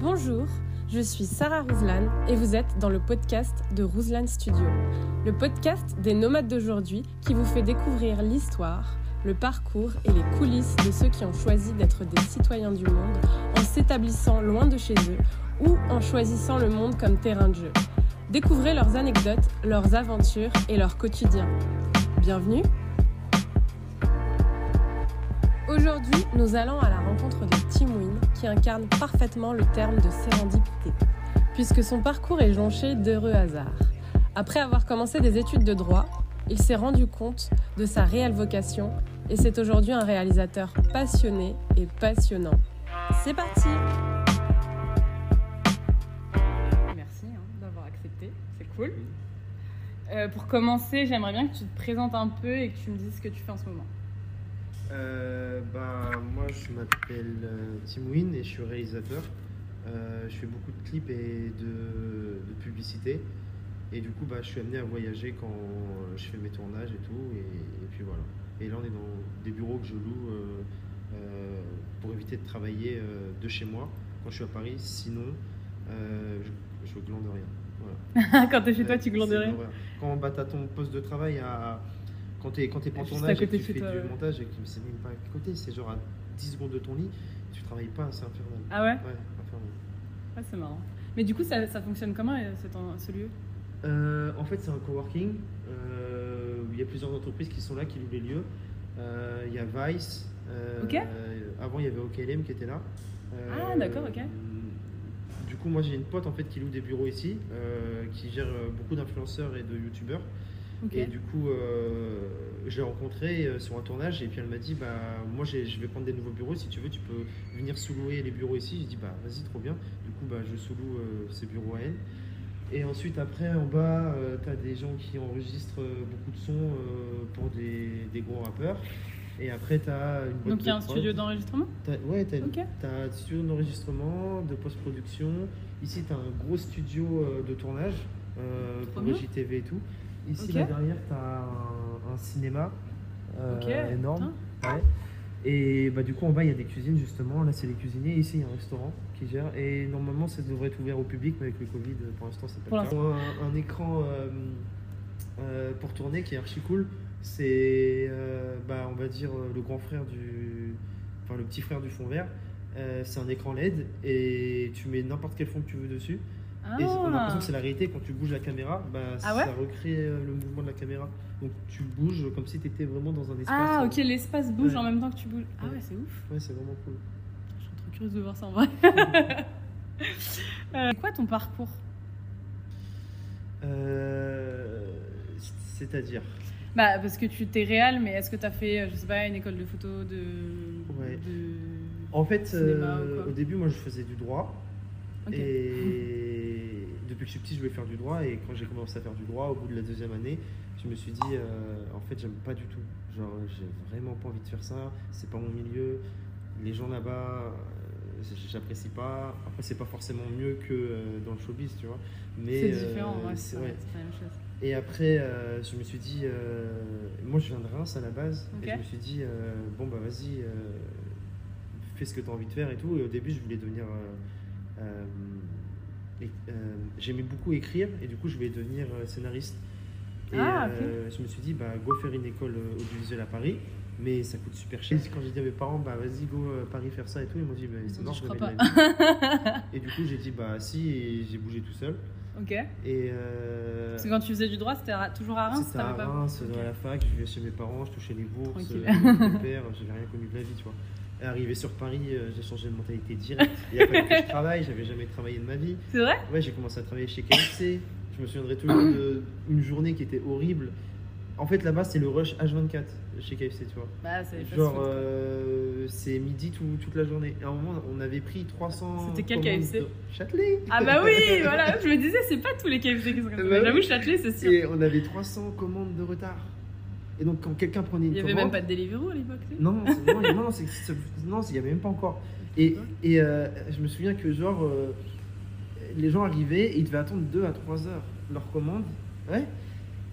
Bonjour, je suis Sarah Rouslan et vous êtes dans le podcast de Rouslan Studio, le podcast des nomades d'aujourd'hui qui vous fait découvrir l'histoire, le parcours et les coulisses de ceux qui ont choisi d'être des citoyens du monde en s'établissant loin de chez eux ou en choisissant le monde comme terrain de jeu. Découvrez leurs anecdotes, leurs aventures et leur quotidien. Bienvenue Aujourd'hui, nous allons à la rencontre de Tim Wynn, qui incarne parfaitement le terme de sérendipité, puisque son parcours est jonché d'heureux hasards. Après avoir commencé des études de droit, il s'est rendu compte de sa réelle vocation et c'est aujourd'hui un réalisateur passionné et passionnant. C'est parti Merci hein, d'avoir accepté, c'est cool. Euh, pour commencer, j'aimerais bien que tu te présentes un peu et que tu me dises ce que tu fais en ce moment. Euh, bah, moi, je m'appelle euh, Tim Win et je suis réalisateur. Euh, je fais beaucoup de clips et de, de publicité. Et du coup, bah, je suis amené à voyager quand je fais mes tournages et tout. Et, et puis voilà. Et là, on est dans des bureaux que je loue euh, pour éviter de travailler de chez moi quand je suis à Paris. Sinon, je, je glande rien. Voilà. Quand t'es chez toi, tu glandes rien. Quand bah, tu as ton poste de travail à. Quand tu es, quand t'es pas à tournage et que tu fais toi, du ouais. montage et que c'est même pas à côté, c'est genre à 10 secondes de ton lit, tu travailles pas, c'est infernal. Ah ouais Ouais, infernal. Ah, c'est marrant. Mais du coup, ça, ça fonctionne comment euh, cet ce lieu? Euh, en fait, c'est un coworking. Euh, il y a plusieurs entreprises qui sont là, qui louent les lieux. Euh, Il y a Vice. euh, Ok. Avant, il y avait OKLM qui était là. Ah, d'accord, ok. Du coup, moi, j'ai une pote en fait qui loue des bureaux ici, qui gère beaucoup d'influenceurs et de youtubeurs. Et du coup, euh, je l'ai rencontrée euh, sur un tournage et puis elle m'a dit bah moi je vais prendre des nouveaux bureaux. Si tu veux, tu peux venir sous-louer les bureaux ici. J'ai dit bah vas-y, trop bien. Du coup, bah je sous-loue euh, ces bureaux à elle. Et ensuite, après, en bas, tu as des gens qui enregistrent euh, beaucoup de sons euh, pour des, des gros rappeurs. Et après, tu as une boîte Donc il y a un prod. studio d'enregistrement? Ouais, tu as, un studio d'enregistrement, de post-production. Ici, tu as un gros studio euh, de tournage euh, pour JTV et tout. Ici, là derrière, tu as un, un cinéma euh, énorme. Ouais. Et bah, du coup, en bas, il y a des cuisines justement. Là, c'est les cuisiniers. Ici, il y a un restaurant qui gère. Et normalement, ça devrait être ouvert au public, mais avec le Covid, pour l'instant, c'est pas le cas. Un, un écran euh, euh, pour tourner qui est archi cool. C'est, euh, bah, on va dire, euh, le grand frère du. Enfin, le petit frère du fond vert. Euh, c'est un écran LED et tu mets n'importe quel fond que tu veux dessus. Et on a l'impression que c'est la réalité. Quand tu bouges la caméra, bah, Ah ouais ça recrée euh, le mouvement de la caméra. Donc tu bouges comme si tu étais vraiment dans un espace. Ah, euh, ok, l'espace bouge Ouais. en même temps que tu bouges. Ah Ouais. ouais, c'est ouf. Ouais, c'est vraiment cool. Je suis trop curieuse de voir ça en vrai. Euh, C'est quoi ton parcours? Euh, C'est-à-dire? Bah, parce que tu t'es réel, mais est-ce que t'as fait, euh, je sais pas, une école de photo de. Ouais. de... En fait, Cinéma euh, au début, moi, je faisais du droit. Ok. Et depuis que je suis petit, je voulais faire du droit. Et quand j'ai commencé à faire du droit, au bout de la deuxième année, je me suis dit, euh, en fait, j'aime pas du tout. Genre, j'ai vraiment pas envie de faire ça. C'est pas mon milieu. Les gens là-bas, euh, j'apprécie pas. Après, c'est pas forcément mieux que euh, dans le showbiz, tu vois. Mais C'est différent, ouais, c'est- ouais. pas la même chose. Et après, je me suis dit, moi je viens de Reims à la base, et je me suis dit, bon bah vas-y, fais ce que tu as envie de faire et tout. Et au début, je voulais devenir. Euh, J'aimais beaucoup écrire, et du coup, je voulais devenir euh, scénariste. Et Ah, euh, je me suis dit, bah go faire une école audiovisuelle à Paris, mais ça coûte super cher. Quand j'ai dit à mes parents, bah vas-y, go Paris faire ça et tout, ils m'ont dit, bah, c'est mort, je crois pas. la. Et du coup, j'ai dit, bah si, et j'ai bougé tout seul. Ok. Et euh, Parce que quand tu faisais du droit, c'était toujours à Reims c'était à pas- Reims, Ok. à la fac, je vivais chez mes parents, je touchais les bourses, mon père, j'avais rien connu de la vie, tu vois. Arrivé sur Paris, euh, j'ai changé de mentalité directe. Il a fallu que je travaille, j'avais jamais travaillé de ma vie. C'est vrai? Ouais, j'ai commencé à travailler chez KFC. Je me souviendrai toujours d'une journée qui était horrible. En fait, là-bas, c'est le rush H24 chez KFC, tu vois. Bah, Genre, euh, c'est midi tout- toute la journée. Et à un moment, on avait pris 300. C'était quel KFC de- Châtelet Ah bah oui, voilà, je me disais, c'est pas tous les KFC qui sont comme ça. Bah. J'avoue, Châtelet, c'est sûr. Et on avait 300 commandes de retard. Et donc, quand quelqu'un prenait une Il y avait commande. même pas de Deliveroo à l'époque. Non, non, non, c'est- non, il n'y avait même pas encore. Et, et euh, je me souviens que, genre, euh, les gens arrivaient et ils devaient attendre 2 à 3 heures leur commande. Ouais.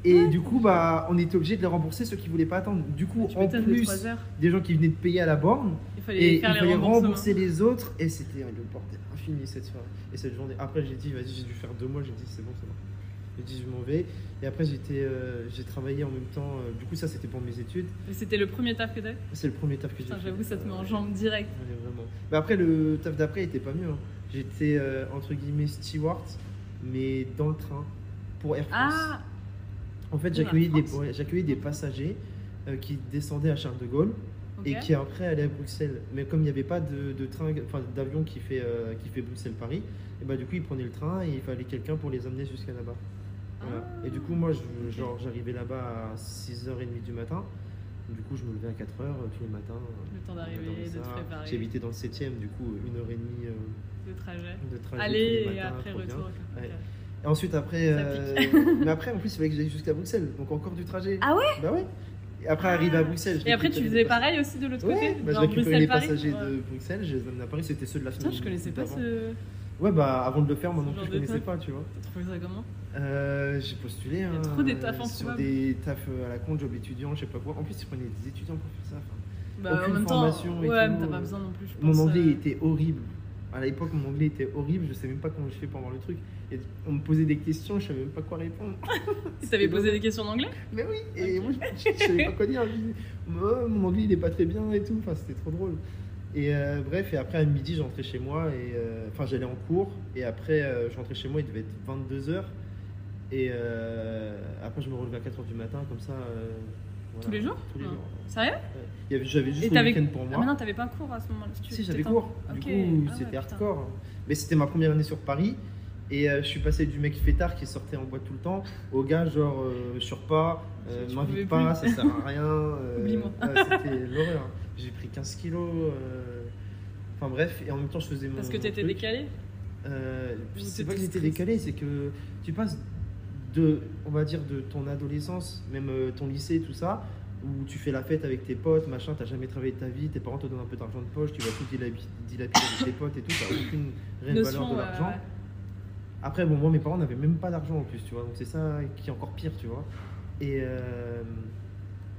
Et du coup, bah, on était obligé de les rembourser ceux qui voulaient pas attendre. Du coup, Tu en plus 3 heures. des gens qui venaient de payer à la borne, Il fallait et il les rembourser les autres, et c'était le bordel infini cette soirée et cette journée. Après, j'ai dit, vas-y, j'ai dû faire deux mois, j'ai dit, c'est bon, c'est bon. J'ai dit, je m'en vais. Et après, j'étais, euh, j'ai travaillé en même temps. euh, du coup, ça, c'était pour mes études. Et c'était le premier taf que t'as C'est le premier taf que j'ai. J'avoue, ça te met en jambe direct. Ouais, vraiment. Mais après, le taf d'après était pas mieux. hein. J'étais euh, entre guillemets steward, mais dans le train pour Air France. Ah en fait, j'accueillais des, ouais, j'accueillais des passagers euh, qui descendaient à Charles de Gaulle et qui après allaient à Bruxelles. Mais comme il n'y avait pas de, de train, enfin d'avion qui fait, euh, qui fait Bruxelles-Paris, et bah du coup ils prenaient le train et il fallait quelqu'un pour les amener jusqu'à là-bas. Ah, et du coup, moi, je- genre, j'arrivais là-bas à 6h30 du matin. Du coup, je me levais à 4h tous les matins. Le temps d'arriver, de te préparer. J'habitais dans le 7ème, du coup, une heure et demie euh, Le trajet. de trajet. Aller tous les et matins, après trop bien. retour. Ouais. Et ensuite, après. Euh, mais après, en plus, il fallait que j'aille jusqu'à Bruxelles. Donc, encore du trajet. Ah ouais? Bah ouais. Et après, arrivé à Bruxelles. je Et après, tu faisais pareil aussi de l'autre passagers. côté? Ouais, bah, je récupérais les passagers Ouais. de Bruxelles, je les amenais à Paris, c'était ceux de la semaine. Putain, je connaissais pas ce. Ouais, bah avant de le faire, moi non plus, je connaissais pas, tu vois. T'as trouvé ça comment? Euh, j'ai postulé hein, trop des tafs sur improbables. des tafs euh, à la con, job étudiant, je sais pas quoi. En plus, ils prenaient des étudiants pour faire ça. enfin. Bah, Aucune en même temps, et ouais, tout, mais t'as pas euh, besoin non plus, je Mon pense, anglais euh, était horrible. À l'époque, mon anglais était horrible. Je sais même pas comment je fais pour avoir le truc. Et on me posait des questions, je savais même pas quoi répondre. Tu t'avais posé des questions en anglais? Mais oui, et moi je, je savais pas quoi dire. Oh, mon anglais il est pas très bien et tout. Enfin, c'était trop drôle. Et euh, bref, et après à midi, je rentrais chez moi. et euh, Enfin, j'allais en cours. Et après, euh, je rentrais chez moi, il devait être 22h. Et euh, après, je me relevais à 4h du matin, comme ça. voilà. Tous les jours Tous les Ah. jours. Sérieux J'avais juste le week-end pour Ah, moi. mais non, t'avais pas cours à ce moment-là Si, j'avais cours. Du coup, Ah c'était hardcore. Mais c'était ma première année sur Paris. Et euh, je suis passé du mec fêtard qui sortait en boîte tout le temps au gars genre euh, je sors pas, euh, m'invite pas, plus. ça sert à rien. Oublie-moi. c'était l'horreur. J'ai pris 15 kilos. euh, Enfin bref, et en même temps je faisais mon. Parce que t'étais décalé Euh, c'est pas que j'étais décalé, c'est que tu passes de, on va dire, de ton adolescence, même euh, ton lycée, tout ça, où tu fais la fête avec tes potes, machin, t'as jamais travaillé de ta vie, tes parents te donnent un peu d'argent de poche, tu vas tout dilapi- dilapider avec tes potes et tout, t'as aucune réelle valeur de l'argent. ouais. Après, bon, moi, mes parents n'avaient même pas d'argent en plus, tu vois, donc c'est ça qui est encore pire, tu vois. Et, euh,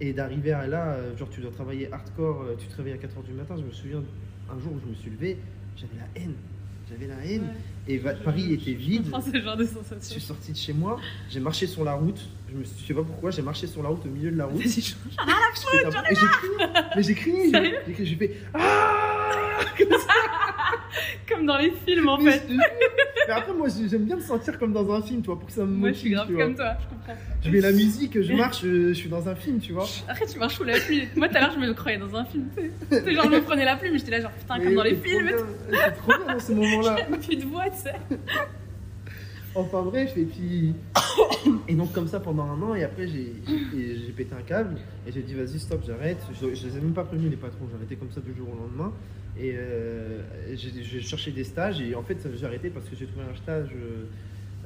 et d'arriver à là, euh, genre, tu dois travailler hardcore, euh, tu te réveilles à 4h du matin, je me souviens un jour où je me suis levé, j'avais la haine. J'avais la haine. Et Paris était vide. comprends ce genre de Je suis sorti de chez moi, j'ai marché sur la route. Je me suis, je sais pas pourquoi, j'ai marché sur la route au milieu de la route. Et j'ai crié, mais j'ai crié, j'ai fait Ah Comme dans les films en mais, fait. je. Mais après, moi, j'aime bien me sentir comme dans un film, tu vois, pour que ça me Moi je suis motive, grave comme toi, je comprends. Je mets la musique, je marche, je, je suis dans un film, tu vois. Après tu marches sous la pluie. Moi tout à l'heure je me croyais dans un film. tu sais. Genre je me prenais la plume, j'étais là genre putain Mais comme dans les films. C'est trop bien dans ce moment-là. Puis de sais. Enfin bref, et puis. Et donc, comme ça pendant un an, et après, j'ai pété un câble, et j'ai dit, vas-y, stop, j'arrête. Je, je les ai même pas prévenus, les patrons, arrêté comme ça du jour au lendemain. Et euh, j'ai cherché des stages, et en fait, j'ai arrêté parce que j'ai trouvé un stage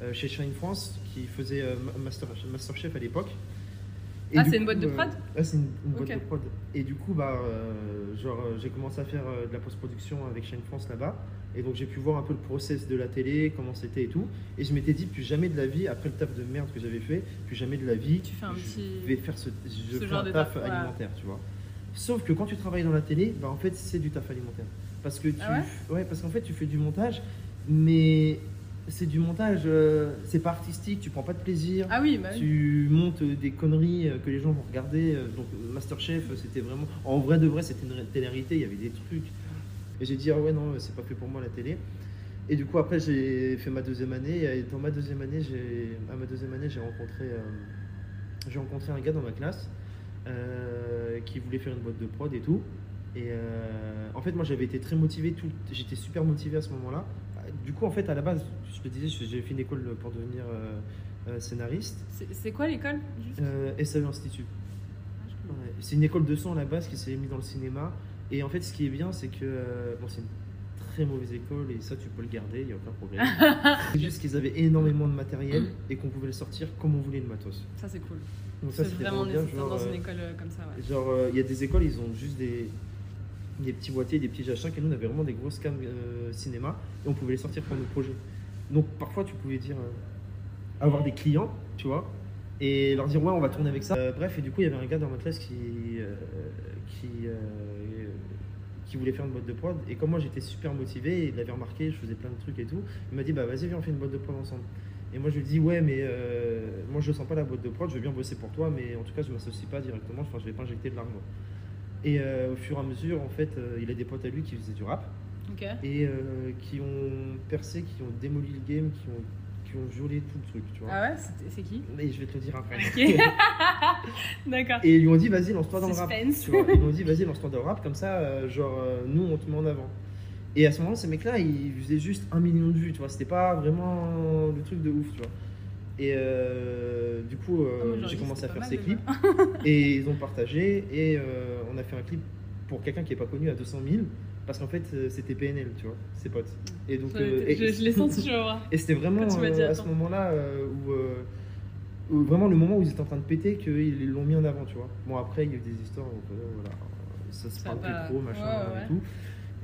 euh, chez Shine France qui faisait euh, Master, Masterchef à l'époque. Et Ah, c'est une boîte de euh, prod Ouais, c'est une, une boîte de prod. Et du coup, bah, euh, genre, euh, j'ai commencé à faire de la post-production avec Shine France là-bas. Et donc, j'ai pu voir un peu le process de la télé, comment c'était et tout. Et je m'étais dit, plus jamais de la vie, après le taf de merde que j'avais fait, plus jamais de la vie, Tu fais un je petit- vais faire ce, je ce fais genre un de taf, taf, ouais. alimentaire, tu vois. Sauf que quand tu travailles dans la télé, bah, en fait, c'est du taf alimentaire. Parce que tu, Ah ouais, parce qu'en fait, tu fais du montage, mais c'est du montage, euh, c'est pas artistique, tu prends pas de plaisir. Ah oui, bah oui. Tu montes des conneries euh, que les gens vont regarder. euh, Donc Masterchef, euh, c'était vraiment. En vrai de vrai, c'était une ré- télé-réalité, il y avait des trucs. Et j'ai dit, ah ouais, non, c'est pas fait pour moi la télé. Et du coup, après, j'ai fait ma deuxième année. Et dans ma deuxième année, j'ai, à ma deuxième année, j'ai rencontré, euh, j'ai rencontré un gars dans ma classe euh, qui voulait faire une boîte de prod et tout. Et euh, en fait, moi, j'avais été très motivé. Tout, j'étais super motivé à ce moment-là. Du coup, en fait, à la base, je te disais, j'ai fait une école pour devenir euh, euh, scénariste. C'est quoi l'école juste? Euh, SAE Institut. Ah. Ouais. C'est une école de son à la base qui s'est mise dans le cinéma. Et en fait, ce qui est bien, c'est que bon, c'est une très mauvaise école et ça, tu peux le garder, il n'y a aucun problème. c'est juste qu'ils avaient énormément de matériel et qu'on pouvait le sortir comme on voulait le matos. Ça c'est cool. Donc ça, c'était vraiment bien. Genre, dans une école comme ça, ouais. genre, il y a des écoles, ils ont juste des, des petits boîtiers, des petits jachins, et nous, on avait vraiment des grosses cams euh, cinéma et on pouvait les sortir pour nos projets. Donc parfois, tu pouvais dire euh, avoir des clients, tu vois. et leur dire ouais on va tourner avec ça. Euh, bref et du coup il y avait un gars dans ma classe qui qui voulait faire une boîte de prod et comme moi j'étais super motivé, il l'avait remarqué, je faisais plein de trucs et tout. Il m'a dit bah vas-y viens on fait une boîte de prod ensemble. Et moi je lui dis ouais mais moi je sens pas la boîte de prod, je veux bien bosser pour toi mais en tout cas je m'associe pas directement, enfin je vais pas injecter de l'argent. Et euh, au fur et à mesure en fait euh, il a des potes à lui qui faisaient du rap Ok. et euh, qui ont percé, qui ont démoli le game, qui ont, qui ont violé tout le truc, tu vois. Ah ouais, c'est qui? Mais je vais te le dire après. Ok. D'accord. Et ils lui ont dit, vas-y, lance-toi dans le rap. Suspense. Tu vois. Ils lui ont dit, vas-y, lance-toi dans le rap, comme ça, genre, nous, on te met en avant. Et à ce moment-là, ces mecs-là, ils faisaient juste un million de vues, tu vois. C'était pas vraiment le truc de ouf, tu vois. Et euh, du coup, euh, Ah, j'ai commencé à faire pas ces clips. et ils ont partagé. Et euh, on a fait un clip pour quelqu'un qui n'est pas connu à 200 000. Parce qu'en fait, c'était PNL, tu vois, ses potes. Et donc, Je, je- je l'ai senti, et c'était vraiment dit, à ce moment-là où, où vraiment le moment où ils étaient en train de péter qu'ils l'ont mis en avant, tu vois. Bon après il y a eu des histoires, euh, voilà, ça se parle va- plus trop, machin ouais, ouais. et tout.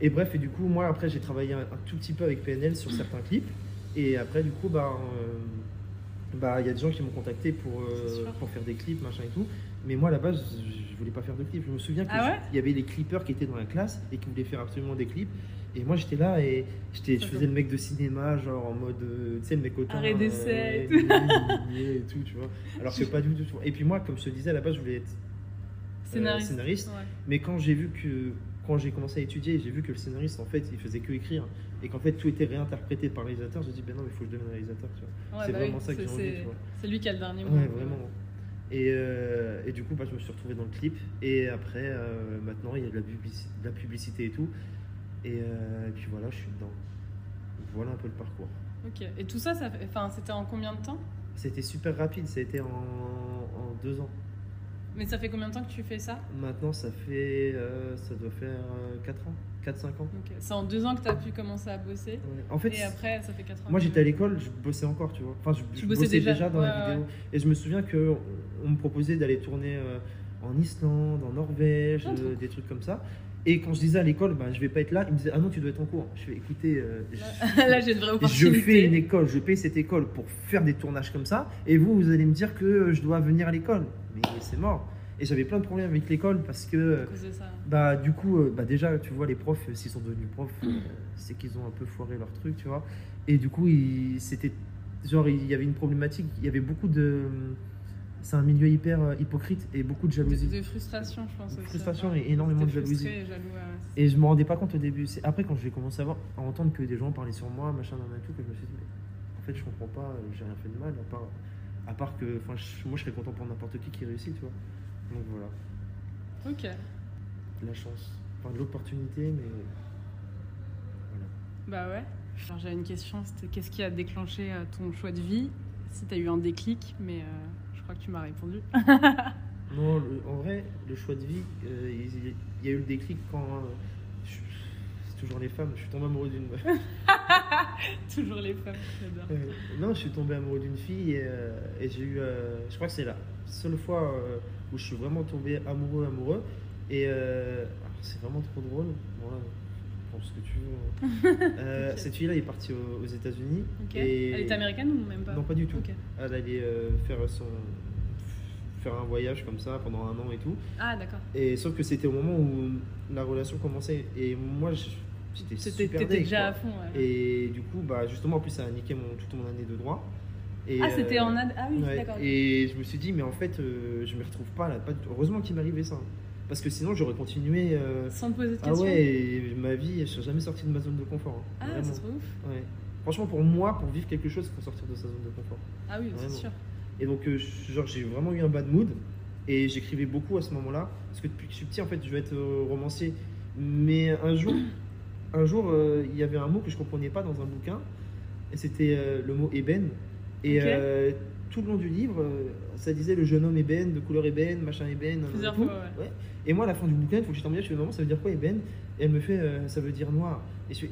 Et bref, et du coup moi après j'ai travaillé un, un tout petit peu avec PNL sur certains clips. Et après du coup bah bah il y a des gens qui m'ont contacté pour, euh, pour faire des clips, machin et tout. Mais moi à la base je, voulais pas faire de clips. Je me souviens qu'il Ah ouais? y avait les clippers qui étaient dans la classe et qui voulaient faire absolument des clips. Et moi j'étais là et j'étais, je faisais le mec de cinéma, genre en mode, euh, tu sais, le mec autant. Arrêt d'essai et ouais, mignon, et tout, tu vois. Alors que pas du tout. Et puis moi, comme je te disais à la base, je voulais être euh, Scénariste. scénariste. Ouais. Mais quand j'ai vu que, quand j'ai commencé à étudier, j'ai vu que le scénariste, en fait, il faisait que écrire. Et qu'en fait, tout était réinterprété par le réalisateur. J'ai dit, ben non, il faut que je devienne réalisateur. Ouais, C'est bah vraiment oui, ça que j'ai envie, c'est- lui qui a le dernier mot. Ouais, vraiment. Et, euh, et du coup, bah, je me suis retrouvé dans le clip. Et après, euh, maintenant, il y a de la, publici- de la publicité et tout. Et, euh, et puis voilà, je suis dedans. Voilà un peu le parcours. Ok. Et tout ça, ça c'était en combien de temps? C'était super rapide, ça a été en, en deux ans. Mais ça fait combien de temps que tu fais ça? Maintenant, ça fait. euh, ça doit faire euh, 4 ans 4-5 ans. C'est en deux ans que tu as pu commencer à bosser? Ouais. En fait, Et après, ça fait quatre ans. moi j'étais à l'école, je bossais encore, tu vois. Enfin, je, bossais bossais déjà déjà, dans la Ouais, vidéo. Et je me souviens que on me proposait d'aller tourner euh, en Islande, en Norvège, euh, des trucs comme ça. Et quand je disais à l'école, bah, je vais pas être là, ils me disaient, ah non, tu dois être en cours. Je fais, écoutez, euh, je- Là, j'ai une vraie Je fais une école, je paye cette école pour faire des tournages comme ça, et vous, vous allez me dire que je dois venir à l'école. Mais c'est mort. Et j'avais plein de problèmes avec l'école parce que, À cause de ça. bah, du coup, euh, bah, déjà, tu vois, les profs, euh, s'ils sont devenus profs, euh, c'est qu'ils ont un peu foiré leur truc, tu vois. Et du coup, c'était genre, il y avait une problématique, il y avait beaucoup de. C'est un milieu hyper euh, hypocrite et beaucoup de De, jalousie. de frustration, je pense. De aussi, frustration et énormément de jalousie. et jaloux, ouais. Et je me rendais pas compte au début. C'est après quand j'ai commencé à, voir, à entendre que des gens parlaient sur moi, machin, nan, nan, tout, que je me suis dit, mais en fait, je comprends pas, euh, j'ai rien fait de mal, à part, à part que, enfin, moi, je serais content pour n'importe qui qui réussit, tu vois. Donc voilà, Ok. la chance, enfin, de l'opportunité, mais voilà. Bah ouais. Alors j'avais une question, c'était qu'est-ce qui a déclenché euh, ton choix de vie? Si t'as eu un déclic, mais euh, crois que tu m'as répondu. Non, le- en vrai, le choix de vie, euh, il, il y a eu le déclic quand. euh, je- c'est toujours les femmes, je suis tombé amoureux d'une. Toujours les femmes, j'adore. Euh, non, je suis tombé amoureux d'une fille et, euh, et j'ai eu. euh, je crois que c'est la seule fois euh, où je suis vraiment tombé amoureux, amoureux. Et euh, c'est vraiment trop drôle. Ce que tu veux. Euh. Cette fille-là est partie aux, aux États-Unis. Et- Elle est américaine ou même pas Non, pas du tout. Elle allait euh, faire, son, faire un voyage comme ça pendant un an et tout. Ah d'accord. Et sauf que c'était au moment où la relation commençait. Et moi, j'étais C'était- super T'étais déjà quoi. à fond. Ouais. Et du coup, bah, justement, en plus, ça a niqué mon, toute mon année de droit. Et, ah c'était euh, en ad... Ah oui, ouais, d'accord. Et je me suis dit, mais en fait, euh, je me retrouve pas là. Pas du tout. Heureusement qu'il arrivé ça. Parce que sinon, j'aurais continué. euh, Sans poser de Ah questions. ouais, et ma vie, je suis jamais sorti de ma zone de confort. hein. Ah c'est trop ouf. Ouais. Franchement, pour moi, pour vivre quelque chose, il faut sortir de sa zone de confort. Ah oui, c'est sûr. Et donc, euh, genre, j'ai vraiment eu un bad mood. Et j'écrivais beaucoup à ce moment-là. Parce que depuis que je suis petit, en fait, je vais être euh, romancier. Mais un jour, un jour, euh, il y avait un mot que je comprenais pas dans un bouquin. Et c'était le mot ébène. Et. Euh, tout le long du livre, euh, ça disait le jeune homme ébène, de couleur ébène, machin ébène. nanana, Plusieurs fois, ouais. Et moi, à la fin du bouquin, il faut que je t'emmène, je fais maman, ça veut dire quoi ébène? Et elle me fait, euh, ça veut dire noir. Et je fais,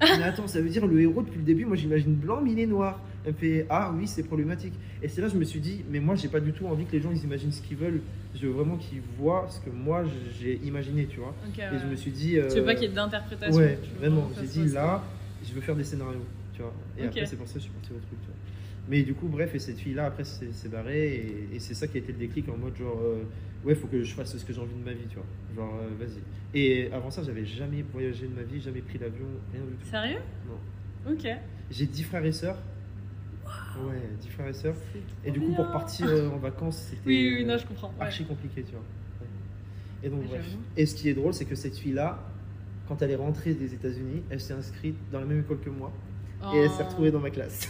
mais attends, ça veut dire le héros depuis le début, moi j'imagine blanc, mais il est noir. Elle me fait, ah oui, c'est problématique. Et c'est là que je me suis dit, mais moi j'ai pas du tout envie que les gens ils imaginent ce qu'ils veulent. Je veux vraiment qu'ils voient ce que moi j'ai imaginé, tu vois. Et ouais. je me suis dit. euh, Tu veux pas qu'il y ait d'interprétation Ouais, vraiment. J'ai dit là, je veux faire des scénarios, tu vois. Et après, c'est pour ça que je suis parti au truc, tu vois. Mais du coup, bref, et cette fille-là, après, s'est barrée. Et, et c'est ça qui a été le déclic en mode genre, euh, ouais, faut que je fasse ce que j'ai envie de ma vie, tu vois. Genre, euh, vas-y. Et avant ça, j'avais jamais voyagé de ma vie, jamais pris l'avion, rien du tout. Sérieux? Non. Ok. J'ai 10 frères et sœurs. Ouais, 10 frères et sœurs. Et du coup, pour partir euh, en vacances, c'était Oui, oui, oui, non, je comprends. ouais. archi compliqué, tu vois. Ouais. Et donc, bref. Et ce qui est drôle, c'est que cette fille-là, quand elle est rentrée des États-Unis, elle s'est inscrite dans la même école que moi. Et elle s'est Oh. retrouvée dans ma classe.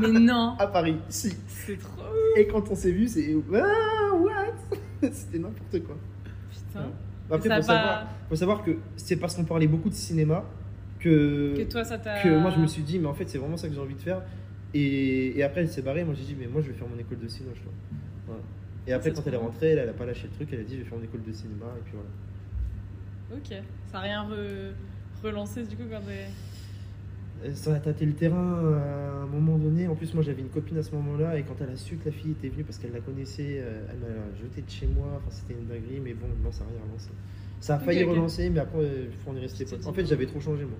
Mais non à Paris, si. C'est trop. Et quand on s'est vu, c'est. Ah, what? C'était n'importe quoi. Putain. Ouais. Après, faut, savoir, faut savoir que c'est parce qu'on parlait beaucoup de cinéma que, Que toi, ça t'a. que moi je me suis dit, mais en fait, c'est vraiment ça que j'ai envie de faire. Et, et après, elle s'est barrée. Moi, j'ai dit, mais moi, je vais faire mon école de cinéma, je crois. Voilà. Et après, quand elle est rentrée, elle, elle a pas lâché le truc. Elle a dit, je vais faire mon école de cinéma. Et puis voilà. Ok. Ça a rien re- relancé du coup quand t'es. Euh, Ça a tâté le terrain à un moment donné. En plus, moi, j'avais une copine à ce moment-là. Et quand elle a su que la fille était venue parce qu'elle la connaissait, euh, elle m'a jeté de chez moi. Enfin, c'était une dinguerie. Mais bon, non, ça n'a rien relancé. Ça a failli relancer, mais après, on est resté potes. En fait, j'avais trop changé, moi.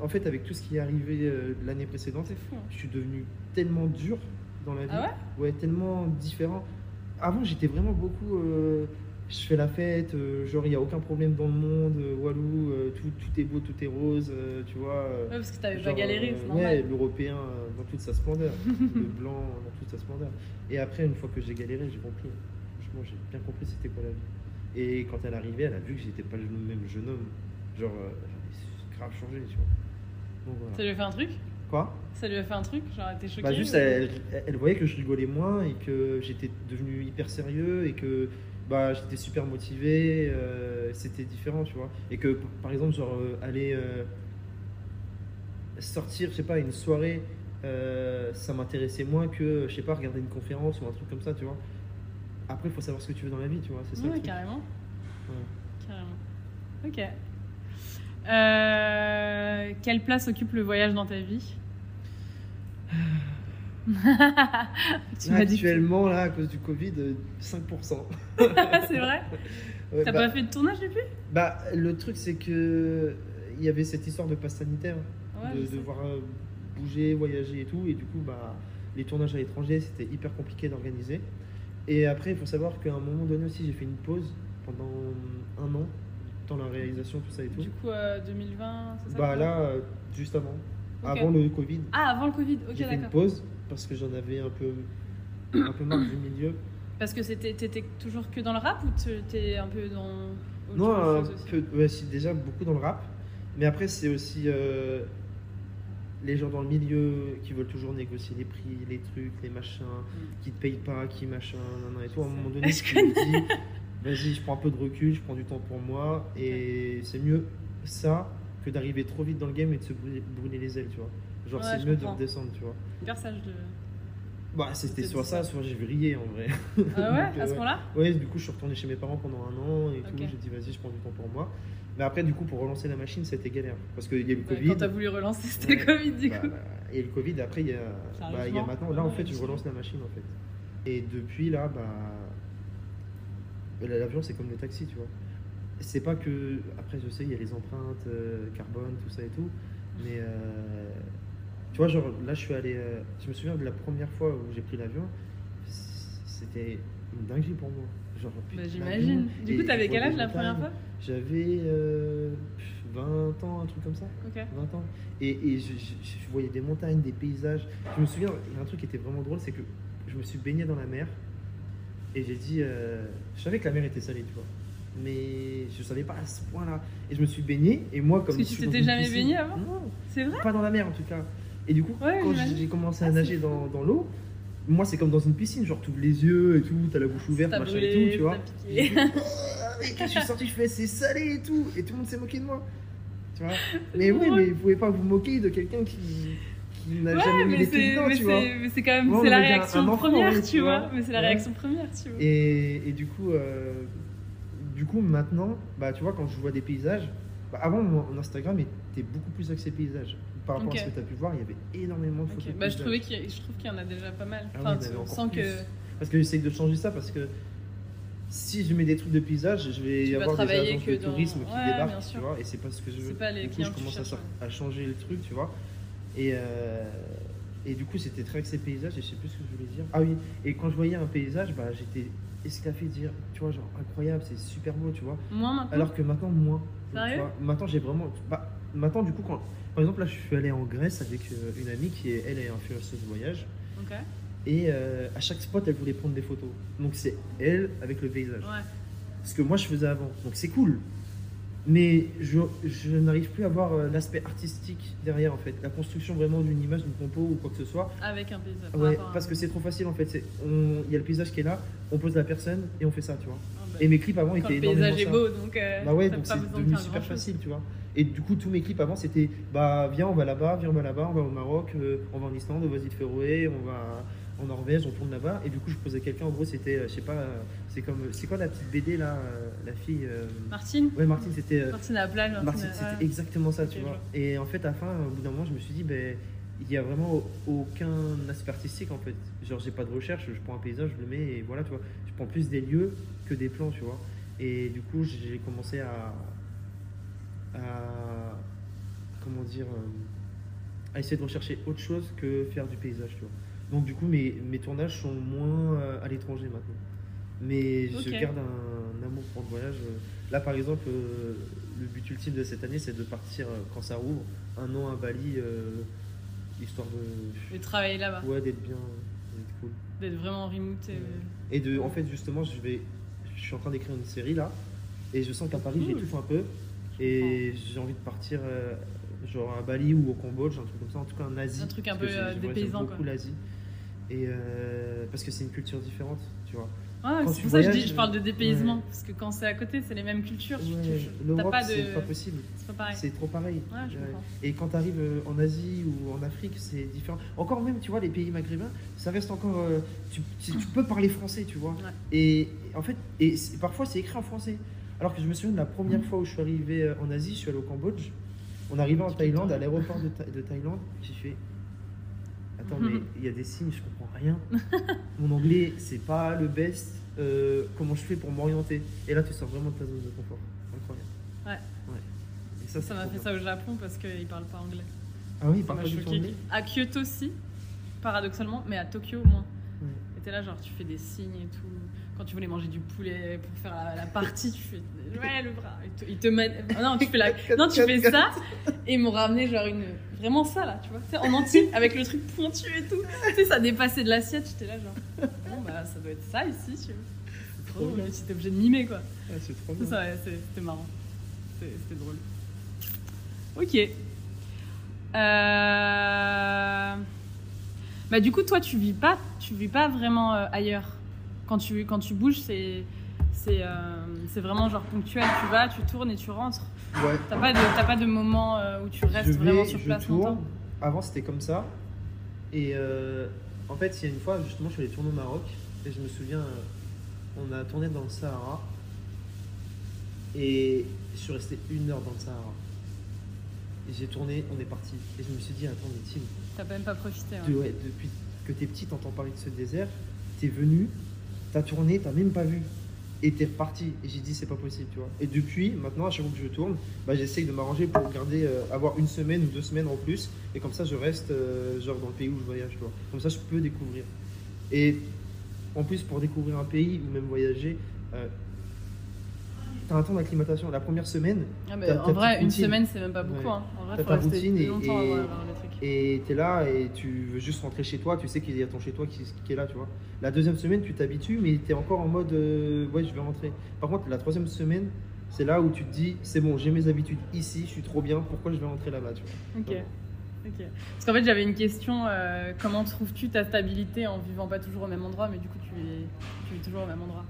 En fait, avec tout ce qui est arrivé euh, l'année précédente, C'est fou. hein. je suis devenu tellement dur dans la vie. Ah ouais? Ouais, tellement différent. Avant, j'étais vraiment beaucoup. euh, je fais la fête, euh, genre, il n'y a aucun problème dans le monde. euh, Walou, euh, tout, tout est beau, tout est rose, tu vois. Ouais, parce que t'avais pas galéré, c'est Ouais, normal. l'européen euh, dans toute sa splendeur. le blanc dans toute sa splendeur. Et après, une fois que j'ai galéré, j'ai compris. Franchement, j'ai bien compris c'était quoi la vie. Et quand elle arrivée, elle a vu que j'étais pas le même jeune homme. Genre, j'avais grave changé, tu vois. Donc voilà. Ça lui a fait un truc? Quoi? Ça lui a fait un truc? Genre, elle était choquée Bah juste, ou- elle, elle- elle voyait que je rigolais moins et que j'étais devenu hyper sérieux et que bah, j'étais super motivé. euh, c'était différent, tu vois. Et que, par exemple, genre, euh, aller euh, sortir, je sais pas, une soirée, euh, ça m'intéressait moins que, je sais pas, regarder une conférence ou un truc comme ça, tu vois. Après, il faut savoir ce que tu veux dans la vie, tu vois. C'est ça. le Ouais, truc. carrément. Ouais. Carrément. Ok. Quelle place occupe le voyage dans ta vie? Tu Actuellement, là, à cause du Covid, euh, 5%. c'est vrai Ouais, T'as bah- pas fait de tournage depuis? Bah, le truc, c'est que il y avait cette histoire de passe sanitaire, Ouais, de devoir euh, bouger, voyager et tout, et du coup, bah, les tournages à l'étranger, c'était hyper compliqué d'organiser. Et après, il faut savoir qu'à un moment donné aussi, j'ai fait une pause pendant un an, dans la réalisation, tout ça et tout. Du coup, euh, 2020, c'est ça? Bah là, euh, juste avant, Avant le Covid, Ah, avant le Covid, ok, fait une d'accord. pause parce que j'en avais un peu, un peu marre du milieu. Parce que t'étais toujours que dans le rap ou te- t'es un peu dans. autre Non, un peu, ouais, déjà beaucoup dans le rap. Mais après, c'est aussi euh, les gens dans le milieu qui veulent toujours négocier les prix, les trucs, les machins, qui te payent pas, qui machin, nan, nan, et tout. À un moment donné, tu te dis, vas-y, je prends un peu de recul, je prends du temps pour moi. Et c'est mieux ça que d'arriver trop vite dans le game et de se brûler, brûler les ailes, tu vois. Genre, Ouais, c'est mieux de redescendre, tu vois. Hyper sage de. Bah, c'était soit ça, soit j'ai vrillé en vrai. Ah ouais, Donc, à ce euh, moment-là Ouais, du coup, je suis retourné chez mes parents pendant un an et tout. Ok. J'ai dit, vas-y, je prends du temps pour moi. Mais après, du coup, pour relancer la machine, c'était galère. Parce qu'il y a eu le Covid. Quand t'as voulu relancer, c'était Ouais. le Covid du Bah, coup. bah, et le Covid, après, il y a, bah, y a maintenant. Là, en fait, je relance la machine, en fait. Et depuis, là, bah. L'avion, c'est comme le taxi, tu vois. C'est pas que. Après, je sais, il y a les empreintes euh, carbone, tout ça et tout. Mais. euh, tu vois, genre, là, je suis allé. euh, je me souviens de la première fois où j'ai pris l'avion. C'était une dinguerie pour moi. Genre, Bah, J'imagine. Du coup, t'avais quel âge la première fois J'avais euh, 20 ans, un truc comme ça. Ok. 20 ans. Et, et je, je- je voyais des montagnes, des paysages. Je me souviens, il y a un truc qui était vraiment drôle, c'est que je me suis baigné dans la mer. Et j'ai dit, euh, je savais que la mer était salée, tu vois. Mais je savais pas à ce point-là. Et je me suis baigné, et moi, comme Parce que tu t'étais jamais piscine- baigné avant Non, C'est vrai pas dans la mer en tout cas. Et du coup, Ouais, quand j'ai commencé à Ah, nager dans, dans l'eau, moi, c'est comme dans une piscine, genre, tu ouvres les yeux et tout, t'as la bouche ouverte, machin brûlé, et tout, tu vois. Et piqué. et quand je suis sorti, je fais c'est salé et tout, et tout le monde s'est moqué de moi. Tu vois Mais oui, mais vous pouvez pas vous moquer de quelqu'un qui, n'a Ouais, jamais mis mais les pieds dedans, tu vois. mais c'est quand même Ouais, c'est la un- réaction un enfant, première, tu tu vois. vois. Mais c'est la Ouais. réaction première, tu vois. Et, et du coup, euh, du coup, maintenant, bah, tu vois, quand je vois des paysages, bah, avant, mon, Instagram était beaucoup plus axé paysages. Par rapport à ce que tu as pu voir, il y avait énormément de photos. de Bah, je trouvais qu'il y a- je trouve qu'il y en a déjà pas mal. Ah Enfin, tu sens que Parce que j'essaye de changer ça parce que si je mets des trucs de paysage, je vais Tu avoir des agences de dans- tourisme qui Ouais, débarquent, tu vois, et c'est pas ce que je veux. c'est pas les du coup, je commence à, cherches. à changer le truc, tu vois. Et, euh, Et du coup, c'était très axé paysage, et je sais plus ce que je voulais dire. Ah oui, et quand je voyais un paysage, bah, j'étais esclaffé de dire, tu vois, genre incroyable, c'est super beau, tu vois. Moi maintenant. Alors que maintenant, moins. Sérieux tu vois, Maintenant, j'ai vraiment. Bah, maintenant, du coup, quand. Par exemple, là, je suis allé en Grèce avec euh, une amie qui est, elle, est influenceuse de voyage. Ok. Et euh, à chaque spot, elle voulait prendre des photos. Donc, c'est elle avec le paysage. Ouais. Ce que moi, je faisais avant. Donc, c'est cool. Mais je, je n'arrive plus à voir euh, l'aspect artistique derrière, en fait. La construction vraiment d'une image, d'une compo ou quoi que ce soit. Avec un paysage. Ouais, parce que c'est trop facile, en fait. Il y a le paysage qui est là, on pose la personne et on fait ça, tu vois. Ah, bah, Et mes clips avant étaient le énormément paysage est ça. beau, donc. euh, Bah ouais, donc c'est devenu super facile, tu vois. Et du coup, tous mes clips avant, c'était bah viens, on va là-bas, viens, on va là-bas, on va au Maroc, euh, on va en Islande, aux îles Féroé, on va en Norvège, on tourne là-bas. Et du coup, je posais quelqu'un, en gros, c'était, euh, je sais pas, euh, c'est comme, c'est quoi la petite BD là, euh, la fille euh, Martine Ouais, Martine, c'était. euh, Martine à la plage. Martine, Martine, à- c'était ouais. exactement ça, tu vois. Et en fait, à la fin, au bout d'un moment, je me suis dit, ben, il n'y a vraiment aucun aspect artistique en fait. Genre, j'ai pas de recherche, je prends un paysage, je le mets et voilà, tu vois. Je prends plus des lieux que des plans, tu vois. Et du coup, j'ai commencé à. à comment dire. euh, à essayer de rechercher autre chose que faire du paysage, tu vois. Donc, du coup, mes, mes tournages sont moins euh, à l'étranger maintenant. Mais je garde un, amour pour le voyage. euh, Là, par exemple, euh, le but ultime de cette année, c'est de partir euh, quand ça rouvre, un an à Bali, euh, histoire de. De travailler là-bas. Ouais, d'être bien, d'être cool. D'être vraiment remote. et- Ouais. Et de, en fait, justement, je vais, je suis en train d'écrire une série là, et je sens qu'à Paris, j'étouffe un peu, et j'ai envie de partir, genre à Bali ou au Cambodge, un truc comme ça, en tout cas en Asie. Un truc un peu, dépaysant, beaucoup l'Asie, et euh, parce que c'est une culture différente, tu vois. Ouais, Quand c'est pour ça que je, dis, voyages, je parle de dépaysement. ouais. Parce que quand c'est à côté, c'est les mêmes cultures. tu- Ouais, L'Europe, de. c'est pas possible. C'est pas pareil. C'est trop pareil. Je. Et quand tu arrives en Asie ou en Afrique, c'est différent. Encore même, tu vois, les pays maghrébins, ça reste encore. euh, tu, tu- tu peux parler français, tu vois. Et en fait, et parfois c'est écrit en français. Alors que je me souviens de la première fois où je suis arrivé euh, en Asie, je suis allé au Cambodge. On arrivait en Thaïlande, à l'aéroport de, Tha- de Thaïlande. J'ai fait. Attends, mais il y a des signes, je comprends rien. Mon anglais, c'est pas le best. Euh, comment je fais pour m'orienter? Et là, tu sors vraiment de ta zone de confort. Incroyable. Ouais. Ouais. Et ça, Ça m'a fait bien. ça au Japon parce qu'ils parlent pas anglais. Ah oui, Ça par m'a contre, du choqué. anglais? À Kyoto aussi, paradoxalement, mais à Tokyo moins. Ouais. Et t'es là, genre, tu fais des signes et tout. Quand tu voulais manger du poulet pour faire la, la partie, tu fais ouais le bras. Ils te, mettent. Non, tu fais la. Non, tu fais ça. Et ils m'ont ramené genre une. Vraiment ça là, tu vois. Tu sais, en entier, avec le truc pointu et tout. Tu sais, ça dépassait de l'assiette. J'étais là, genre. Bon, bah, ça doit être ça ici, tu vois. Trop drôle. Tu étais obligé de mimer, quoi. C'est trop bien. ça, ouais, c'est- c'était marrant. C'était drôle. Ok. Euh... Bah du coup, toi, tu vis pas, tu vis pas vraiment euh, ailleurs. Quand tu, quand tu bouges, c'est, c'est, euh, c'est vraiment genre ponctuel. Tu vas, tu tournes et tu rentres. Ouais. T'as pas de, t'as pas de moment euh, où tu restes je vais, vraiment sur je place tourne. longtemps. Avant, c'était comme ça. Et euh, en fait, il y a une fois, justement, je suis allé tourner au Maroc. Et je me souviens, euh, on a tourné dans le Sahara. Et je suis resté une heure dans le Sahara. Et j'ai tourné, on est parti. Et je me suis dit, attends, mais Tim, T'as même pas profité. ouais. de- ouais, depuis que t'es petit, t'entends parler de ce désert. T'es venu, t'as tourné, t'as même pas vu. Et t'es reparti. Et j'ai dit, c'est pas possible, tu vois. Et depuis, maintenant, à chaque fois que je tourne, bah, j'essaye de m'arranger pour garder, euh, avoir une semaine ou deux semaines en plus. Et comme ça, je reste euh, genre dans le pays où je voyage, tu vois. Comme ça, je peux découvrir. Et en plus, pour découvrir un pays ou même voyager, euh, t'as un temps d'acclimatation. La première semaine, Ah, t'as en vrai, une semaine, c'est même pas beaucoup. Ouais. hein. En vrai, T'as faut ta rester routine et- longtemps et- voir le truc. Et tu es là et tu veux juste rentrer chez toi, tu sais qu'il y a ton chez toi qui, qui est là, tu vois. La deuxième semaine, tu t'habitues, mais tu es encore en mode euh, ouais, je vais rentrer. Par contre, la troisième semaine, c'est là où tu te dis c'est bon, j'ai mes habitudes ici, je suis trop bien, pourquoi je vais rentrer là-bas, tu vois. Ok. Ok. Parce qu'en fait, j'avais une question euh, comment trouves-tu ta stabilité en vivant pas toujours au même endroit, mais du coup, tu vis, tu vis toujours au même endroit?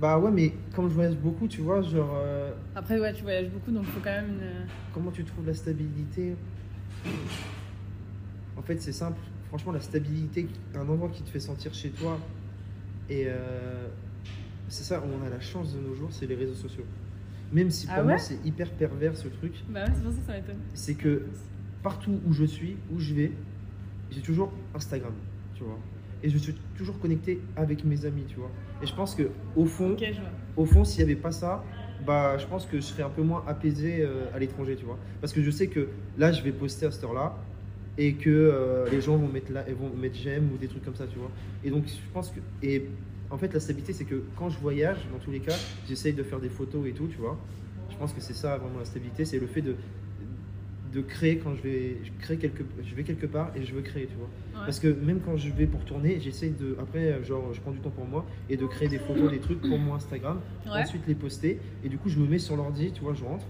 Bah ouais, mais comme je voyage beaucoup, tu vois, genre euh, Après, ouais, tu voyages beaucoup, donc il faut quand même une. comment tu trouves la stabilité? En fait, c'est simple. Franchement, la stabilité, un endroit qui te fait sentir chez toi, et euh, c'est ça, on a la chance de nos jours, c'est les réseaux sociaux. Même si pour Ah moi ouais c'est hyper pervers ce truc, Bah ouais, c'est pour ça que ça m'étonne. c'est que partout où je suis, où je vais, j'ai toujours Instagram, tu vois. Et je suis toujours connecté avec mes amis, tu vois. Et je pense que fond, au fond, s'il n'y avait pas ça, bah, je pense que je serais un peu moins apaisé euh, à l'étranger, tu vois. Parce que je sais que là, je vais poster à cette heure-là. Et que euh, les gens vont mettre là, vont mettre j'aime ou des trucs comme ça, tu vois. Et donc je pense que et en fait la stabilité c'est que quand je voyage, dans tous les cas, j'essaye de faire des photos et tout, tu vois. Je pense que c'est ça vraiment la stabilité, c'est le fait de de créer quand je vais je crée quelque je vais quelque part et je veux créer, tu vois. Ouais. Parce que même quand je vais pour tourner, j'essaye de après genre je prends du temps pour moi et de créer des photos, des trucs pour mon Instagram, Ouais. ensuite les poster et du coup je me mets sur l'ordi, tu vois, je rentre,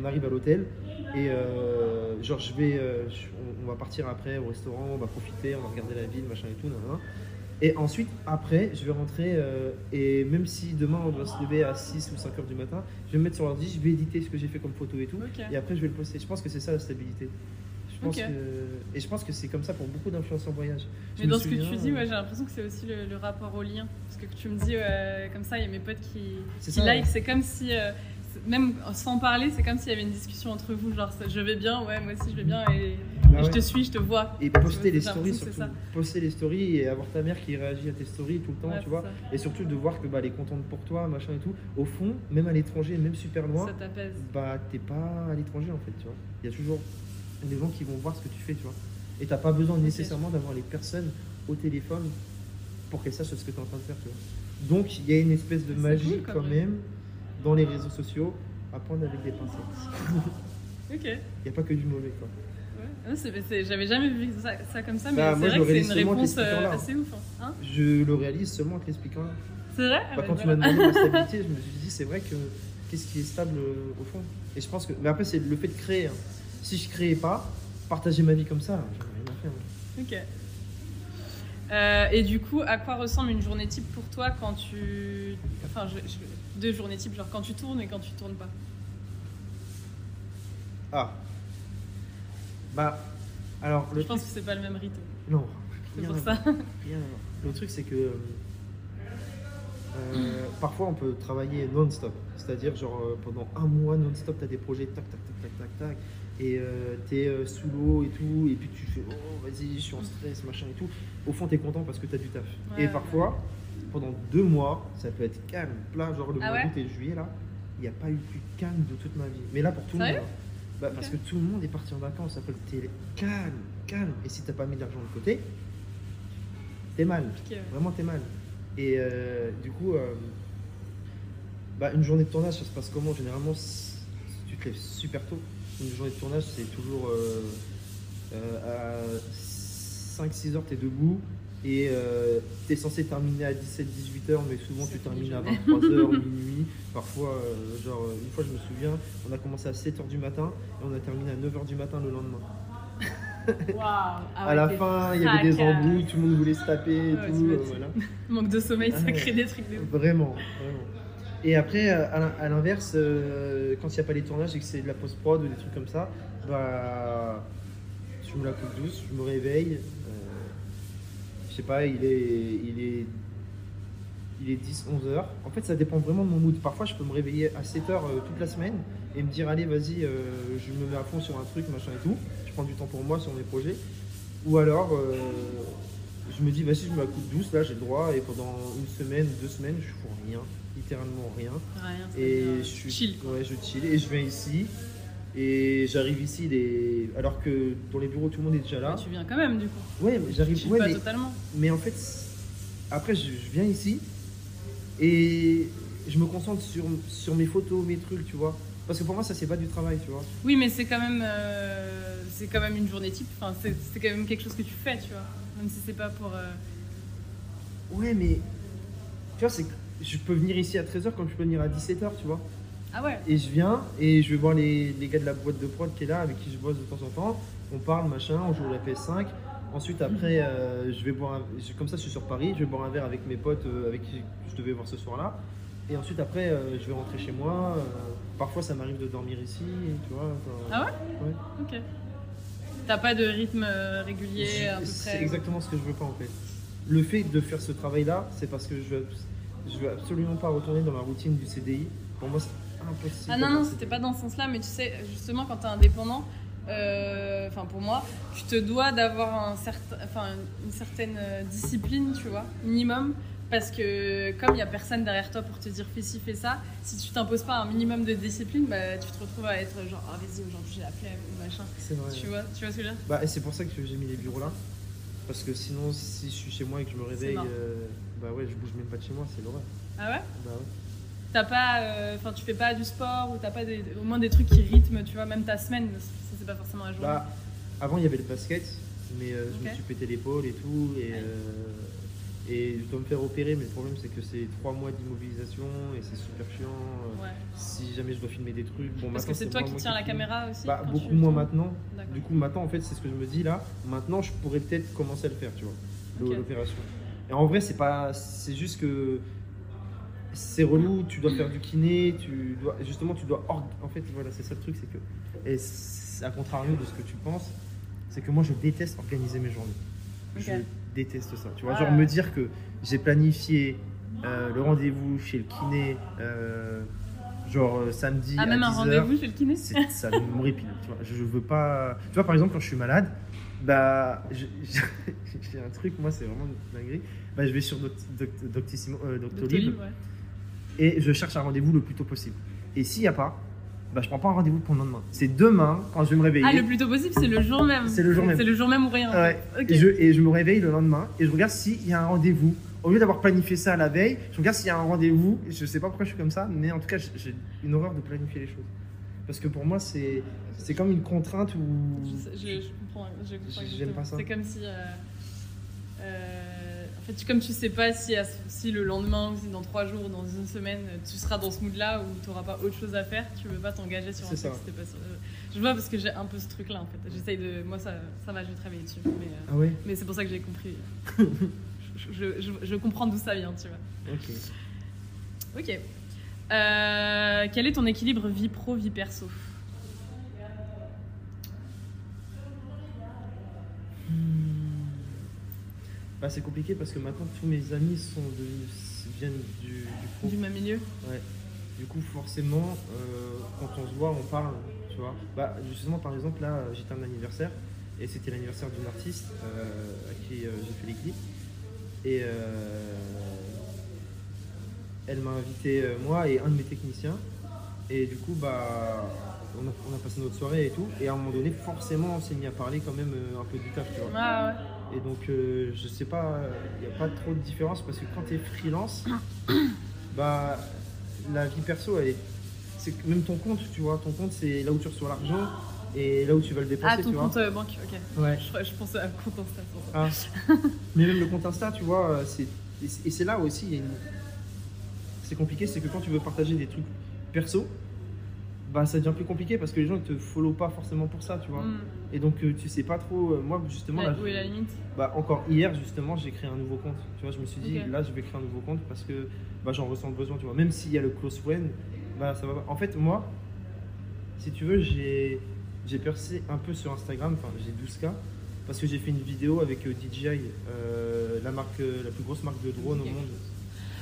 on arrive à l'hôtel et euh, genre je vais, euh, je- on, on va partir après au restaurant, on va profiter, on va regarder la ville, machin et tout. Et ensuite, après, je vais rentrer euh, et même si demain on doit se lever à 6 ou 5 heures du matin, je vais me mettre sur l'ordi, je vais éditer ce que j'ai fait comme photo et tout. Et après, je vais le poster. Je pense que c'est ça la stabilité. Je pense que... Et je pense que c'est comme ça pour beaucoup d'influenceurs voyage. Je Mais dans ce que tu dis, euh, ouais, j'ai l'impression que c'est aussi le, le rapport au lien. Parce que tu me dis, comme ça, il y a mes potes qui, qui ça, like, ouais. c'est comme si, euh, même sans parler, c'est comme s'il y avait une discussion entre vous, genre je vais bien, ouais, moi aussi je vais bien, et, Bah et je te suis, je te vois. Et poster les stories surtout. Poster les stories et avoir ta mère qui réagit à tes stories tout le temps, Ouais, tu vois. ça. Et surtout de voir que bah, elle est contente pour toi, machin et tout. Au fond, même à l'étranger, même super loin, Ça bah t'es pas à l'étranger en fait, tu vois. Il y a toujours des gens qui vont voir ce que tu fais, tu vois. Et t'as pas besoin nécessairement d'avoir les personnes au téléphone pour qu'elles sachent ce que tu es en train de faire, tu vois. Donc il y a une espèce de magie cool, quand même dans les réseaux sociaux à prendre avec des pincettes. Ok. Il n'y a pas que du mauvais, quoi. Ouais. C'est- J'avais jamais vu ça, ça comme ça, mais Bah, c'est vrai que c'est une réponse t'expliquant euh, assez ouf. hein. Hein Je le réalise seulement en te l'expliquant là. c'est vrai? Ah Bah, bah, quand tu voilà. m'as demandé ma stabilité, je me suis dit, c'est vrai que qu'est-ce qui est stable euh, au fond? Et je pense que. Mais après, c'est le fait de créer. hein. Si je créais pas, partager ma vie comme ça, j'en rien à faire. hein. Ok. Euh, et du coup, à quoi ressemble une journée type pour toi quand tu. Enfin, je- je- deux journées type, genre quand tu tournes et quand tu tournes pas Ah. Bah. Alors, le Je pense truc. que c'est pas le même rythme. Non. C'est pour ça. rien. Le truc, c'est que. euh, parfois, on peut travailler non-stop. C'est-à-dire, genre, euh, pendant un mois non-stop, tu as des projets, tac, tac, tac, tac, tac, tac. Et tu es sous l'eau et tout. Et puis, tu fais, oh, vas-y, je suis en stress, machin et tout. Au fond, tu es content parce que tu as du taf. Ouais, et ouais. Pendant deux mois, ça peut être calme, plat, genre le Ah mois ouais d'août et juillet, là. Il n'y a pas eu plus calme de toute ma vie. Mais là, pour tout le monde. hein. Bah, Parce que tout le monde est parti en vacances. Après, t'es calme, calme. Et si t'as pas mis d'argent de côté, t'es mal. Vraiment, t'es mal. Et euh, du coup, euh, bah, une journée de tournage, ça se passe comment? Généralement, tu te lèves super tôt. Une journée de tournage, c'est toujours euh, à 5-6 heures, t'es debout. Et euh, t'es censé terminer à 17-18 heures, mais souvent tu termines à jamais. 23 heures, minuit. Parfois, euh, genre, euh, une fois, je me souviens, on a commencé à 7 heures du matin et on a terminé à 9 heures du matin le lendemain. Waouh Ah à la fin, il y avait des fracasse. embrouilles, tout le monde voulait se taper et Ouais, tout. tu euh, voilà. Manque de sommeil, ça Ah crée des trucs de. Vraiment, vraiment. Et après, euh, à l'in- à l'inverse, euh, quand il n'y a pas les tournages et que c'est de la post-prod ou des trucs comme ça, bah, je me la coupe douce, je me réveille. Je sais pas, il est, il est, il est 10, 11 heures. En fait, ça dépend vraiment de mon mood. Parfois, je peux me réveiller à 7 heures euh, toute la semaine et me dire, allez, vas-y, euh, je me mets à fond sur un truc, machin et tout. Je prends du temps pour moi sur mes projets. Ou alors, euh, je me dis, vas-y, je me la coupe douce, là, j'ai le droit. Et pendant une semaine, deux semaines, je fous rien, littéralement rien. Rien, Et je suis chill. Ouais, je chill et je viens ici. Et j'arrive ici, les... alors que dans les bureaux, tout le monde est déjà là. Mais tu viens quand même du coup. Ouais, Tu j'arrive. chill Ouais, pas mais, totalement. mais en fait, après, je, je viens ici et je me concentre sur, sur mes photos, mes trucs, tu vois. Parce que pour moi, ça, c'est pas du travail, tu vois. Oui, mais c'est quand même, euh, c'est quand même une journée type. Enfin, c'est quand même quelque chose que tu fais, tu vois. Même si c'est pas pour. euh, Ouais, mais tu vois, c'est je peux venir ici à 13h comme je peux venir à 17h, tu vois. Ah ouais. Et je viens et je vais voir les, les gars de la boîte de prod qui est là, avec qui je bosse de temps en temps. On parle, machin, on joue à la PS5. Ensuite, après, euh, je vais boire un- comme ça, je suis sur Paris, je vais boire un verre avec mes potes euh, avec qui je devais voir ce soir-là. Et ensuite, après, euh, je vais rentrer chez moi. parfois, ça m'arrive de dormir ici, tu vois. enfin, Ah ouais Ouais. Ok. T'as pas de rythme régulier Je- à peu C'est exactement ce que je veux pas en fait. Le fait de faire ce travail-là, c'est parce que je veux, je veux absolument pas retourner dans la routine du CDI. Pour moi, impossible. Ah non, non, c'était pas dans ce sens-là, mais tu sais, justement, quand t'es indépendant, euh, enfin pour moi, tu te dois d'avoir un certain, une certaine euh, discipline, tu vois, minimum, Parce que comme il y a personne derrière toi pour te dire fais ci, fais ça, si tu t'imposes pas un minimum de discipline, bah, tu te retrouves à être genre ah vas-y aujourd'hui j'ai la flemme ou machin. C'est vrai. Tu vois, tu vois ce que je veux dire? Bah, et c'est pour ça que j'ai mis les bureaux là. Parce que sinon, si je suis chez moi et que je me réveille, euh, bah ouais, je bouge même pas de chez moi, c'est l'horreur. Ah ouais? Bah ouais. T'as pas, euh, enfin tu fais pas du sport ou t'as pas des- au moins des trucs qui rythment, tu vois, même ta semaine, ça c'est pas forcément la journée. Bah, avant, il y avait le basket, mais euh, je me suis pété l'épaule et tout. Et, Ouais. euh, et je dois me faire opérer, mais le problème, c'est que c'est trois mois d'immobilisation et c'est super chiant. ouais. Si jamais je dois filmer des trucs, bon, Parce que c'est toi qui tiens la filme. caméra aussi Bah, beaucoup moins tournes maintenant. Du coup, maintenant, en fait, c'est ce que je me dis là. Maintenant, je pourrais peut-être commencer à le faire, tu vois, l'opération. Et en vrai, c'est pas, c'est juste que c'est relou. Tu dois faire du kiné, tu dois, justement, tu dois. En fait, voilà, c'est ça le truc, c'est que, et à contrario de ce que tu penses, c'est que moi, je déteste organiser mes journées. Je déteste ça. Tu vois, Ah. genre me dire que j'ai planifié euh, le rendez-vous chez le kiné, euh, genre euh, samedi Ah, même un 10 heures. rendez-vous chez le kiné C'est- ça me répile. Tu vois. Je, je veux pas. Tu vois, par exemple, quand je suis malade, bah, j'ai un truc, moi, c'est vraiment une dinguerie. Bah, je vais sur Doct- Doct- Doctissimo- euh, Doctolib Doctolib, ouais. Et je cherche un rendez-vous le plus tôt possible. Et s'il n'y a pas, bah, je prends pas un rendez-vous pour le lendemain. C'est demain, quand je vais me réveiller. Ah, le plus tôt possible, c'est le jour même. C'est le jour même. C'est le jour même ou rien. Ouais. Et, je, et je me réveille le lendemain et je regarde s'il y a un rendez-vous. Au lieu d'avoir planifié ça la veille, je regarde s'il y a un rendez-vous. Je sais pas pourquoi je suis comme ça, mais en tout cas, j'ai- une horreur de planifier les choses. Parce que pour moi, c'est c'est comme une contrainte où. Je, je- je comprends, je comprends J'aime pas ça. C'est comme si. euh, euh, en fait, tu- comme tu sais pas si, si le lendemain, ou si dans trois jours, ou dans une semaine, tu seras dans ce mood-là où tu n'auras pas autre chose à faire, tu veux pas t'engager sur un truc si pas. Euh, Je vois parce que j'ai un peu ce truc-là en fait. J'essaye de. Moi, ça, ça va, je vais travailler dessus. Mais, euh, Ah ouais mais c'est pour ça que j'ai compris. je, je- je- je comprends d'où ça vient, tu vois. Ok. Ok. Euh, quel est ton équilibre vie pro, vie perso? Bah, c'est compliqué parce que maintenant tous mes amis sont viennent du, du pro. Du même milieu Ouais. Du coup, forcément, euh, quand on se voit, on parle, tu vois. Bah, justement, par exemple, là, j'étais à un anniversaire et c'était l'anniversaire d'une artiste euh, à qui euh, j'ai fait les clips. Et elle m'a invité, moi et un de mes techniciens. Et du coup, bah, on a, on a passé notre soirée et tout. Et à un moment donné, forcément, on s'est mis à parler quand même un peu du taf, tu vois. Ah ouais. Et donc, euh, je sais pas, il n'y a pas trop de différence parce que quand tu es freelance, bah, la vie perso, elle est. C'est même ton compte, tu vois, ton compte, c'est là où tu reçois l'argent et là où tu vas le dépenser, Ah, ton tu vois. compte euh, banque, ok. Ouais. Je, je pensais à compte Insta. Ah. Mais même le compte Insta, tu vois, euh, c'est. Et c'est- et c'est là aussi, il y a une- c'est compliqué, c'est que quand tu veux partager des trucs perso, bah ça devient plus compliqué parce que les gens ils te follow pas forcément pour ça, tu vois. Hmm. Et donc euh, tu sais pas trop. euh, moi justement, La- là, Où est la limite? Bah, encore hier, justement, j'ai créé un nouveau compte. Tu vois, je me suis dit, là, je vais créer un nouveau compte parce que bah, j'en ressens le besoin, tu vois. Même s'il y a le close friend, bah, ça va pas. En fait, moi, si tu veux, j'ai j'ai percé un peu sur Instagram, enfin, j'ai 12K, parce que j'ai fait une vidéo avec euh, DJI, euh, la, marque, la plus grosse marque de drone au monde.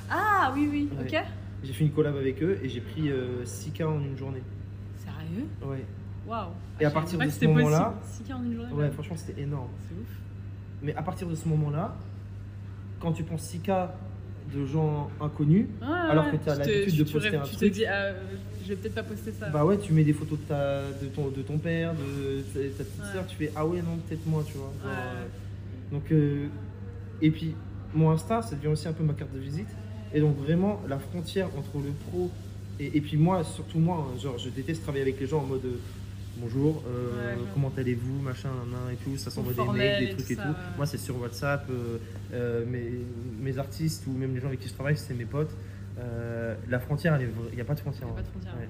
Ah oui, oui, Ouais. ok. J'ai fait une collab avec eux et j'ai pris euh, 6K en une journée. Sérieux Ouais, Waouh. Et à partir de ce moment-là- possible. 6K en une journée ouais ouais. franchement, c'était énorme. C'est ouf. Mais à partir de ce moment-là, quand tu penses 6K de gens inconnus, Alors que Tu te- l'habitude de poster un Tu te dis, ah, euh, je vais peut-être pas poster ça. Bah ouais, tu mets des photos de, ta, de, ton, de ton père, de ta, ta petite Ouais. soeur, tu fais ah ouais, non, peut-être moi, tu vois. genre, Ouais. euh, donc, euh, et puis, mon Insta, ça devient aussi un peu ma carte de visite. Et donc, vraiment, la frontière entre le pro et, et puis moi, surtout moi, hein, genre, je déteste travailler avec les gens en mode euh, bonjour, euh, Ouais, comment allez-vous, machin, nan, et tout, ça s'envoie des mails, et des trucs tout et tout. ouais. Moi, c'est sur WhatsApp, euh, euh, mes, mes artistes ou même les gens avec qui je travaille, c'est mes potes. La frontière, il n'y a pas de frontière. A. Ouais,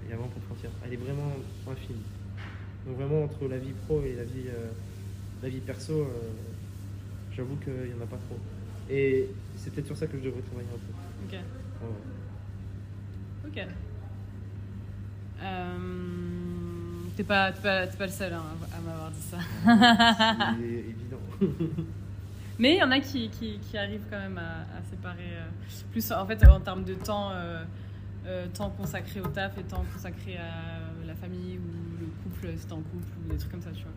Il n'y a vraiment pas de frontière. Elle est vraiment infime. Donc vraiment entre la vie pro et la vie, la vie perso, j'avoue qu'il n'y en a pas trop. Et c'est peut-être sur ça que je devrais travailler un peu. Ok. Ok. Euh, T'es pas, t'es pas, t'es pas le seul hein, à m'avoir dit ça. C'est évident. Mais il y en a qui, qui, qui arrivent quand même à, à séparer. euh, plus en fait en termes de temps, euh, euh, temps consacré au taf et temps consacré à la famille ou le couple, t'es en couple ou des trucs comme ça, tu vois.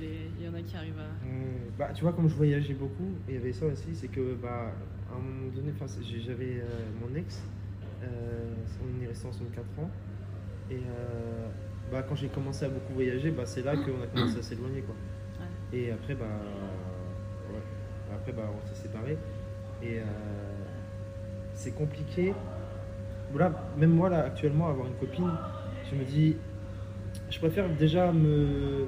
Il y, en a qui arrivent à. Bah, tu vois, comme je voyageais beaucoup, il y avait ça aussi, c'est que bah, à un moment donné, c'est- j'avais mon ex, on est resté ensemble 4 ans. Et euh, bah, quand j'ai commencé à beaucoup voyager, bah, c'est là qu'on a commencé à s'éloigner. quoi. Et après, bah, ouais. après bah, on s'est séparés. Et euh, c'est compliqué. Voilà, même moi, là, actuellement, avoir une copine, je me dis, je préfère déjà me,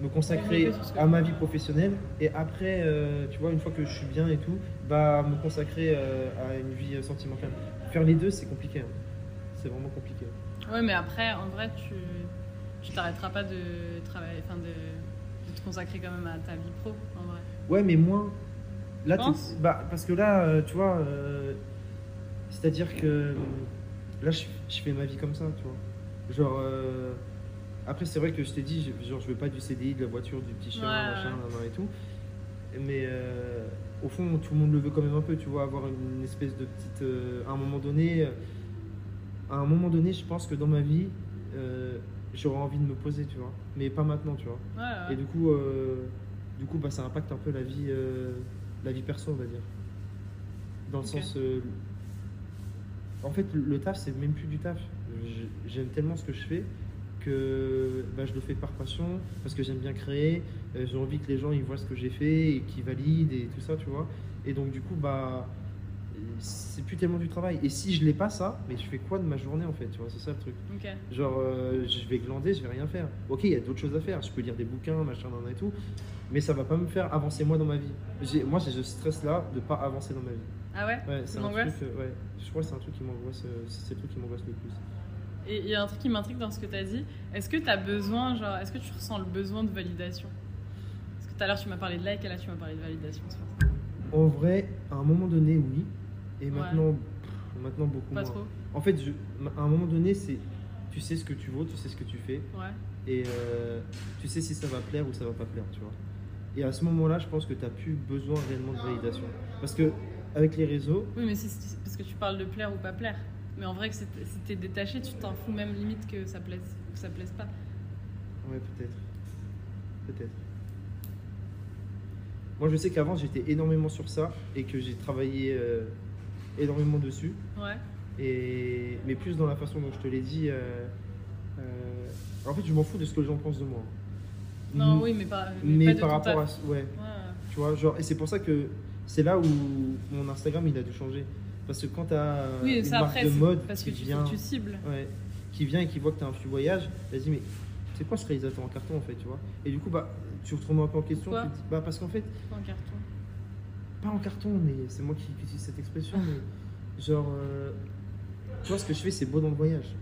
me consacrer à ma vie professionnelle et après, euh, tu vois, une fois que je suis bien et tout, bah, me consacrer euh, à une vie sentimentale. Faire les deux, c'est compliqué. hein. C'est vraiment compliqué. Ouais, mais après, en vrai, tu tu t'arrêteras pas de travailler, enfin de, de te consacrer quand même à ta vie pro, en vrai. Ouais, mais moins. Là, Tu bah, parce que là, euh, tu vois, euh, c'est-à-dire que là, je, je fais ma vie comme ça, tu vois. Genre, euh, après, c'est vrai que je t'ai dit, je- genre, je veux pas du CDI, de la voiture, du petit chien, Ouais, machin, ouais. et tout. Mais euh, au fond, tout le monde le veut quand même un peu, tu vois, avoir une espèce de petite. à un moment donné, à un moment donné, je pense que dans ma vie, euh, j'aurais envie de me poser, tu vois. Mais pas maintenant, tu vois. Ouais, ouais. Et du coup, euh, du coup bah, ça impacte un peu la vie, euh, la vie perso, on va dire. Dans le sens. en fait, le taf, c'est même plus du taf. J'aime tellement ce que je fais que bah, je le fais par passion, parce que j'aime bien créer. J'ai envie que les gens ils voient ce que j'ai fait et qu'ils valident et tout ça, tu vois. Et donc, du coup, bah. C'est plus tellement du travail. Et si je l'ai pas ça, mais je fais quoi de ma journée en fait, tu vois, c'est ça le truc. Ok. Genre, euh, je vais glander, je vais rien faire. Ok, il y a d'autres choses à faire. Je peux lire des bouquins, machin, nan, et tout. Mais ça va pas me faire avancer moi dans ma vie. Moi, j'ai ce stress-là de pas avancer dans ma vie. Ah ouais? Ouais, c'est un truc. euh, ouais, je crois que c'est un truc qui m'angoisse. euh, C'est le truc qui m'angoisse le plus. Et il y a un truc qui m'intrigue dans ce que tu as dit. Est-ce que tu as besoin, genre, est-ce que tu ressens le besoin de validation? Parce que tout à l'heure tu m'as parlé de like et là tu m'as parlé de validation. En vrai, à un moment donné, oui. Et maintenant, pff, maintenant beaucoup Pas moins. trop En fait, je- à un moment donné, c'est. Tu sais ce que tu vaux, tu sais ce que tu fais. Ouais. Et euh, tu sais si ça va plaire ou ça va pas plaire, tu vois. Et à ce moment-là, je pense que tu n'as plus besoin réellement de validation. Parce que avec les réseaux, Oui, mais c'est parce que tu parles de plaire ou pas plaire. Mais en vrai, que c'est- si t'es détaché, tu t'en fous même limite que ça plaise ou que ça plaise pas. Ouais, peut-être. Peut-être. Moi, je sais qu'avant, j'étais énormément sur ça et que j'ai travaillé euh, énormément dessus. Ouais. Et... Mais plus dans la façon dont je te l'ai dit. euh, euh, En fait, je m'en fous de ce que les gens pensent de moi. Non, oui, mais pas, Mais, pas par rapport à. Ouais, Ouais. tu vois, genre. Et c'est pour ça que c'est là où mon Instagram, il a dû changer. Parce que quand tu as Oui, une ça marque après, de mode parce que qui tu, vient, tu cibles. ouais, qui vient et qui voit que tu as un flux voyage, vas-y, mais c'est quoi ce réalisateur en carton en fait, tu vois? Et du coup, bah, tu te remets un peu en question. Tu te dis, bah, parce qu'en fait, En carton. Pas en carton, mais c'est moi qui, utilise cette expression, genre, euh, tu vois, ce que je fais, c'est beau dans le voyage.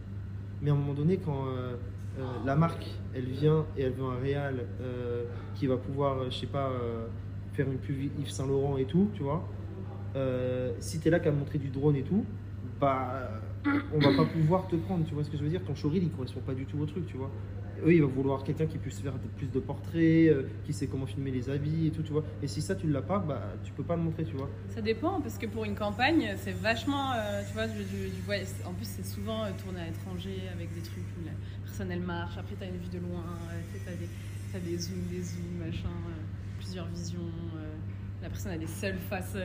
Mais à un moment donné, quand euh, euh, la marque, elle vient et elle veut un réal euh, qui va pouvoir, je sais pas, faire une pub Yves Saint Laurent et tout, tu vois, si t'es là qu'à montrer du drone et tout, bah, on va pas pouvoir te prendre, tu vois ce que je veux dire? Ton showreel, il correspond pas du tout au truc, tu vois. Eux, ils vont vouloir quelqu'un qui puisse faire plus de portraits, euh, qui sait comment filmer les habits et tout, tu vois. Et si ça, tu l'as pas, bah, tu peux pas le montrer, tu vois. Ça dépend, parce que pour une campagne, c'est vachement. euh, tu vois, du, du- voyage. En plus, c'est souvent euh, tourné à l'étranger avec des trucs où la personne elle marche, après t'as une vue de loin, euh, tu t'as des, t'as des zooms, des zooms, machin, plusieurs visions. la personne elle est seule face,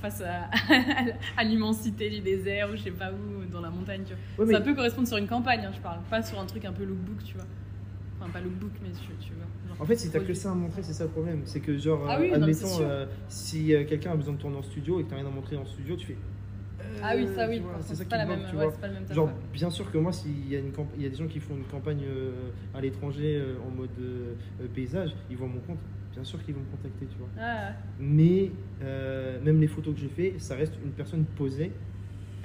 face à, à l'immensité du désert ou je sais pas où, dans la montagne, tu vois. Ouais, Ça peut correspondre sur une campagne, hein, je parle, pas sur un truc un peu lookbook, tu vois. Enfin, pas lookbook, mais tu, tu vois. genre En fait, si t'as que produit. ça à montrer, c'est ça le problème. C'est que, genre, Ah euh, oui, non, mais c'est admettons, sûr. euh, si euh, quelqu'un a besoin de tourner en studio et que t'as rien à montrer en studio, tu fais. Ah oui, ça oui, tu vois, par contre, c'est ça c'est qui pas la me même, manque, tu ouais, vois. c'est pas le même taf, Genre, ouais. bien sûr que moi, s'il y, a une camp- il y a des gens qui font une campagne euh, à l'étranger euh, en mode euh, euh, paysage, ils voient mon compte, bien sûr qu'ils vont me contacter, tu vois. Ah, Mais euh, même les photos que je fais, ça reste une personne posée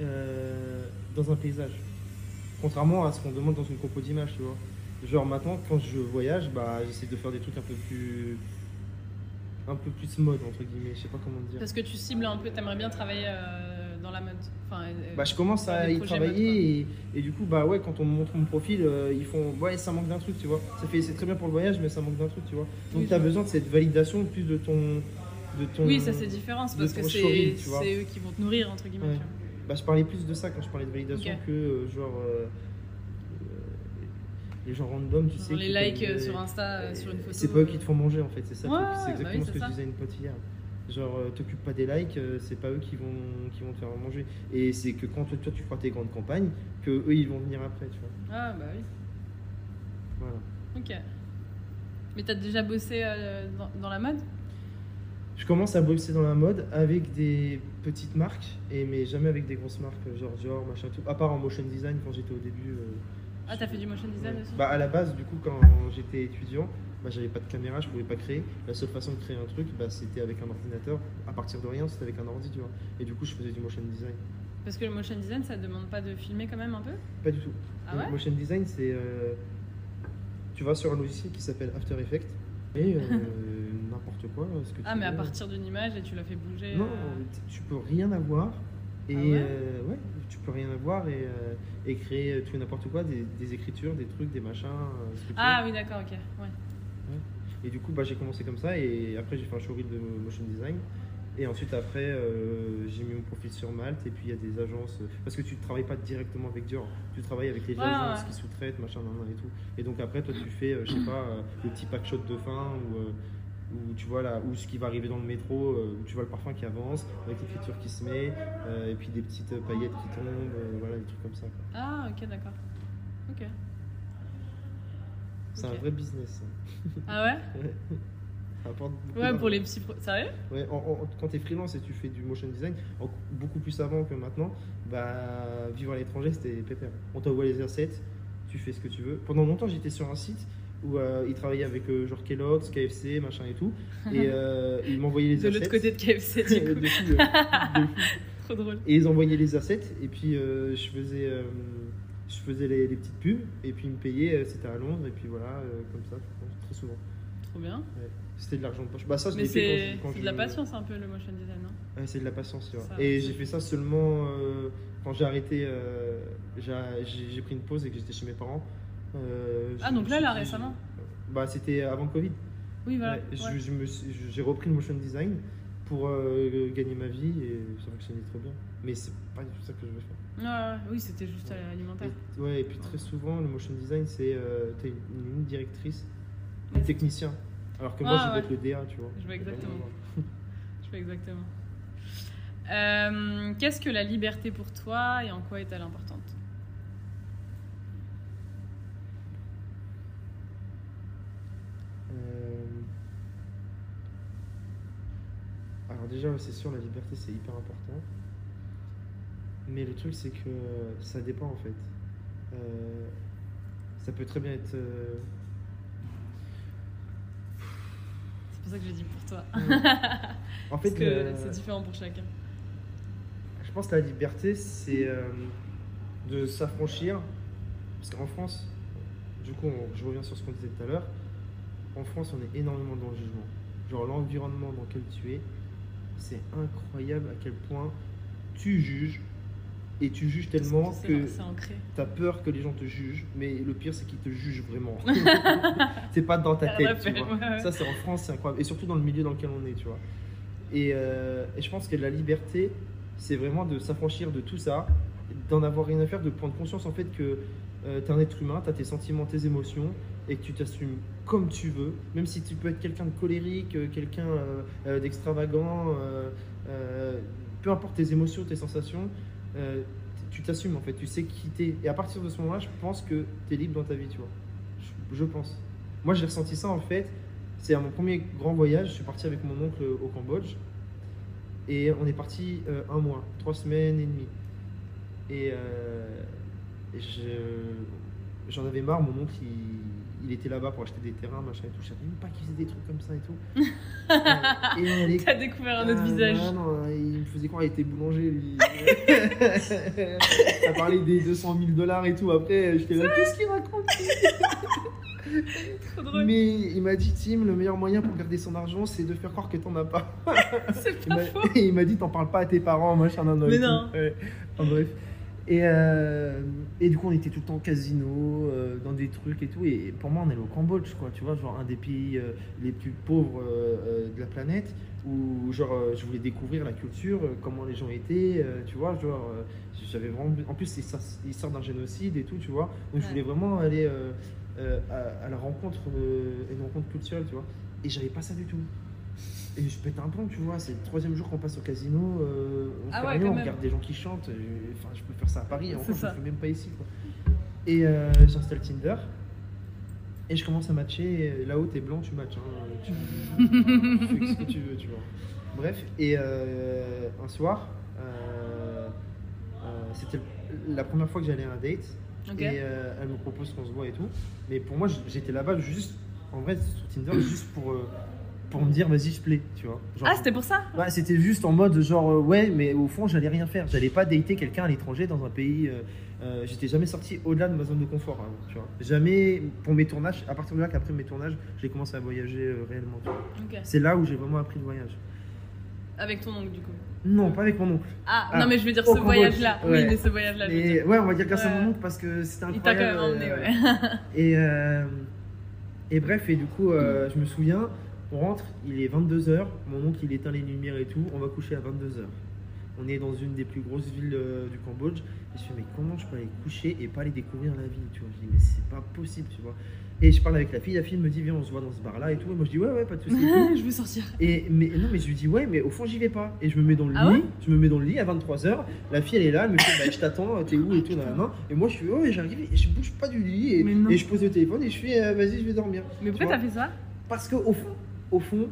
euh, dans un paysage. Contrairement à ce qu'on demande dans une compo d'image, tu vois. Genre maintenant, quand je voyage, bah, j'essaie de faire des trucs un peu plus un peu plus mode entre guillemets, je sais pas comment dire. Parce que tu cibles un peu, t'aimerais bien travailler euh, dans la mode. Enfin, euh, Bah, je commence à y travailler et, et du coup bah ouais quand on me montre mon profil euh, ils font ouais ça manque d'un truc tu vois ça fait c'est très bien pour le voyage mais ça manque d'un truc tu vois donc Oui, tu as je vois. besoin de cette validation plus de ton de ton Oui, ça c'est différent, c'est parce que c'est eux qui vont te nourrir, entre guillemets. Ouais. tu vois. bah je parlais plus de ça quand je parlais de validation que genre les gens random tu sais les likes euh, sur Insta, euh, sur une photo. c'est pas eux qui te font manger en fait c'est ça Ouais, c'est bah exactement oui, ce que ça. je disais à une pote hier Genre, euh, t'occupes pas des likes, euh, c'est pas eux qui vont, qui vont te faire manger. Et c'est que quand toi, tu feras tes grandes campagnes, que eux ils vont venir après, tu vois. Ah, bah oui. Voilà. Ok. Mais t'as déjà bossé euh, dans, dans la mode? Je commence à bosser dans la mode avec des petites marques, et, mais jamais avec des grosses marques, euh, genre Dior, machin, tout. À part en motion design quand j'étais au début. euh, Ah, t'as fait du motion design ouais. aussi Bah, à la base, du coup, quand j'étais étudiant, bah, j'avais pas de caméra, je pouvais pas créer. La seule façon de créer un truc, bah, c'était avec un ordinateur. À partir de rien, c'était avec un ordi, tu vois. Et du coup, je faisais du motion design. Parce que le motion design, ça demande pas de filmer quand même un peu? Pas du tout. Ah Le ouais? motion design, c'est. euh, tu vas sur un logiciel qui s'appelle After Effects et euh, n'importe quoi. Ce que Ah, tu mais à partir d'une image et tu la fais bouger Non, euh, tu peux rien avoir. Et Ah ouais? euh, ouais, tu peux rien avoir et, euh, et créer euh, tout n'importe quoi, des, des écritures, des trucs, des machins. euh, Ah oui, d'accord, ok. Ouais. Et du coup, bah, j'ai commencé comme ça et après j'ai fait un showreel de motion design. Et ensuite, après, euh, j'ai mis mon profil sur Malte et puis il y a des agences. Parce que tu ne travailles pas directement avec Dior, tu travailles avec les Ouais, agences qui sous-traitent, machin, nan, nan et tout. Et donc après, toi, tu fais, euh, je sais pas, euh, le petit pack shot de fin ou. Ou tu vois là, ou ce qui va arriver dans le métro, euh, où tu vois le parfum qui avance, avec l'écriture qui se met, euh, et puis des petites euh, paillettes qui tombent, voilà, des trucs comme ça. quoi. Ah, ok, d'accord. Ok. C'est un vrai business. Ah ouais Ça Ouais, d'argent. pour les petits. Sérieux? Ouais, en- en- quand tu es freelance et tu fais du motion design, en- beaucoup plus avant que maintenant, bah, vivre à l'étranger c'était pépère. On t'envoie les assets, tu fais ce que tu veux. Pendant longtemps, j'étais sur un site où euh, ils travaillaient avec euh, genre Kellogg's, KFC, machin et tout. Et euh, ils m'envoyaient les De assets. l'autre côté de KFC, du De coup. fou. De fou. Trop drôle. Et ils envoyaient les assets et puis euh, je faisais, je faisais les, les petites pubs et puis ils me payaient, c'était à Londres et puis voilà, comme ça, très souvent. Trop bien. C'était de l'argent de poche. Bah, ça, je Mais c'est de la patience un peu le motion design, non? Ouais, c'est de la patience, tu vois. Ça, et j'ai fait ça seulement quand j'ai arrêté, j'ai pris une pause et que j'étais chez mes parents. Euh, Ah, donc là, là, récemment Bah, c'était avant le Covid. Oui, voilà. Ouais, je je- J'ai repris le motion design pour euh, gagner ma vie et ça fonctionnait très bien. Mais c'est pas du tout ça que je veux faire. Ouais, oui, c'était juste alimentaire. Et, ouais, et puis très souvent, le motion design, c'est euh, une, ligne directrice, un technicien. Alors que moi, Ah, je vais être le DA, tu vois. Je vois exactement. Je vois exactement. Euh, Qu'est-ce que la liberté pour toi et en quoi est-elle importante? Euh, Alors déjà, c'est sûr, la liberté, c'est hyper important. Mais le truc, c'est que ça dépend, en fait. Euh, Ça peut très bien être... euh, C'est pour ça que j'ai dit pour toi. En fait, Parce que c'est différent pour chacun. je pense que la liberté, c'est de s'affranchir. Parce qu'en France, du coup, on- je reviens sur ce qu'on disait tout à l'heure. En France, on est énormément dans le jugement. Genre, l'environnement dans lequel tu es, c'est incroyable à quel point tu juges. Et tu juges tellement que tu as peur que les gens te jugent. Mais le pire, c'est qu'ils te jugent vraiment. c'est pas dans ta tête, tu vois. ouais. Ça, c'est en France, c'est incroyable. Et surtout dans le milieu dans lequel on est, tu vois. Et, euh, et je pense que la liberté, c'est vraiment de s'affranchir de tout ça, d'en avoir rien à faire, de prendre conscience en fait que tu es un être humain, tu as tes sentiments, tes émotions, et que tu t'assumes comme tu veux, même si tu peux être quelqu'un de colérique, euh, quelqu'un euh, euh, d'extravagant, peu importe tes émotions, tes sensations, tu t'assumes en fait, tu sais qui t'es. Et à partir de ce moment-là, je pense que tu es libre dans ta vie, tu vois. Je, pense. Moi, j'ai ressenti ça en fait. C'est à mon premier grand voyage. Je suis parti avec mon oncle au Cambodge. Et on est parti un mois, trois semaines et demie. Et, et je- j'en avais marre. Mon oncle, il, il était là-bas pour acheter des terrains, machin et tout. Je savais même pas qu'il faisait des trucs comme ça et tout. Euh, et T'as découvert un autre ah, visage. Non, non, il me faisait croire qu'il était boulanger, lui. Ça parlait des 200 000 dollars et tout. Après, j'étais là, qu'est-ce qu'il raconte Trop drôle. Mais il m'a dit, Tim, le meilleur moyen pour garder son argent, c'est de faire croire que t'en as pas. C'est pas faux. et il m'a dit, t'en parles pas à tes parents, machin, nan, nan, Mais non. Ouais. Enfin, bref. Et, euh, et du coup, on était tout le temps au casino, euh, dans des trucs et tout. Et pour moi, on est au Cambodge, quoi. Tu vois, genre un des pays euh, les plus pauvres de la planète. Où, genre, je voulais découvrir la culture, comment les gens étaient, tu vois. Genre, j'avais vraiment. En plus, ils sortent, d'un génocide et tout, tu vois. Donc, je voulais vraiment aller à, à la rencontre, une rencontre culturelle, tu vois. Et j'avais pas ça du tout. Et je pète un plomb, tu vois. C'est le troisième jour qu'on passe au casino. euh, on Ah ouais, rien, on même. regarde des gens qui chantent. Enfin, je peux faire ça à Paris. C'est Encore, je ça. le fais même pas ici, quoi. Et euh, j'installe Tinder. Et je commence à matcher. Là-haut, t'es blanc, tu matches. hein. Tu, tu fais ce que tu veux, tu vois. Bref, et euh, un soir, euh, c'était la première fois que j'allais à un date. Et elle me propose qu'on se voit et tout. Mais pour moi, j'étais là-bas juste, en vrai, sur Tinder, juste pour, pour me dire, vas-y, je plais, tu vois. Genre, Ah, c'était pour ça? Ouais, c'était juste en mode genre euh, ouais mais au fond j'allais rien faire j'allais pas dater quelqu'un à l'étranger dans un pays euh, euh, j'étais jamais sorti au-delà de ma zone de confort avant, tu vois jamais pour mes tournages à partir de là qu'après mes tournages j'ai commencé à voyager réellement tu vois. Ok. c'est là où j'ai vraiment appris le voyage Avec ton oncle, du coup? non pas avec mon oncle Ah, Ah, non, mais je veux dire ce voyage-là. Oui, mais ce voyage-là, ouais on va dire grâce à mon oncle parce que c'était Il t'a incroyable quand même emmené, ouais. Et, et bref, et du coup, je me souviens, on rentre, il est 22h, mon oncle il éteint les lumières et tout, on va coucher à 22h. On est dans une des plus grosses villes euh, du Cambodge. Et je me dis, mais comment je peux aller coucher et pas aller découvrir la ville tu vois? Je dis, mais c'est pas possible, tu vois. Et je parle avec la fille, la fille me dit, viens, on se voit dans ce bar-là et tout. Et moi je dis, ouais, ouais, pas de soucis. je veux sortir. Et mais non, mais je lui dis ouais, mais au fond j'y vais pas. Et je me mets dans le Ah lit, ouais? je me mets dans le lit à 23h. La fille elle est là, elle me fait bah, je t'attends, t'es où et tout, nanana. Et moi je fais ouais, j'arrive et je bouge pas du lit et, et je pose le téléphone et je fais euh, vas-y, je vais dormir. Mais pourquoi t'as fait ça? Parce que au fond, au fond,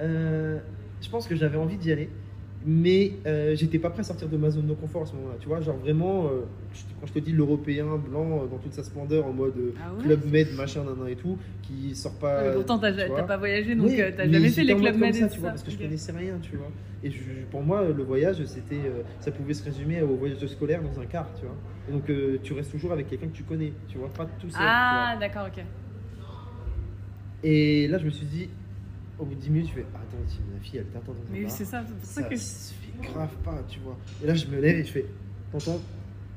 euh, je pense que j'avais envie d'y aller, mais euh, j'étais pas prêt à sortir de ma zone de confort à ce moment-là. Tu vois, genre vraiment, euh, je- quand je te dis l'européen blanc euh, dans toute sa splendeur en mode Ah ouais club med machin nanana et tout, qui sort pas. Ouais, mais Pourtant, t'as tu pas voyagé, donc Oui, euh, t'as mais jamais fait les comme med ça, tu vois, parce que je Ok. connaissais rien, tu vois. Et je- pour moi, le voyage, c'était, ça pouvait se résumer au voyage scolaire dans un car, tu vois. Et donc, tu restes toujours avec quelqu'un que tu connais, tu vois, pas tout seul. Ah, d'accord, ok. tu. Et là, je me suis dit, au bout de 10 minutes, je fais, ah, attends, si la fille, elle t'attend Mais c'est ça, c'est pour ça ça que. se fait grave pas, tu vois. Et là, je me lève et je fais, tonton,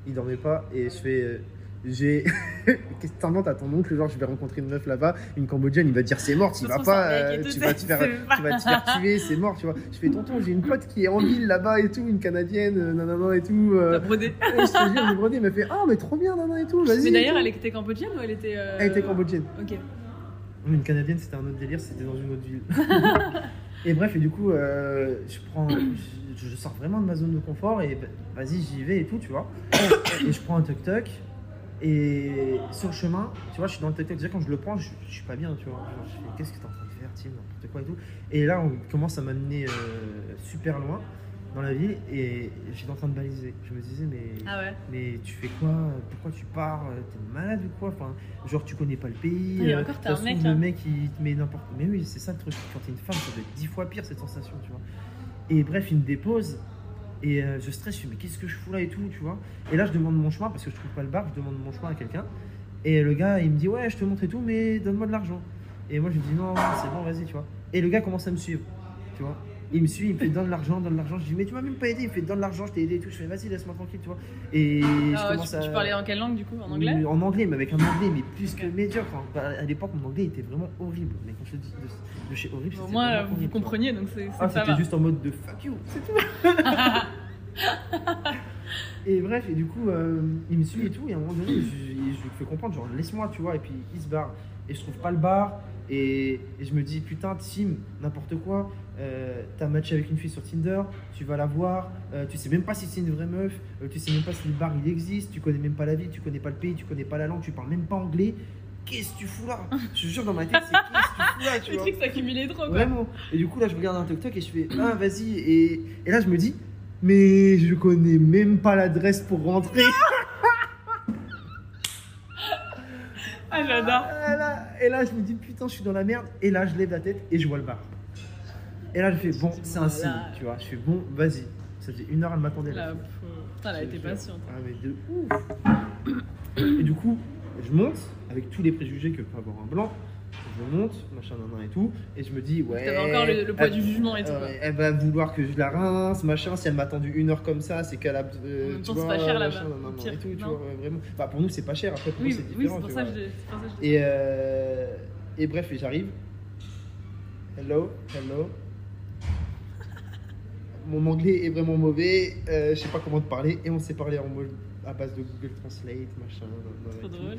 il dormait pas, et je fais. euh, j'ai. Qu'est-ce que t'inventes à ton oncle Genre, je vais rencontrer une meuf là-bas, une cambodgienne, il va te dire c'est mort, tu Ça vas pas, euh, tu vas te faire, tu vas te faire tuer, c'est mort, tu vois. Je fais tonton, j'ai une pote qui est en ville là-bas et tout, une canadienne, euh, nanana et tout. T'as euh, brodé. et je te jure, j'ai brodé, il m'a fait ah, mais trop bien, nanana et tout, vas-y. Mais d'ailleurs, elle était cambodgienne ou elle était. Elle était cambodgienne. Ok. Une canadienne, c'était un autre délire, c'était dans une autre ville. et bref, et du coup, euh, je prends, je, je sors vraiment de ma zone de confort et bah, vas-y, j'y vais et tout, tu vois. Et je prends un tuk-tuk. Et sur le chemin, tu vois, je suis dans le tuk-tuk. Déjà, quand je le prends, je, je suis pas bien, tu vois. Genre, je fais, qu'est-ce que t'es en train de faire, Tim N'importe quoi et tout. Et là, on commence à m'amener euh, super loin dans la ville et j'étais en train de baliser. Je me disais, mais. Ah ouais. Mais tu fais quoi? Pourquoi tu pars? T'es malade ou quoi? Enfin, genre tu connais pas le pays. Et euh, encore, ça un mec, trouve, hein. Le mec il te met n'importe. Mais oui, c'est ça le truc. Quand t'es une femme, ça doit être dix fois pire cette sensation, tu vois. Et bref, il me dépose et euh, je stresse. Je me dis mais qu'est-ce que je fous là et tout, tu vois. Et là, je demande mon chemin parce que je trouve pas le bar. Je demande mon chemin à quelqu'un. Et le gars, il me dit ouais, je te montre et tout, mais donne-moi de l'argent. Et moi, je lui dis non, c'est bon, vas-y, tu vois. Et le gars commence à me suivre, tu vois. Il me suit, il me fait donne l'argent, donne l'argent. Je dis mais tu m'as même pas aidé. Il me fait donne l'argent, je t'ai aidé et tout. Je fais vas-y, laisse-moi tranquille, tu vois. Et Ah, je commence tu, à. tu parlais en quelle langue du coup En anglais En anglais, mais avec un anglais, mais plus que médiocre. Bah, à l'époque, mon anglais était vraiment horrible. Mais quand je te dis de, de chez horrible, c'était vous horrible, tu vois. compreniez, donc c'est Ah, ça c'était juste en mode de fuck you, c'est tout. et bref, et du coup, euh, il me suit et tout, et à un moment donné, je, je lui fais comprendre, genre, laisse-moi, tu vois, et puis il se barre. Et je trouve pas le bar, et, et je me dis, putain, Tim, n'importe quoi, euh, t'as matché avec une fille sur Tinder, tu vas la voir, euh, tu sais même pas si c'est une vraie meuf, euh, tu sais même pas si le bar il existe, tu connais même pas la ville, tu connais pas le pays, tu connais pas la langue, tu parles même pas anglais. Qu'est-ce que tu fous là? Je te jure, dans ma tête, c'est qu'est-ce que tu fous là, tu Le truc s'accumulait trop quoi. Vraiment. Et du coup, là, je regarde un TikTok et je fais Ah, vas-y. Et, et là, je me dis Mais je connais même pas l'adresse pour rentrer. Ah, j'adore. Ah, là. Et là, je me dis Putain, je suis dans la merde. Et là, je lève la tête et je vois le bar. Et là, je fais Bon, c'est un signe. Tu vois, je fais Bon, vas-y. Ça faisait une heure, elle m'attendait là. Putain, elle a été patiente. Ah, mais de ouf. Et du coup, je monte avec tous les préjugés que peut avoir un blanc. Je monte, machin, nan, nan et tout. Et je me dis Ouais. T'avais encore le, le poids elle- du jugement et tout. Euh, quoi. elle va vouloir que je la rince, machin. Si elle m'a attendu une heure comme ça, c'est qu'elle a. euh, En même temps, c'est pas cher, là-bas, et tout, tu vois, vraiment. Bah, pour nous, c'est pas cher. Après, pour Oui, nous, c'est oui, différent. c'est pour ça que c'est pour ça que je. Et, euh, et bref, j'arrive. Hello, hello. Mon anglais est vraiment mauvais. euh, je sais pas comment te parler. Et on s'est parlé en mode à base de Google Translate, machin. nan, nan, Trop tout.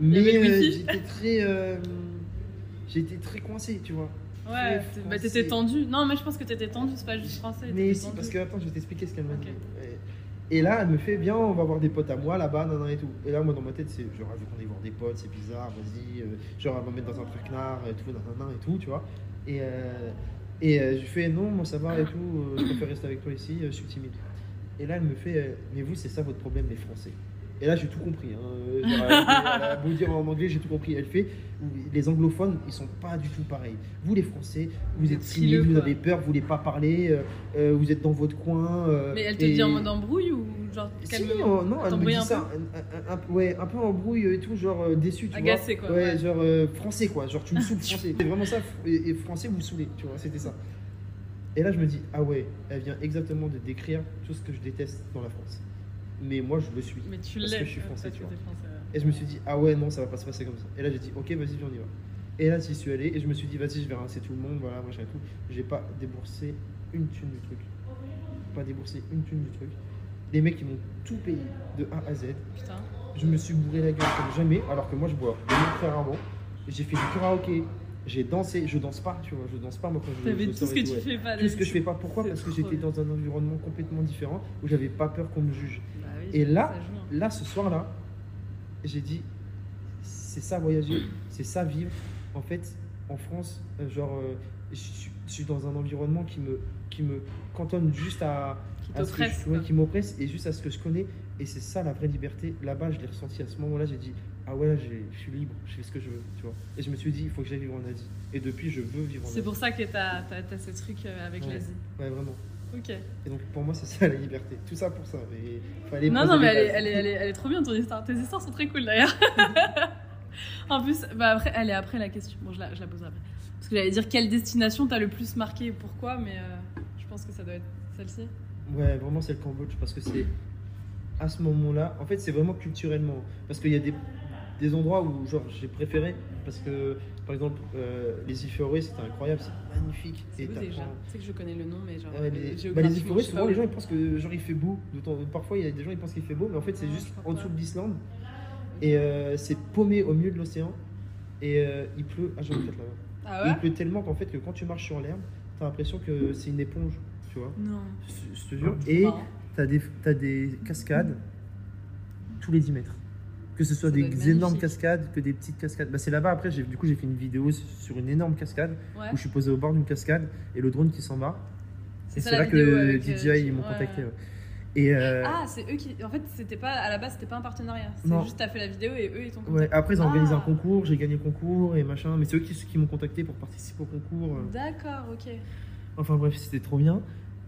Mais euh, j'étais très, euh, j'étais très coincé, tu vois. Ouais, bah, t'étais tendu. Non, mais je pense que t'étais tendu, c'est pas juste français. Mais si, parce que attends, je vais t'expliquer ce qu'elle m'a dit. Et, et là, elle me fait bien, on va voir des potes à moi là-bas, nan, nan, et tout. Et là, moi, dans ma tête, c'est genre, je veux qu'on aille voir des potes, c'est bizarre, vas-y. euh, genre, elle va me mettre dans un traquenard et tout, nan, et tout, tu vois. Et, euh, et euh, je fais non, moi ça va et tout, euh, je préfère rester avec toi ici, je suis timide. Et là, elle me fait, mais vous, c'est ça votre problème, les Français? Et là, j'ai tout compris. Hein. Euh, genre, elle, elle a beau dire en anglais, j'ai tout compris. Elle fait, les anglophones, ils sont pas du tout pareils. Vous, les Français, vous êtes frileux, vous quoi. avez peur, vous voulez pas parler, euh, euh, vous êtes dans votre coin. euh, Mais elle te et- dit en mode embrouille ou genre Si, euh, non, elle me dit un ça, un, un- un- ouais, un peu embrouille et tout, genre déçu, tu Agacé, vois. quoi, Ouais, ouais. genre euh, français, quoi. Genre, tu me saoules français. C'est vraiment ça, et, et français, vous me saoulez, tu vois, c'était ça. Et là, je me dis, ah ouais, elle vient exactement de décrire tout ce que je déteste dans la France. Mais moi, je le suis. Mais tu Parce que je suis français, tu vois. t'es français, ouais. Et je me suis dit, ah ouais, non, ça va pas se passer comme ça. Et là, j'ai dit, ok, vas-y, viens, on y va. Et là, j'y suis allé, et je me suis dit, vas-y, je vais rincer tout le monde, voilà, machin et tout. J'ai pas déboursé une thune du truc. Pas déboursé une thune du truc. Les mecs, ils m'ont tout payé, de A à Z. Putain. Je me suis bourré la gueule comme jamais, alors que moi, je bois rarement. J'ai fait du karaoké, j'ai dansé, je danse pas, tu vois, je danse pas, moi, quand je T'avais tout ce que tu ouais. fais pas. Tout ce que je fais pas. Pourquoi? Parce que j'étais dans un environnement complètement différent, où j'avais pas peur qu'on me juge. Bah Et là, hein. Là, ce soir-là, j'ai dit, c'est ça voyager, c'est ça vivre. En fait, en France, euh, genre, euh, je suis- je suis dans un environnement qui me, qui me cantonne juste à, Qui à ce que je- t'oppresse. ouais, m'oppresse et juste à ce que je connais. Et c'est ça la vraie liberté. Là-bas, je l'ai ressenti à ce moment-là. J'ai dit, ah ouais, je suis libre, je fais ce que je veux, tu vois. Et je me suis dit, il faut que j'aille vivre en Asie. Et depuis, je veux vivre en C'est Asie. pour ça que t'as t'as- t'as ce truc euh, avec Ouais. l'Asie. Ouais, vraiment. Ok. Et donc, pour moi, c'est ça la liberté. Tout ça pour ça. Et fallait Non, non, mais les elle est, bases. elle, est, elle, est, elle est trop bien ton histoire. Tes histoires sont très cool d'ailleurs. en plus, bah après, elle est après la question. Bon, je la, je la poserai après. Parce que j'allais dire quelle destination t'as le plus marqué et pourquoi, mais euh, je pense que ça doit être celle-ci. Ouais, vraiment, c'est le Cambodge parce que c'est à ce moment-là. En fait, c'est vraiment culturellement. Parce qu'il y a des, des endroits où genre j'ai préféré. Parce que, par exemple, euh, les Féroé, c'était incroyable, c'est magnifique. C'est Et où déjà Tu sais que je connais le nom, mais genre. Les, géographiquement, bah, les sais souvent les gens ils pensent que genre il fait beau. D'autant- Parfois il y a des gens ils pensent qu'il fait beau, mais en fait c'est Non, juste en dessous de l'Islande. Et euh, c'est paumé au milieu de l'océan. Et euh, il pleut à jamais là-bas. Ah il ouais pleut tellement qu'en fait que quand tu marches sur l'herbe, t'as l'impression que c'est une éponge, tu vois. Non. Je te jure. Et Marrant. t'as des, t'as des cascades tous les 10 mètres. Que ce soit des énormes cascades, que des petites cascades. Bah, c'est là-bas, après, j'ai, du coup, j'ai fait une vidéo sur une énorme cascade Ouais. où je suis posé au bord d'une cascade et le drone qui s'en va. Et c'est là que DJI euh, ils m'ont contacté. Et euh, Ah, c'est eux qui. En fait, c'était pas à la base, c'était pas un partenariat. C'est juste t'as fait la vidéo et eux ils t'ont ouais, contacté. après, ils ont organisé Ah. un concours, j'ai gagné le concours et machin. Mais c'est eux qui, qui m'ont contacté pour participer au concours. euh. D'accord, ok. Enfin bref, c'était trop bien.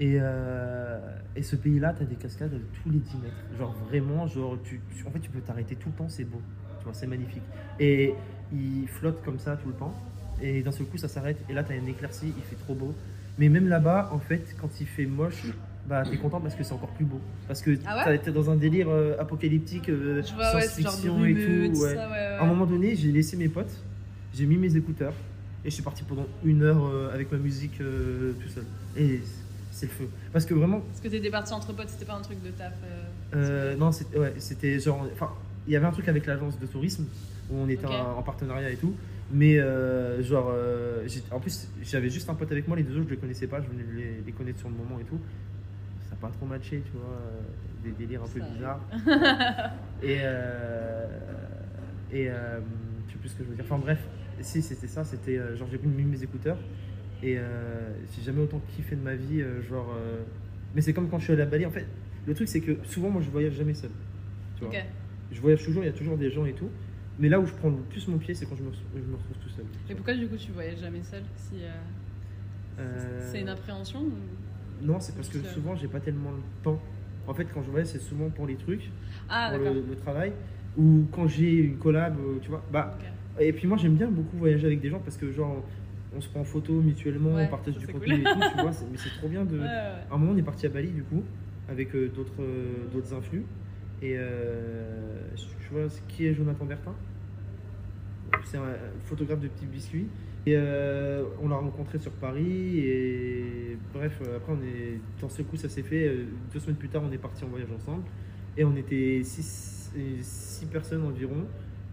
Et, euh, et ce pays-là, tu as des cascades tous les 10 mètres. Genre vraiment, genre, tu, tu- en fait, tu peux t'arrêter tout le temps, c'est beau. Tu vois, c'est magnifique. Et il flotte comme ça tout le temps. Et d'un seul coup, ça s'arrête. Et là, tu as une éclaircie, il fait trop beau. Mais même là-bas, en fait, quand il fait moche, bah, t'es content parce que c'est encore plus beau. Parce que Ah ouais t'es dans un délire euh, apocalyptique, euh, vois, ouais, science-fiction et tout. ouais. ça. À un moment donné, j'ai laissé mes potes, j'ai mis mes écouteurs et je suis parti pendant une heure euh, avec ma musique tout seul. Et c'est le feu. Parce que vraiment, Parce que t'étais parti entre potes, c'était pas un truc de taf. euh, euh, non, c'était ouais, genre. Enfin, il y avait un truc avec l'agence de tourisme où on était en, en partenariat et tout. Mais euh, genre, euh, en plus, j'avais juste un pote avec moi, les deux autres, je les connaissais pas, je venais les, les connaître sur le moment et tout. Ça n'a pas trop matché, tu vois, des délires un peu bizarres. et et je sais plus ce que je veux dire. Enfin bref, si c'était ça, c'était genre j'ai mis mes écouteurs et euh, j'ai jamais autant kiffé de ma vie, euh, genre. euh, mais c'est comme quand je suis allé à Bali. En fait, le truc c'est que souvent moi je voyage jamais seul. Tu vois. Je voyage toujours, il y a toujours des gens et tout. Mais là où je prends le plus mon pied, c'est quand je me, je me retrouve tout seul. Et pourquoi du coup tu voyages jamais seul si, euh, Euh, C'est une appréhension ou- Non, c'est parce que souvent j'ai pas tellement le temps. En fait, quand je voyage, c'est souvent pour les trucs, Ah, pour le, le travail, ou quand j'ai une collab, tu vois. Bah. Et puis moi j'aime bien beaucoup voyager avec des gens parce que genre on se prend en photo mutuellement, Ouais, on partage du contenu cool. et tout, tu vois, mais c'est trop bien de... Ouais, ouais, ouais. À un moment on est parti à Bali du coup, avec euh, d'autres euh, d'autres influx, et euh, je vois qui est Jonathan Bertin C'est un photographe de petits biscuits. Et euh, on l'a rencontré sur Paris et bref, euh, après on est dans ce coup ça s'est fait. euh, Deux semaines plus tard on est parti en voyage ensemble et on était six, six personnes environ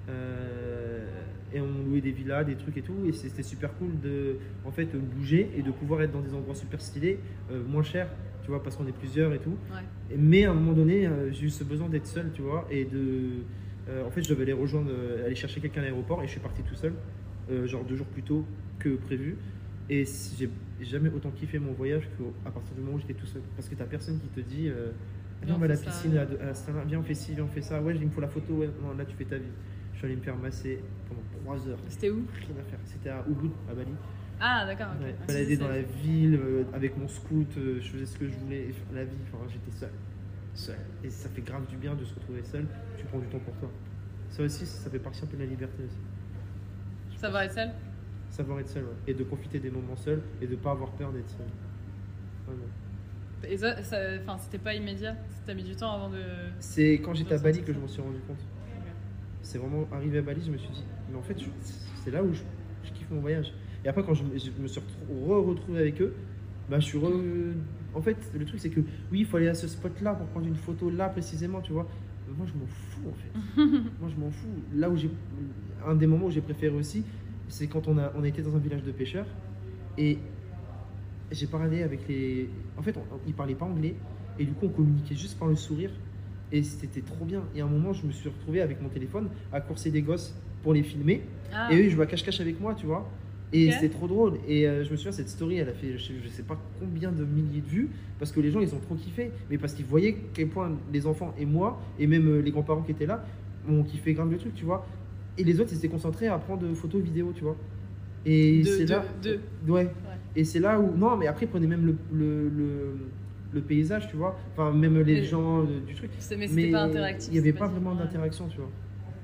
Euh, et on louait des villas, des trucs et tout. Et c'était super cool de en fait, bouger et de pouvoir être dans des endroits super stylés, euh, moins cher, tu vois, parce qu'on est plusieurs et tout. Ouais. Mais à un moment donné, euh, j'ai eu ce besoin d'être seul, tu vois, et de. euh, en fait, je devais aller rejoindre, aller chercher quelqu'un à l'aéroport et je suis parti tout seul, genre deux jours plus tôt que prévu. Et j'ai jamais autant kiffé mon voyage qu'à partir du moment où j'étais tout seul. Parce que t'as personne qui te dit Viens, on va à la piscine, à, à viens, on fait ci, viens, on fait ça. Ouais, il me faut la photo, ouais, non, là tu fais ta vie. Je suis allé me faire masser pendant 3 heures. C'était où Rien à faire. C'était à Ubud, à Bali. Ah, d'accord, Ouais, balader c'est- dans la ville euh, avec mon scout, euh, je faisais ce que je voulais, et la vie, enfin, j'étais seul. seul. Et ça fait grave du bien de se retrouver seul, tu prends du temps pour toi. Ça aussi, ça fait partie un peu de la liberté aussi. Va être seul Savoir être seul, ouais. et de profiter des moments seuls, et de pas avoir peur d'être seul. Vraiment. Et ça, ça- c'était pas immédiat T'as mis du temps avant de. C'est quand j'étais à Bali que je m'en suis rendu compte. C'est vraiment arrivé à Bali, je me suis dit, mais en fait, c'est là où je, je kiffe mon voyage. Et après, quand je, me- je me suis re- retrouvé avec eux, bah, je suis re- En fait, le truc, c'est que oui, il faut aller à ce spot-là pour prendre une photo là précisément, tu vois. Mais moi, je m'en fous, en fait. moi, je m'en fous. Là où j'ai. Un des moments où j'ai préféré aussi, c'est quand on a, on a été dans un village de pêcheurs et j'ai parlé avec les. En fait, on, ils parlaient pas anglais et du coup, on communiquait juste par le sourire et c'était trop bien. Et à un moment, je me suis retrouvé avec mon téléphone à courser des gosses pour les filmer Ah, et eux, ils jouaient à cache-cache avec moi, tu vois. Et Ok. c'était trop drôle. Et euh, je me souviens, cette story, elle a fait je sais, je sais pas combien de milliers de vues parce que les gens, ils ont trop kiffé. Mais parce qu'ils voyaient quel point les enfants et moi, et même euh, les grands-parents qui étaient là, ont kiffé grave le truc, tu vois. Et les autres, ils étaient concentrés à prendre photos, vidéos, tu vois. Et c'est là. de- Ouais. Et c'est là où. Non, mais après, prenez même le, le, le, le paysage, tu vois. Enfin, même les Mais- gens euh, du truc. mais c'était pas interactif. Il n'y avait pas vraiment d'interaction, tu vois.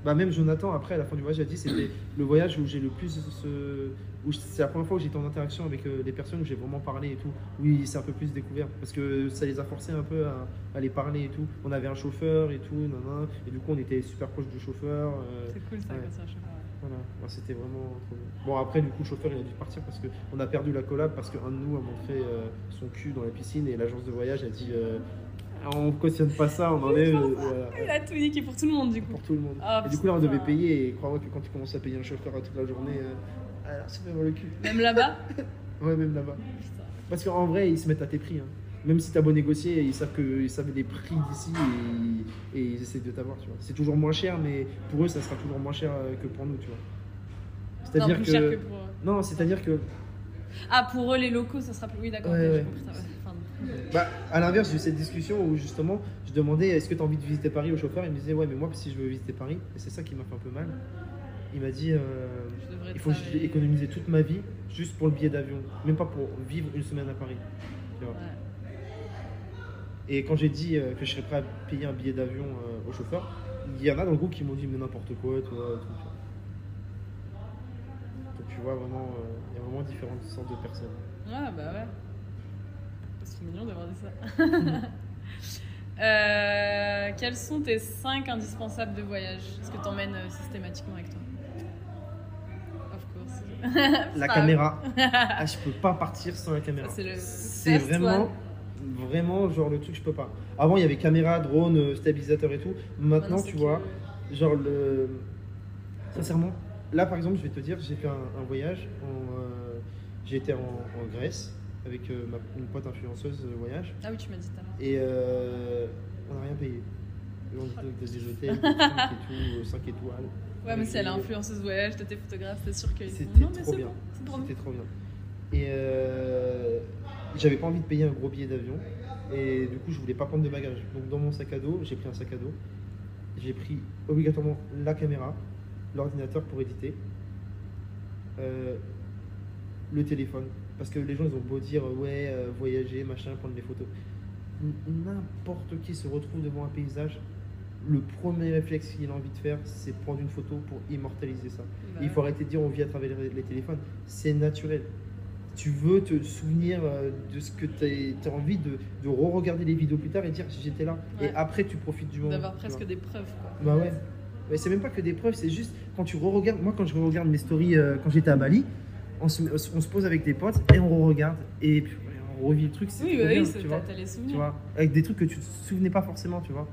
Bah même Jonathan, après, à la fin du voyage, a dit c'était le voyage où j'ai le plus... ce- où c'est la première fois où j'étais en interaction avec euh, des personnes où j'ai vraiment parlé et tout. Oui, c'est un peu plus découvert. Parce que ça les a forcés un peu à, à les parler et tout. On avait un chauffeur et tout, nanana, et du coup on était super proche du chauffeur. euh, C'est cool ça, Ouais. je sais pas. Voilà, Ouais, c'était vraiment trop bien. Bon, après, du coup, le chauffeur il a dû partir parce qu'on a perdu la collab parce qu'un de nous a montré euh, son cul dans la piscine et l'agence de voyage a dit euh, on cautionne pas ça, on enlève. euh, voilà. Il a tout niqué pour tout le monde du coup. Pour tout le monde. Ah, et du coup, là, on devait payer et crois-moi que quand tu commences à payer un chauffeur à toute la journée, euh, alors, ça fait mal le cul. Même là-bas Ouais, même là-bas. Parce qu'en vrai, ils se mettent à tes prix. hein. Même si t'as beau négocier, ils savent, que, ils savent les prix d'ici et, et ils essaient de t'avoir, tu vois. C'est toujours moins cher, mais pour eux, ça sera toujours moins cher euh, que pour nous, tu vois. Non, C'est-à-dire plus que... cher que pour. Non, c'est-à-dire que Ah, pour eux, les locaux, ça sera plus. Oui, d'accord, Ouais, compris ça. Bah, à l'inverse, j'ai eu cette discussion où justement, je demandais est-ce que tu as envie de visiter Paris au chauffeur? Il me disait ouais, mais moi, si je veux visiter Paris, et c'est ça qui m'a fait un peu mal, il m'a dit euh, il faut travailler. économisé toute ma vie juste pour le billet d'avion, même pas pour vivre une semaine à Paris. tu vois. Ouais. Et quand j'ai dit euh, que je serais prêt à payer un billet d'avion euh, au chauffeur, il y en a dans le groupe qui m'ont dit mais n'importe quoi, toi, tout, tu vois. Donc tu vois vraiment, euh, il y a vraiment différentes sortes de personnes. Ouais, bah ouais. C'est mignon d'avoir dit ça. Quels sont tes 5 indispensables de voyage? Est-ce que t'emmènes systématiquement avec toi? Of course. La Ah, caméra, ah, je peux pas partir sans la caméra. C'est vraiment, one. Vraiment genre le truc je peux pas. Avant il y avait caméra, drone, euh, stabilisateur et tout. Maintenant c'est tu que- vois, genre le, sincèrement, là par exemple je vais te dire, j'ai fait un, un voyage, euh, été en, en Grèce avec euh, ma, une pote influenceuse voyage Ah oui, tu m'as dit tout à l'heure. et euh, on n'a rien payé. Et on était des hôtels, et tout, 5 étoiles. Ouais, mais si elle est influenceuse voyage, toi t'es photographe, t'es sûr qu'ils C'était font, Non, mais trop c'est bien. bon, c'est pour nous. C'était trop bien. Et j'avais pas envie de payer un gros billet d'avion. Et du coup, je voulais pas prendre de bagages. Donc, dans mon sac à dos, j'ai pris un sac à dos. J'ai pris obligatoirement la caméra, l'ordinateur pour éditer, euh, le téléphone. Parce que les gens, ils ont beau dire euh, ouais, euh, voyager, machin, prendre des photos. N'importe qui se retrouve devant un paysage. Le premier réflexe qu'il a envie de faire, c'est prendre une photo pour immortaliser ça. Bah, Il faut arrêter de dire on vit à travers les téléphones. C'est naturel. Tu veux te souvenir euh, de ce que tu as, envie de, de re-regarder les vidéos plus tard et dire j'étais là. Ouais. Et après, tu profites du moment. D'avoir presque des preuves, quoi. Bah ouais. Mais c'est même pas que des preuves, c'est juste quand tu re-regardes. Moi, quand je re-regarde mes stories euh, quand j'étais à Bali, on se, on se pose avec des potes et on re-regarde. Et puis on revit le truc. C'est Oui, bah bien, oui, c'est- tu vois. les Tu souvenirs. vois, avec des trucs que tu te souvenais pas forcément, tu vois.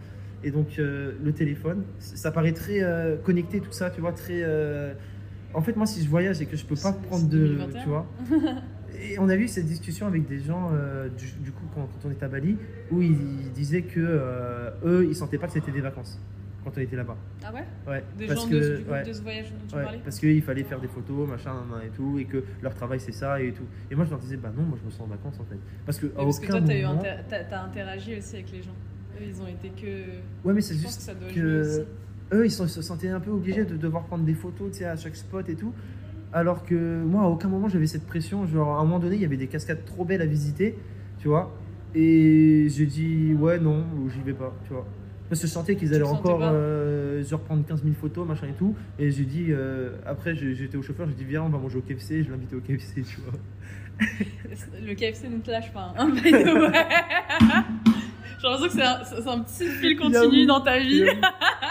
Et donc, euh, le téléphone, ça paraît très euh, connecté, tout ça, tu vois, très. En fait, moi, si je voyage et que je peux pas prendre de. 2021. Tu vois. Et on a eu cette discussion avec des gens, euh, du, du coup, quand, quand on était à Bali, où ils, disaient que euh, eux, ils sentaient pas que c'était des vacances quand on était là-bas. Ah ouais? Ouais, Des parce gens que, de, ce- du coup, ouais, de ce voyage dont tu ouais, parlais? parce qu'il fallait faire des photos, machin, et tout, et que leur travail c'est ça et tout. Et moi, je leur disais, bah non, moi, je me sens en vacances en fait, parce que à Parce que toi, t'as, moment. inter- interagi aussi avec les gens. Eux, ils ont été que. Ouais, mais c'est juste que ça doit que-. Eux, ils, sont- ils se sentaient un peu obligés de devoir prendre des photos à chaque spot et tout. Alors que moi, à aucun moment, j'avais cette pression. Genre, à un moment donné, il y avait des cascades trop belles à visiter, tu vois. Et j'ai dit, ouais, non, j'y vais pas, tu vois. Parce que je sentais qu'ils allaient encore euh, genre prendre 15 000 photos, machin et tout. Et j'ai dit, euh, après, j'étais au chauffeur, j'ai dit, viens, on va manger au KFC. Je invité au KFC, tu vois. Le KFC ne te lâche pas. Hein. J'ai l'impression que c'est un, un petit fil continu dans ta vie.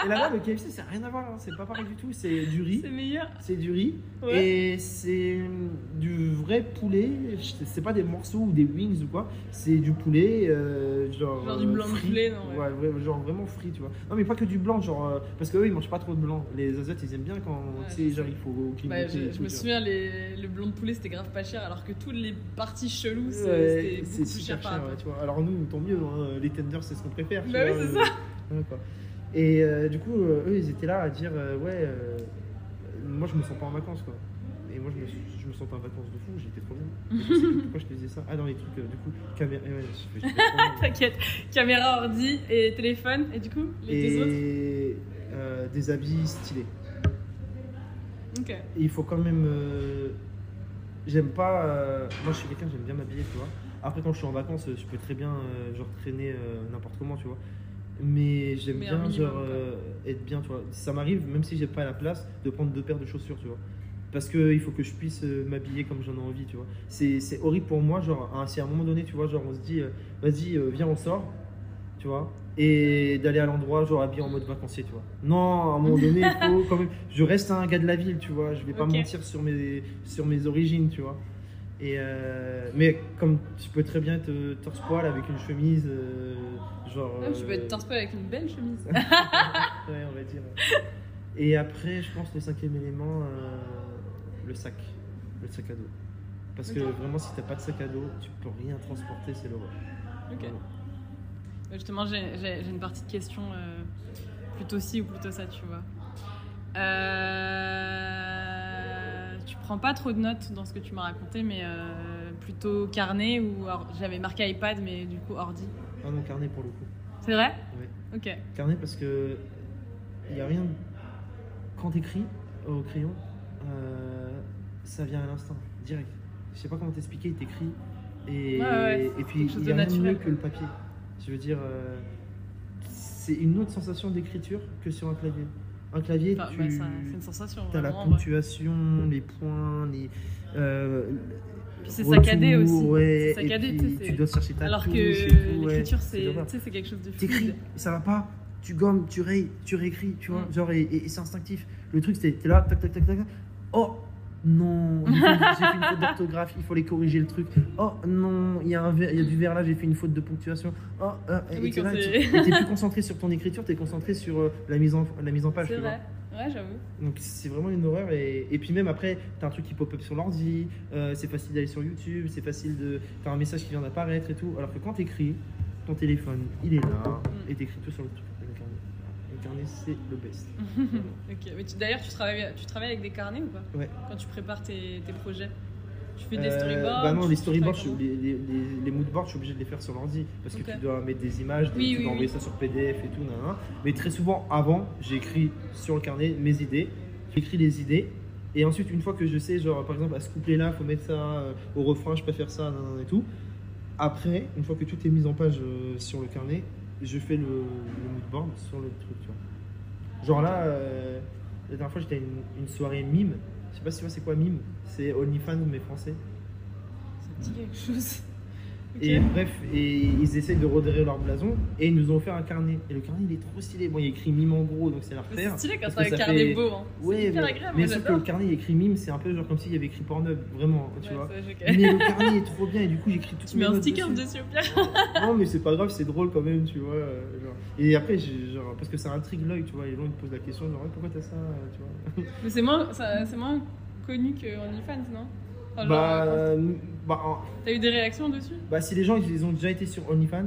Et là-bas, le KFC, ça n'a rien à voir, hein, c'est pas pareil du tout. C'est du riz. C'est meilleur. C'est du riz Ouais. et c'est du vrai poulet. C'est pas des morceaux ou des wings ou quoi. C'est du poulet, euh, genre. Genre du blanc de frit. poulet, non, ouais. Genre vraiment frit, tu vois. Non, mais pas que du blanc, genre. euh, parce qu'eux, ils mangent pas trop de blanc. Les Asiates, ils aiment bien quand. Tu sais, je genre, il faut Bah, clignoter. je, et je tout, me souviens, les, le blanc de poulet c'était grave pas cher, alors que toutes les parties cheloues c'est- c'était c'est beaucoup plus cher par cher, tu vois. Alors nous, tant mieux, hein, les tenders, c'est ce qu'on préfère. Bah oui, c'est euh, quoi. Et euh, du coup, euh, eux, ils étaient là à dire, euh, ouais, moi, je me sens pas en vacances, quoi. Et moi, je me, suis- je me sentais en vacances de fou, j'étais trop bien. Je sais plus pourquoi je te disais ça Ah, dans les trucs, du coup, caméra. ouais. T'inquiète, caméra, ordi et téléphone, et du coup, les deux autres Et des habits stylés. Ok. Et il faut quand même. j'aime pas. moi, je suis quelqu'un, j'aime bien m'habiller, tu vois. Après, quand je suis en vacances, je peux très bien genre traîner n'importe comment, tu vois. Mais j'aime bien minimum, genre euh, être bien, tu vois. Ça m'arrive, même si j'ai pas la place, de prendre deux paires de chaussures, tu vois. Parce qu'il faut que je puisse euh, m'habiller comme j'en ai envie, tu vois. C'est horrible pour moi, genre, à si à un moment donné, tu vois, genre, on se dit, euh, vas-y, viens, on sort, tu vois. Et d'aller à l'endroit, genre, habillé en mode vacancier, tu vois. Non, à un moment donné, il faut quand même. Je reste un gars de la ville, tu vois. Je vais pas mentir sur mes, sur mes origines, tu vois. Et euh, mais comme tu peux très bien être euh, torse-poil avec une chemise, euh, genre. Ah, tu peux euh, être torse avec une belle chemise. ouais, on va dire. Et après, je pense le cinquième élément, euh, le sac, le sac à dos. Parce que vraiment, si t'as pas de sac à dos, tu peux rien transporter, c'est l'horreur. Ok. Euh, Justement, j'ai une partie de question euh, plutôt ci ou plutôt ça, tu vois. Euh, tu prends pas trop de notes dans ce que tu m'as raconté, mais euh, plutôt carnet ou or- j'avais marqué iPad, mais du coup ordi. Ah non, carnet pour le coup. C'est vrai? Ok. Carnet parce que il y a rien. Quand t'écris au crayon, euh, ça vient à l'instant, direct. Je sais pas comment t'expliquer, t'écris et, Ouais, ouais, et puis il de y a rien de naturel, mieux que le papier. Je veux dire, euh, c'est une autre sensation d'écriture que sur un clavier. Un clavier, Enfin, tu bah, ça- c'est une sensation. as la ouais. ponctuation, les points, les. euh, c'est saccadé aussi. Ouais, C'est et saccadé, puis tu dois chercher ta Alors touche que ouais, l'écriture, c'est c'est c'est quelque chose de T'écris, fluide. ça va pas, tu gommes, tu rayes, tu réécris, tu vois, Mm. genre, et, et- et c'est instinctif. Le truc, c'était, t'es là, tac, tac, tac, tac, oh non, j'ai fait, une faute d'orthographe, il faut les corriger le truc. Oh non, il y, a un ver- il y a du verre là, j'ai fait une faute de ponctuation. Oh, euh, Oui, et t'es plus concentré sur ton écriture, t'es concentré sur euh, la, mise en, la mise en page. C'est vrai. Ouais, j'avoue. Donc c'est vraiment une horreur. Et, et puis même après, t'as un truc qui pop-up sur l'ordi, euh, c'est facile d'aller sur YouTube, c'est facile de. T'as un message qui vient d'apparaître et tout. Alors que quand t'écris, ton téléphone, il est là, Mm. et t'écris tout sur le truc. Carnet, c'est le best. Ok. Mais d'ailleurs, tu travailles, tu travailles avec des carnets ou pas Ouais. Quand tu prépares tes, tes projets Tu fais des Euh, storyboards Bah non, les storyboards, je- les, les, les, les moodboards, je suis obligé de les faire sur l'ordi parce que tu dois mettre des images, Oui, tu oui, dois envoyer oui. ça sur PDF et tout. nan, nan. Mais très souvent, avant, j'écris sur le carnet mes idées, j'écris les idées. Et ensuite, une fois que je sais, genre par exemple, à ce couplet-là, faut mettre ça euh, au refrain, je préfère ça, nan, nan, et tout. Après, une fois que tout est mis en page euh, sur le carnet, je fais le, le moodboard sur le truc. Tu vois. Genre là, euh, la dernière fois, j'étais à une, soirée mime. Je sais pas si tu vois c'est quoi mime? C'est OnlyFans mais français. Ça te dit quelque chose? Et bref, et ils essayent de redorer leur blason et ils nous ont offert un carnet. Et le carnet il est trop stylé. Bon, il écrit mime en gros, donc c'est la C'est refaire. stylé quand t'as un carnet fait- beau. Hein. Ouais, c'est hyper mais, agréable. mais sauf que le carnet il écrit mime, c'est un peu genre comme s'il y avait écrit Pornhub, vraiment, tu Ouais, vois. Mais le carnet est trop bien et du coup j'écris toutes Tu mets un sticker dessus. au pire. Non, mais c'est pas grave, c'est drôle quand même, tu vois. euh, genre. Et après, genre, parce que ça intrigue l'œil, tu vois. Les gens ils te posent la question, genre, pourquoi t'as ça, euh, tu vois. Mais c'est moins, c'est moins connu que OnlyFans, non? Genre, Bah, bah, T'as eu des réactions dessus? Bah, si les gens ils, ils ont déjà été sur OnlyFans,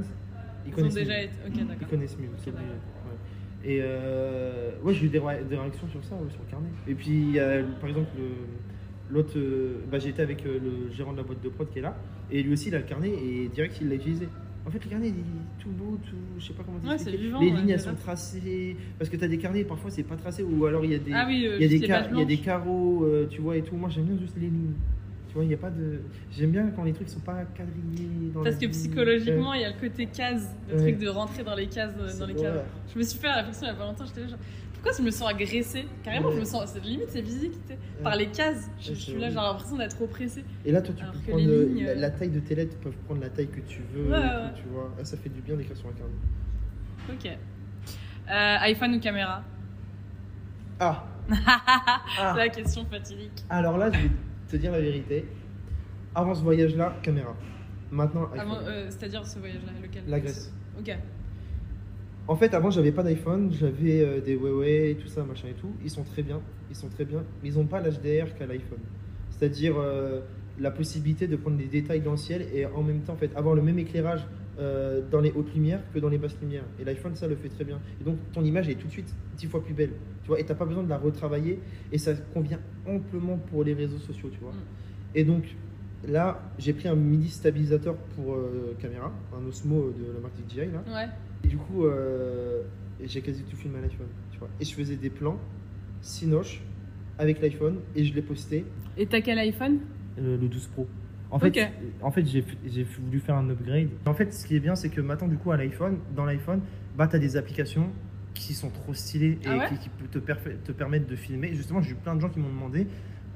ils, Ils ont connaissent déjà mieux. été. Ok, Ils connaissent mieux, c'est Ok, obligé. ouais. Et euh, ouais, j'ai eu des, ré- des réactions sur ça, ouais, sur le carnet. Et puis, par exemple, le- l'autre, euh, bah, été avec euh, le gérant de la boîte de prod qui est là, et lui aussi il a le carnet et direct il l'a utilisé. En fait, le carnet il est tout beau, tout, je sais pas comment Ouais, vivant, Les ouais, lignes elles sont tracées, parce que t'as des carnets parfois c'est pas tracé, ou alors il y a des, Ah oui, euh, il y a des, il y a carreaux, tu vois, et tout. Moi j'aime bien juste les lignes. Tu vois, il y a pas de. J'aime bien quand les trucs sont pas quadrillés. Dans Parce que psychologiquement, il y a le côté case, le Ouais. truc de rentrer dans les cases, euh, dans les cases. Je me suis fait la réflexion il y a pas longtemps, j'étais genre, pourquoi je me sens agressée? Carrément, Ouais. je me sens, c'est limite c'est physique, par les cases. Je, suis là, j'ai l'impression d'être oppressée. Et là, toi, tu Alors peux prendre euh, lignes, la, la taille de tes lettres, peuvent prendre la taille que tu veux. Tout, tu vois. Ah, ça fait du bien d'écrire sur un carnet. Ok. Euh, iPhone ou caméra? Ah, C'est ah. la question fatidique. Alors là, je vais te dire la vérité. Avant ce voyage-là, caméra. Maintenant, iPhone. Euh, C'est-à-dire ce voyage-là, lequel? La Grèce. Ok. En fait, avant, j'avais pas d'iPhone, j'avais euh, des Huawei et tout ça, machin et tout. Ils sont très bien, ils sont très bien, mais ils ont pas l'HDR qu'a l'iPhone. C'est-à-dire euh, la possibilité de prendre des détails dans le ciel et en même temps, en fait, avoir le même éclairage euh, dans les hautes lumières que dans les basses lumières. Et l'iPhone, ça le fait très bien. Et donc, ton image est tout de suite dix fois plus belle. Tu vois, et t'as pas besoin de la retravailler et ça convient amplement pour les réseaux sociaux, tu vois. Mm. Et donc, là, j'ai pris un midi stabilisateur pour euh, caméra, un Osmo de la marque DJI là. Ouais. Et du coup, euh, j'ai quasi tout filmé à l'iPhone, tu vois. Et je faisais des plans Sinoche avec l'iPhone et je l'ai posté Et t'as quel iPhone? Le 12 Pro. En fait, Ok. en fait j'ai voulu faire un upgrade. En fait, ce qui est bien, c'est que maintenant, du coup, à l'iPhone, dans l'iPhone, bah, tu as des applications qui sont trop stylées et Ah ouais qui, te, permettre de filmer. Justement, j'ai eu plein de gens qui m'ont demandé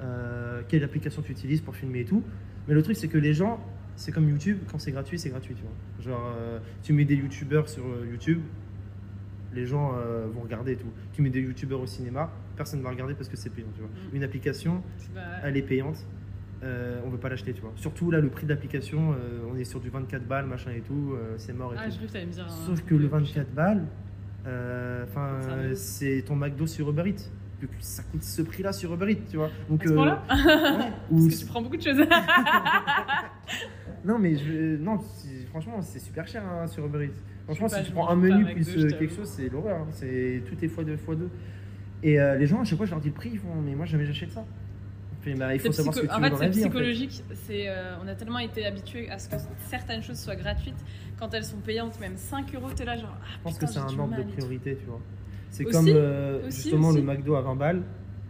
euh, quelle application tu utilises pour filmer et tout. Mais le truc, c'est que les gens, c'est comme YouTube, quand c'est gratuit, c'est gratuit, tu vois. Genre, euh, tu mets des YouTubeurs sur euh, YouTube, les gens euh, vont regarder et tout. Tu mets des YouTubeurs au cinéma, personne ne va regarder parce que c'est payant, tu vois. Mm. Une application, elle est payante. Euh, on veut pas l'acheter, tu vois. Surtout là, le prix de l'application, euh, on est sur du 24 balles, machin et tout, euh, c'est mort et Ah, tout. je croyais que t'allais me dire. un Sauf que le plus 24 balles, euh, enfin, c'est ton McDo sur Uber Eats. Ça coûte ce prix-là sur Uber Eats, tu vois. Donc, À ce point-là ouais, ou- Parce que tu prends beaucoup de choses. non, mais je, non, franchement, c'est super cher hein, sur Uber Eats. Franchement, si tu prends un menu plus quelque chose, c'est l'horreur. hein. C'est tout est fois deux, fois deux. Et les gens, à chaque fois, je leur dis le prix, ils font, mais moi jamais j'achète ça. Je fais, bah, il faut C'est savoir ce que psycho- tu en veux fait, dans c'est la vie. en fait. psychologique. C'est, euh, on a tellement été habitué à ce que certaines choses soient gratuites. Quand elles sont payantes, même 5 euros, t'es là genre. Ah, Je pense putain, que c'est un ordre de priorité, tu vois. C'est comme euh, aussi, justement aussi. le McDo à 20 balles,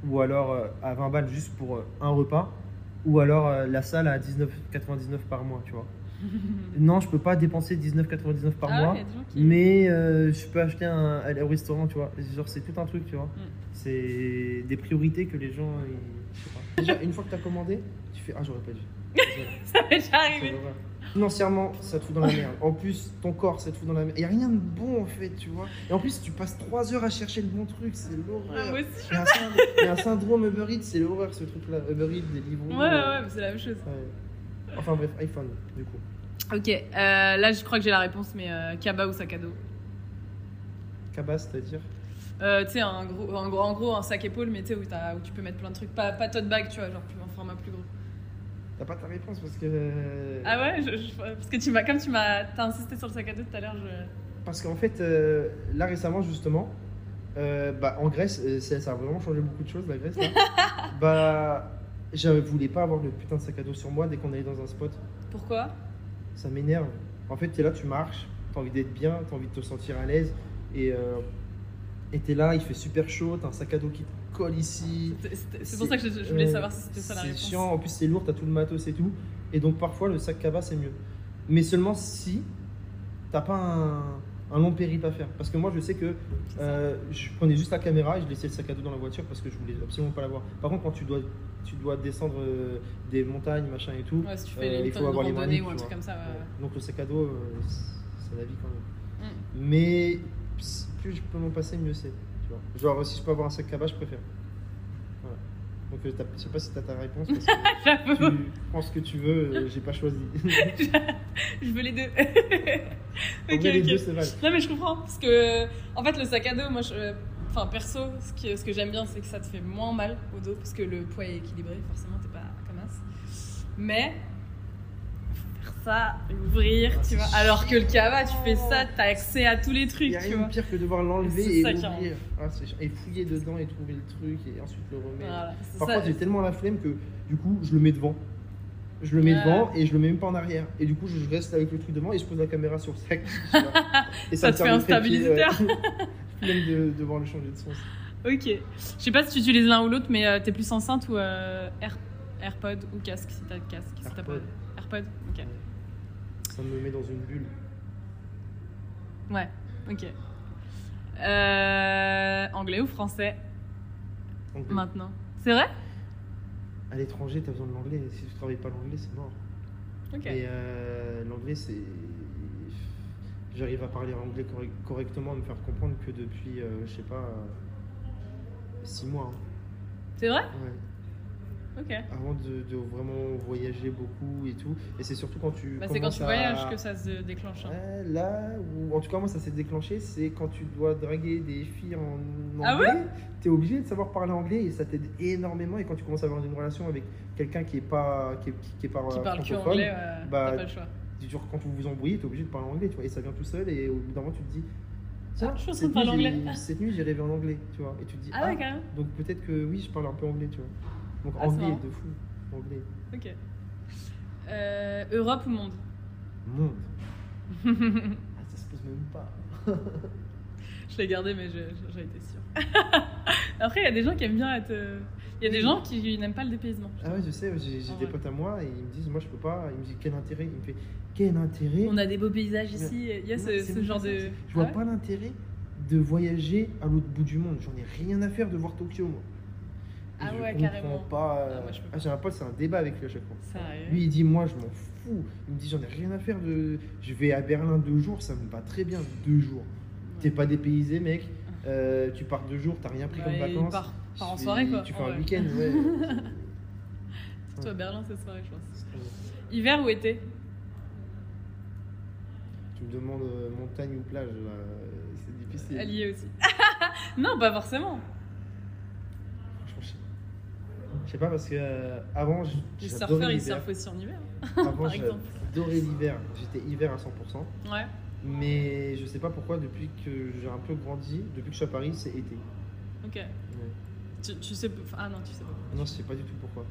ou alors euh, à 20 balles juste pour un repas, ou alors la salle à 19,99 par mois, tu vois. non, je peux pas dépenser 19,99 par Ah mois, ouais, y a des gens qui- mais euh, je peux acheter un, aller au restaurant, tu vois. Genre, c'est tout un truc, tu vois. Mm. C'est des priorités que les gens. ils-. Déjà, une fois que tu as commandé, tu fais Ah, j'aurais pas dû. Ça m'est déjà arrivé. Financièrement, ça te fout dans la merde. En plus, ton corps, ça te fout dans la merde. Il n'y a rien de bon en fait, tu vois. Et en plus, tu passes 3 heures à chercher le bon truc, c'est Ouais, l'horreur. aussi. Il y, a un syndrome- il y a un syndrome Uber Eats, c'est l'horreur ce truc-là. Uber Eats, des livres. Ouais, ouais, ouais, mais c'est la même chose. Enfin bref, iPhone, du coup. Ok, euh, là je crois que j'ai la réponse, mais euh, Kaba ou sac à dos Cabas, c'est-à-dire? Euh, tu sais, un gros, en gros, en gros, un sac épaule, mais tu sais, où, où tu peux mettre plein de trucs. Pas, pas tote bag, tu vois, genre plus, un format plus gros. T'as pas ta réponse parce que. Ah ouais je- je- Parce que tu m'as, comme tu m'as t'as insisté sur le sac à dos tout à l'heure, je. Parce qu'en fait, euh, là récemment, justement, euh, bah, en Grèce, euh, ça, ça a vraiment changé beaucoup de choses, la Grèce. Là. bah, je voulais pas avoir le putain de sac à dos sur moi dès qu'on allait dans un spot. Pourquoi? Ça m'énerve. En fait, t'es là, tu marches, t'as envie d'être bien, t'as envie de te sentir à l'aise. Et euh, et t'es là, il fait super chaud, t'as un sac à dos qui te colle ici. C'est- C'est c'est pour ça que je, je voulais Euh, savoir si c'était ça la C'est réponse. chiant, en plus c'est lourd, t'as tout le matos et tout. Et donc parfois le sac cabas c'est mieux. Mais seulement si t'as pas un, un long périple à faire. Parce que moi, je sais que euh, je prenais juste la caméra et je laissais le sac à dos dans la voiture parce que je voulais absolument pas l'avoir. Par contre, quand tu dois, tu dois descendre euh, des montagnes, machin et tout, Ouais, si tu Euh, fais il les faut avoir les mains ou un truc comme ça. ouais, donc le sac à dos, euh, c'est la vie quand même. Mm. Mais plus je peux m'en passer, mieux c'est. tu vois. Genre, si je peux avoir un sac à bas, je préfère. Voilà. Donc, euh, t'as- je sais pas si tu as ta réponse. Parce que J'avoue, tu prends ce que tu veux, euh, j'ai pas choisi. je veux les deux. Ok, les ok. deux, c'est vrai. Non mais je comprends parce que en fait le sac à dos moi je enfin perso ce, qui- ce que j'aime bien c'est que ça te fait moins mal au dos parce que le poids est équilibré forcément t'es pas comme as mais ça ouvrir Ah, tu vois alors que le cava tu fais ça t'as accès à tous les trucs n'y a tu rien vois pire que de devoir l'enlever et ça qui rend- ouvrir. Ah, et fouiller dedans et trouver le truc et ensuite le remettre. voilà ça. j'ai tellement la flemme que du coup, je le mets devant. Je le mets Ouais. devant et je le mets même pas en arrière. Et du coup, je reste avec le truc devant et je pose la caméra sur le sac. et Ça me te fait un trépied, stabilisateur. Flemme de devoir le changer de sens. ok je sais pas si tu utilises l'un ou l'autre mais euh, t'es plus enceinte ou euh, Air- AirPod ou casque si t'as casque si pas AirPod. AirPod ok Ça me met dans une bulle. Ouais, ok. Euh, anglais ou français Anglais. maintenant? C'est vrai? À l'étranger, tu as besoin de l'anglais. Si tu travailles pas l'anglais, c'est mort. Ok. Et euh, l'anglais, c'est. J'arrive à parler anglais correct- correctement, à me faire comprendre que depuis, euh, je sais pas, 6 mois. hein. C'est vrai? Ouais. Avant de, de vraiment voyager beaucoup et tout. Et c'est surtout quand tu. Bah, c'est quand tu à- voyages que ça se déclenche. hein. Ouais, là, ou en tout cas, moi, ça s'est déclenché, c'est quand tu dois draguer des filles en Ah anglais. tu es obligé de savoir parler anglais et ça t'aide énormément. Et quand tu commences à avoir une relation avec quelqu'un qui est pas. qui qui- qui est pas Qui parle que anglais, ouais, bah, t'as pas le choix. genre, quand vous vous embrouillez, tu es obligé de parler anglais, tu vois. Et ça vient tout seul, et au bout d'un moment, tu te dis. Ah, je cette nuit, Cette nuit, j'ai rêvé en anglais, tu vois. Et tu te dis. Ah ouais, carrément. donc peut-être que oui, je parle un peu anglais, tu vois. Donc Ah, c'est anglais marrant. de fou. Anglais. Ok. Euh, Europe ou monde? Monde. Ah, ça se pose même pas. Je l'ai gardé, mais je- je- j'en étais sûre. Après, il y a des gens qui aiment bien être. euh, Il y a des gens qui n'aiment pas le dépaysement. Ah ouais, je sais, j'ai j'ai Ah des ouais. potes à moi et ils me disent, moi je peux pas. Ils me disent, quel intérêt? Il me fait, quel intérêt? On a des beaux paysages ici. Il y a Non, ce, c'est ce même genre pas ça, de. c'est- Je vois Ah ouais pas l'intérêt de voyager à l'autre bout du monde. J'en ai rien à faire de voir Tokyo, moi. Ah je ouais, comprends carrément. Pas, euh, Ah, moi, je peux ah, j'ai un pote, c'est un débat avec lui à chaque fois. Sérieux? Lui, il dit, moi je m'en fous. Il me dit, j'en ai rien à faire de. Je vais à Berlin deux jours, ça me va très bien, deux jours. T'es pas dépaysé, mec. Euh, tu pars deux jours, t'as rien pris comme vacances. part, part en Tu soirée quoi. Tu en fais un vrai. week-end, ouais. Surtout à Berlin cette soirée, je pense. Hiver ou été? Tu me demandes euh, montagne ou plage, c'est difficile. Allié aussi. non, pas forcément. Franchement, je sais pas. Je sais pas parce que euh, avant, j- Les surfeurs, ils l'hiver. surfent aussi en hiver. Avant, par exemple. j'adorais l'hiver. J'étais hiver à 100%. Ouais. Mais je sais pas pourquoi, depuis que j'ai un peu grandi, depuis que je suis à Paris, c'est été. Ok. Ouais. Tu, tu sais. Ah non, tu sais pas. Non, je sais pas du tout pourquoi.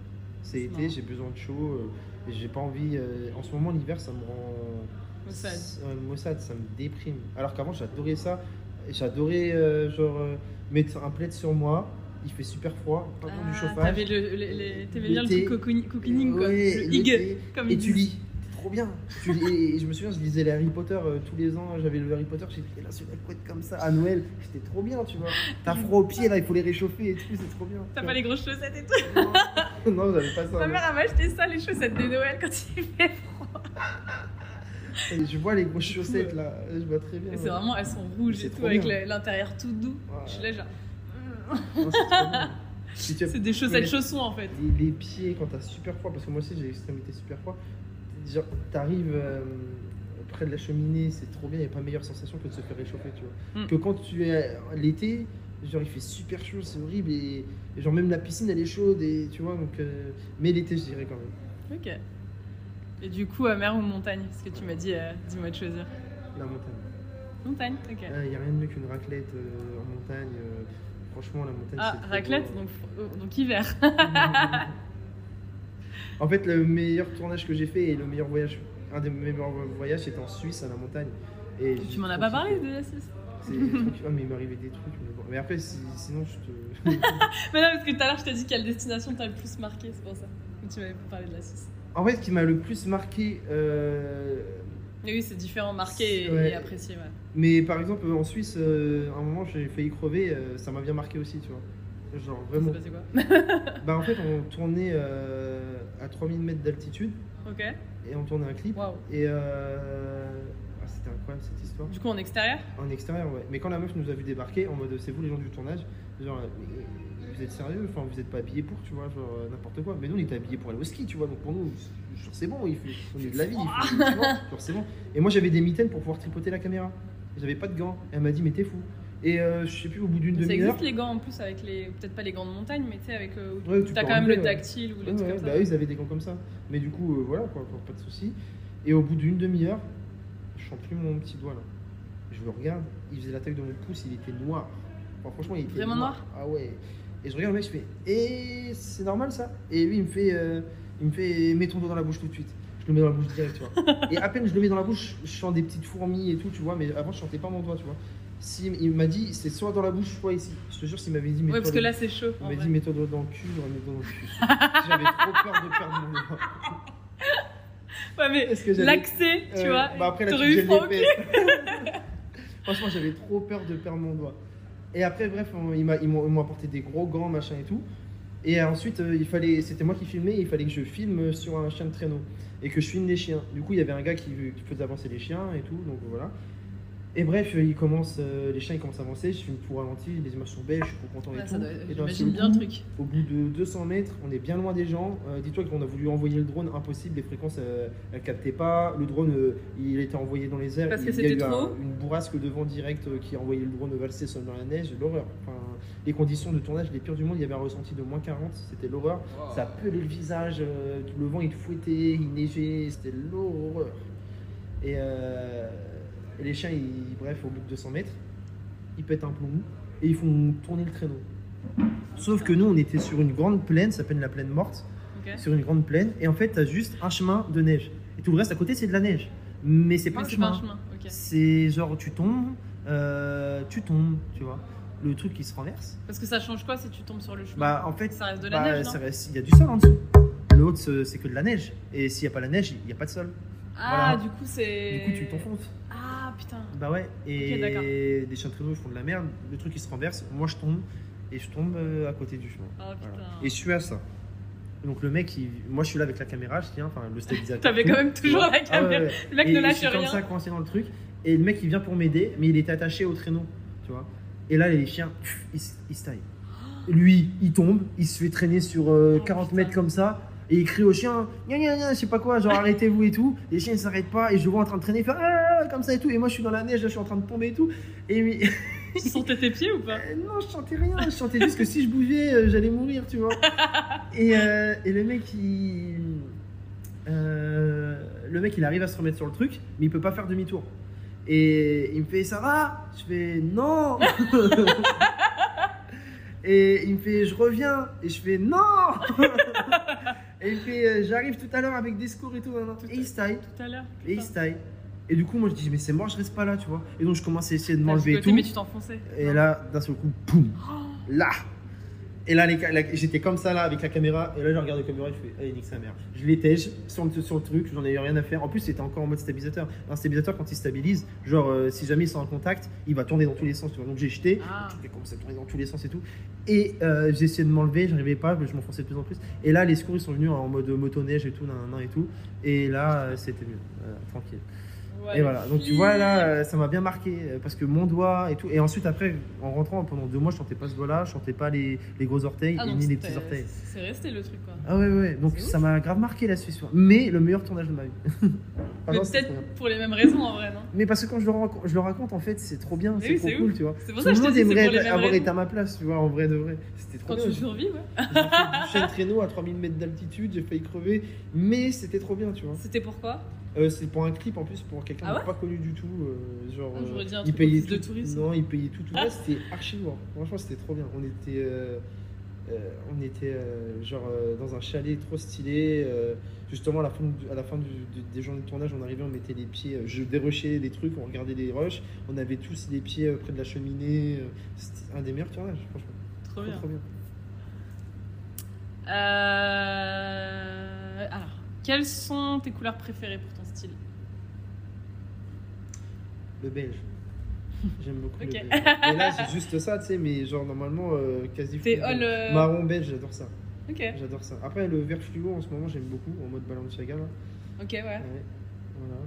C'est été, marrant. j'ai besoin de chaud. euh, j'ai pas envie. euh, en ce moment, l'hiver, ça me rend. Maussade. Ouais, maussade, ça me déprime. Alors qu'avant, j'adorais ça. J'adorais, euh, genre, mettre un plaid sur moi. Il fait super froid, pas besoin du Ah, chauffage. T'avais le, le- le- t'aimais bien le truc cocooning, quoi. Ouais, le hig, comme Et tu lis. C'est trop bien. Tu lis- et je me souviens, je lisais les Harry Potter euh, tous les ans. J'avais le Harry Potter, j'ai sur la couette comme ça à Noël. C'était trop bien, tu vois. T'as froid aux pieds, là, il faut les réchauffer et tout. C'est trop bien. T'as pas les grosses chaussettes et tout. Non, non, j'avais pas ça. Ma mère elle m'a acheté ça, les chaussettes de Noël quand il fait froid. Et Je vois les grosses chaussettes là. Je vois très bien. C'est vraiment, elles sont rouges et tout, avec l'intérieur tout doux. Ouais. Je suis là, genre. Non, c'est trop bien. Si tu as- C'est des chaussettes chaussons en fait. les, les pieds quand t'as super froid, parce que moi aussi j'ai l'extrémité super froid, genre t'arrives euh, près de la cheminée, c'est trop bien, il n'y a pas meilleure sensation que de se faire réchauffer, tu vois. Mm. Que quand tu es à- l'été, genre il fait super chaud, c'est horrible, et, et genre même la piscine elle est chaude, et tu vois, donc. euh, mais l'été je dirais quand même, Ok. Et du coup, mer ou montagne Parce que tu m'as dit, euh, dis-moi de choisir. la montagne. Montagne, ok. Il n'y a rien de mieux qu'une raclette euh, en montagne, euh, franchement la montagne Ah, raclette, donc, euh, donc hiver. en fait, le meilleur tournage que j'ai fait et le meilleur voyage, un des meilleurs voyages, c'était en Suisse à la montagne. Et tu m'en as pas parlé de la Suisse kiffant, mais il m'arrivait des trucs. Mais, bon. Mais après, si- sinon, je te. Mais non, parce que tout à l'heure, je t'ai dit quelle destination t'as le plus marqué, c'est pour ça. que Tu m'avais pas parlé de la Suisse. en fait, ce qui m'a le plus marqué, euh, Oui, c'est différent, marqué et, Ouais. et apprécié. Ouais. Mais par exemple, en Suisse, euh, à un moment, j'ai failli crever, euh, ça m'a bien marqué aussi, tu vois. Genre vraiment. passé quoi Bah en fait, on tournait euh, à 3000 mètres d'altitude Ok. et on tournait un clip. Waouh. Et euh... ah, c'était incroyable cette histoire. Du coup, en extérieur En extérieur, ouais. Mais quand la meuf nous a vu débarquer, en mode c'est vous les gens du tournage, genre mais vous êtes sérieux? Enfin, vous êtes pas habillés pour, tu vois, genre euh, n'importe quoi. Mais nous, on était habillés pour aller au ski, tu vois. Donc pour nous, c'est- genre, c'est bon, il fait, on est de la vie, il fait, tu vois, genre, c'est bon. Et moi, j'avais des mitaines pour pouvoir tripoter la caméra. J'avais pas de gants. Elle m'a dit, mais t'es fou. Et euh, je sais plus, au bout d'une Ça demi-heure. existe les gants en plus avec les. Peut-être pas les gants de montagne, mais tu sais, avec. euh, Ouais, tu t'as peux quand même le ouais. tactile ou les Ouais, trucs ouais, comme bah ça. ils avaient des gants comme ça. Mais du coup, euh, voilà, quoi, quoi, pas de soucis. Et au bout d'une demi-heure, je sens plus mon petit doigt là. Je le regarde, il faisait la taille de mon pouce, il était noir. Enfin, franchement, il était Vraiment noir Ah ouais. Et je regarde le mec, je fais, et c'est normal ça? Et lui, il me fait, il me fait, mets ton doigt dans la bouche tout de suite. Je le mets dans la bouche direct, tu vois. et à peine je le mets dans la bouche, je sens des petites fourmis et tout, tu vois. Mais avant, je sentais pas mon doigt, tu vois. Si, il m'a dit, c'est soit dans la bouche, soit ici. Je te jure, s'il m'avait dit, Ouais, mets-toi parce que là, c'est chaud. il m'a dit mets-toi dans le cul, j'aurais mis dans le cul. J'avais trop peur de perdre mon doigt. Ouais, mais l'accès, tu Euh, vois. bah après. Franchement, j'avais trop peur de perdre mon doigt. Et après, bref, on- ils m'ont apporté des gros gants, machin et tout. Et ensuite, euh, il fallait, c'était moi qui filmais, il fallait que je filme sur un chien de traîneau et que je filme les chiens. Du coup, il y avait un gars qui, qui faisait avancer les chiens et tout, donc voilà. Et bref, il commence, euh, les chiens ils commencent à avancer, je filme tout ralenti, les images sont belles, je suis trop content et Ouais, tout. ça doit- et J'imagine bien le truc. au bout de 200 mètres, on est bien loin des gens. Euh, Dis-toi qu'on a voulu envoyer le drone, impossible, les fréquences euh, elles captaient pas. Le drone euh, il était envoyé dans les airs. Parce que il y a c'était eu un- trop une bourrasque de vent direct euh, qui a envoyé le drone valser seul dans la neige, l'horreur. Enfin, les conditions de tournage les pires du monde, il y avait un ressenti de moins 40, c'était l'horreur. Ça pelait le visage, euh, le vent il fouettait, il neigeait, c'était l'horreur. Et, euh, et les chiens, ils, bref, au bout de 200 mètres, ils pètent un plomb et ils font tourner le traîneau. Sauf que nous, on était sur une grande plaine, ça s'appelle la plaine morte, sur une grande plaine, et en fait, t'as juste un chemin de neige. Et tout le reste à côté, c'est de la neige. Mais c'est pas un chemin. C'est genre, tu tombes, euh, tu tombes, tu vois. Le truc qui se renverse. Parce que ça change quoi si tu tombes sur le chemin? Bah, en fait, Ça reste de la bah, neige, il y a du sol en dessous. L'autre, c'est c'est que de la neige. Et s'il n'y a pas la neige, il n'y a pas de sol. Ah, voilà. du coup, c'est. Du coup, tu t'enfonces. Ah, putain. Bah ouais. Et des chiens de traîneau, ils font de la merde. Le truc, il se renverse. Moi, je tombe. Et je tombe euh, à côté du chemin. Ah, putain. Voilà. Et je suis à ça. Donc le mec, il- moi je suis là avec la caméra, je tiens, enfin le stabilisateur. T'avais quand même toujours la Ah ouais, caméra. ouais. Le mec Et ne je lâche suis comme rien. ça coincé dans le truc. Et le mec il vient pour m'aider, mais il était attaché au traîneau, tu vois. Et là les chiens, ils, ils se taillent. Lui, il tombe, il se fait traîner sur euh, Oh, 40 putain. mètres comme ça. Et il crie aux chiens, gna gna gna, je sais pas quoi, genre arrêtez-vous et tout. Les chiens ils s'arrêtent pas et je le vois en train de traîner, fait ah, comme ça et tout. Et moi je suis dans la neige, je suis en train de tomber et tout. Et lui, Tu sentais tes pieds ou pas? Euh, non, je chantais rien, je chantais juste que si je bougeais, euh, j'allais mourir, tu vois. Et, euh, et le mec, il. euh, le mec, il arrive à se remettre sur le truc, mais il peut pas faire demi-tour. Et il me fait Ça va? Je fais Non Et il me fait Je reviens Et je fais Non Et fait euh, J'arrive tout à l'heure avec des secours et tout. nan, nan. Et il se taille. Tout à l'heure. Et il se taille. Et du coup, moi, je dis Mais c'est mort, je reste pas là, tu vois. Et donc, je commence à essayer de m'enlever et tout. mais tu t'enfonçais. Et là, d'un seul coup, boum, là. Et là, j'étais comme ça là avec la caméra. Et là, je regarde la caméra, je fais, allez, nique sa mère. Je l'étège sur le, sur le truc, j'en ai eu rien à faire. En plus, c'était encore en mode stabilisateur. Un stabilisateur, quand il stabilise, genre, euh, si jamais ils sont en contact, il va tourner dans tous les sens. Tu vois. Donc, j'ai jeté. Ah. Truc commence à tourner dans tous les sens et tout. Et euh, j'ai essayé de m'enlever, j'arrivais pas, je m'enfonçais de plus en plus. Et là, les secours, ils sont venus en mode motoneige et tout, nan, et tout. Et là, euh, c'était mieux. Voilà, tranquille. Ouais, Et voilà, donc tu vois là, euh, ça m'a bien marqué euh, parce que mon doigt et tout. Et ensuite, après, en rentrant pendant deux mois, je chantais pas ce doigt-là, je chantais pas les, les gros orteils Ah, et ni les petits orteils. C'est resté le truc quoi. Ah ouais, ouais, donc ça m'a grave marqué la Suisse. Mais le meilleur tournage de ma vie. C'était peut-être pour les mêmes raisons en vrai, non Mais parce que quand je le, raconte, je le raconte, en fait, c'est trop bien, c'est oui, trop cool, ouf. tu vois. C'est pour ça que je te aimerait avoir été à ma place, tu vois, en vrai de vrai. C'était trop Quand bien. tu J'ai survis, ouais. j'ai fait du traîneau à 3000 mètres d'altitude, j'ai failli crever, mais c'était trop bien, tu vois. C'était pourquoi? Euh, c'est pour un clip en plus, pour quelqu'un Ah de ouais pas connu du tout. euh, genre, Ah, j'aurais dit un il truc payait de tout. tourisme. Non, il payait tout. tout ça, c'était archi lourd. Franchement, c'était trop bien. On était, euh, on était genre dans un chalet trop stylé. justement, à la fin, à la fin du- des jours de tournage, on arrivait, on mettait les pieds, je dérushais des trucs, on regardait les rushs. On avait tous les pieds près de la cheminée. c'était un des meilleurs tournages, franchement. Trop Trop, bien. trop bien. Alors, quelles sont tes couleurs préférées pour ton style? Le belge. J'aime beaucoup le belge. Et là, j'ai juste ça, tu sais, mais genre normalement, euh, quasi T'es all, euh, Marron belge, j'adore ça. Ok, J'adore ça. Après, le vert fluo en ce moment, j'aime beaucoup, en mode Balenciaga. Là. ok, ouais. Ouais, voilà.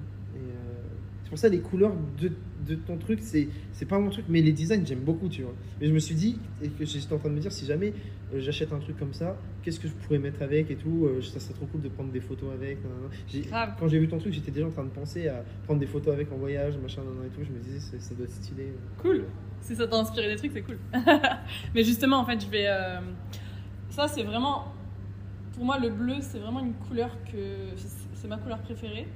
Pour ça les couleurs de, de ton truc, c'est c'est pas mon truc, mais les designs j'aime beaucoup, tu vois. Mais je me suis dit, et que j'étais en train de me dire, si jamais euh, j'achète un truc comme ça, qu'est-ce que je pourrais mettre avec et tout, euh, ça serait trop cool de prendre des photos avec. nanana. J'ai- Grave. Quand j'ai vu ton truc, j'étais déjà en train de penser à prendre des photos avec en voyage, machin, nanana et tout. Je me disais, ça, ça doit être stylé. Cool. Si ça t'a inspiré des trucs, c'est cool. Mais justement, en fait, je vais. euh, Ça, c'est vraiment. Pour moi, le bleu, c'est vraiment une couleur que. C'est ma couleur préférée.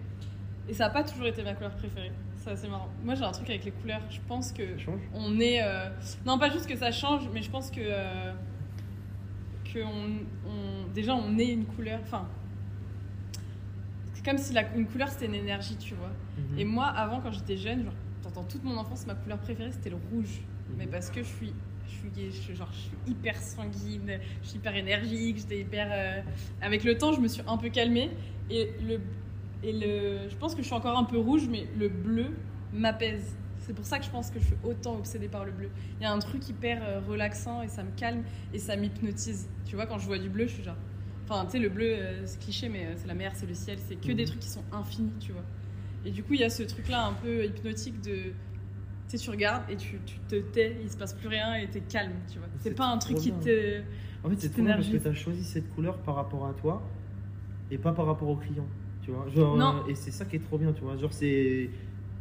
Et ça n'a pas toujours été ma couleur préférée. C'est assez marrant. Moi, j'ai un truc avec les couleurs. Je pense que. Ça change On est. euh, Non, pas juste que ça change, mais je pense que. euh, que on, on- Déjà, on est une couleur. Enfin. C'est comme si la... une couleur, c'était une énergie, tu vois. Mhm. Et moi, avant, quand j'étais jeune, genre, pendant toute mon enfance, ma couleur préférée, c'était le rouge. Mhm. Mais parce que je suis, je suis, gay, je, suis- genre, je suis hyper sanguine, je suis hyper énergique, j'étais hyper. euh, Avec le temps, je me suis un peu calmée. Et, le, et le, je pense que je suis encore un peu rouge, mais le bleu m'apaise. C'est pour ça que je pense que je suis autant obsédée par le bleu. Il y a un truc hyper euh, relaxant et ça me calme et ça m'hypnotise. Tu vois, quand je vois du bleu, je suis genre. Enfin, tu sais, le bleu, euh, c'est cliché, mais euh, c'est la mer, c'est le ciel, c'est que Mhm. des trucs qui sont infinis, tu vois. Et du coup, il y a ce truc-là un peu hypnotique de. Tu sais, tu regardes et tu, tu te tais, il se passe plus rien et t'es calme, tu vois. C'est pas un truc qui te. En fait, c'est trop parce que énergie. tu as choisi cette couleur par rapport à toi et pas par rapport au client. Tu vois, genre, Non. euh, et c'est ça qui est trop bien, tu vois. Genre, c'est.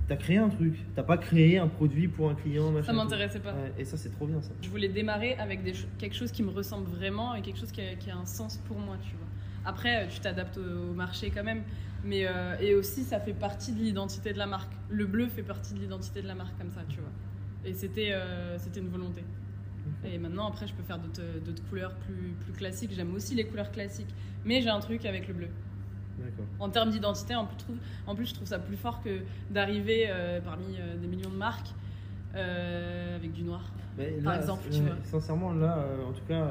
T'as créé un truc, t'as pas créé un produit pour un client, machin. Ça m'intéressait pas. Ouais, et ça, c'est trop bien, ça. Je voulais démarrer avec des quelque chose qui me ressemble vraiment et quelque chose qui a, qui a un sens pour moi, tu vois. Après, euh, tu t'adaptes au, marché quand même, mais euh, et aussi ça fait partie de l'identité de la marque. Le bleu fait partie de l'identité de la marque comme ça, tu vois. Et c'était euh, c'était une volonté. Et maintenant, après, je peux faire d'autres d'autres couleurs plus, plus classiques. J'aime aussi les couleurs classiques, mais j'ai un truc avec le bleu. En termes d'identité, en, plus, je trouve- en plus, je trouve ça plus fort que d'arriver euh, parmi euh, des millions de marques euh, avec du noir. Mais Par là, exemple, tu vois. Sincèrement, là, en tout cas,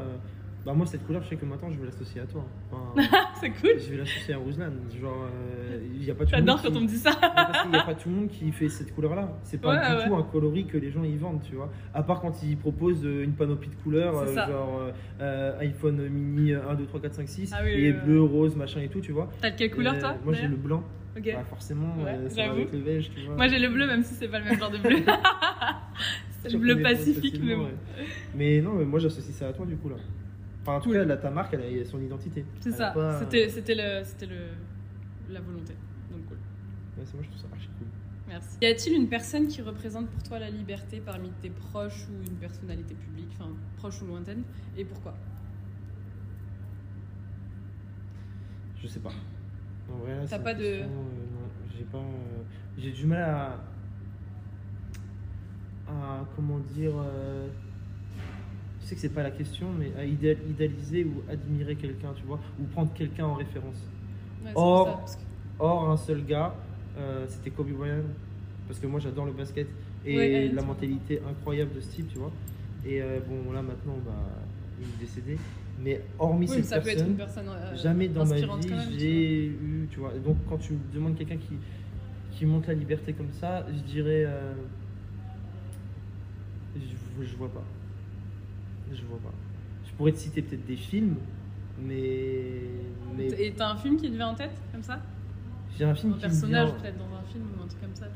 bah, moi, cette couleur, je sais que maintenant, je vais l'associer à toi. Enfin, C'est cool. je vais l'associer à Ruslan. Genre, euh, il y a pas tout. J'adore quand qui- on me dit ça. Qu'il n'y a pas tout le monde qui fait cette couleur-là. C'est pas Ouais, du ouais. tout un coloris que les gens y vendent, tu vois. À part quand ils proposent euh, une panoplie de couleurs, euh, genre euh, iPhone mini 1, 2, 3, 4, 5, 6, Ah oui, et bleu, rose, machin et tout, tu vois. T'as de quelle couleur toi Moi j'ai le blanc. Bah, forcément, Ouais, ça va avec le beige, tu vois. Moi j'ai le bleu même si c'est pas le même genre de bleu. c'est le bleu pacifique mais facilement, bon. ouais. Mais non, mais moi j'associe ça à toi du coup là. Enfin, en tout cas, là, ta marque, elle a son identité. C'est ça. pas- C'était c'était le c'était le la volonté. Donc cool. Ouais, c'est moi, je trouve ça archi cool. Merci. Y a-t-il une personne qui représente pour toi la liberté parmi tes proches ou une personnalité publique, enfin proche ou lointaine, et pourquoi? Je sais pas. En vrai, là, T'as pas de- euh, non, j'ai pas. euh, j'ai du mal à. à. comment dire. euh, je sais que c'est pas la question, mais à idéal- idéaliser ou admirer quelqu'un, tu vois, ou prendre quelqu'un en référence. Ouais, Or- pour ça, parce que- Or, un seul gars, euh, c'était Kobe Bryant, parce que moi j'adore le basket et Ouais, la mentalité incroyable de ce type, tu vois. Et euh, bon, là maintenant, bah, il est décédé. Mais hormis Oui, cette ça peut être une personne, personne euh, jamais dans ma vie j'ai eu, tu vois. Donc quand tu me demandes quelqu'un qui, qui montre la liberté comme ça, je dirais. je, je vois pas. Je vois pas. Je pourrais te citer peut-être des films, mais. Et t'as un film qui te vient en tête comme ça? J'ai un film Un qui personnage vient- peut-être dans un film ou un truc comme ça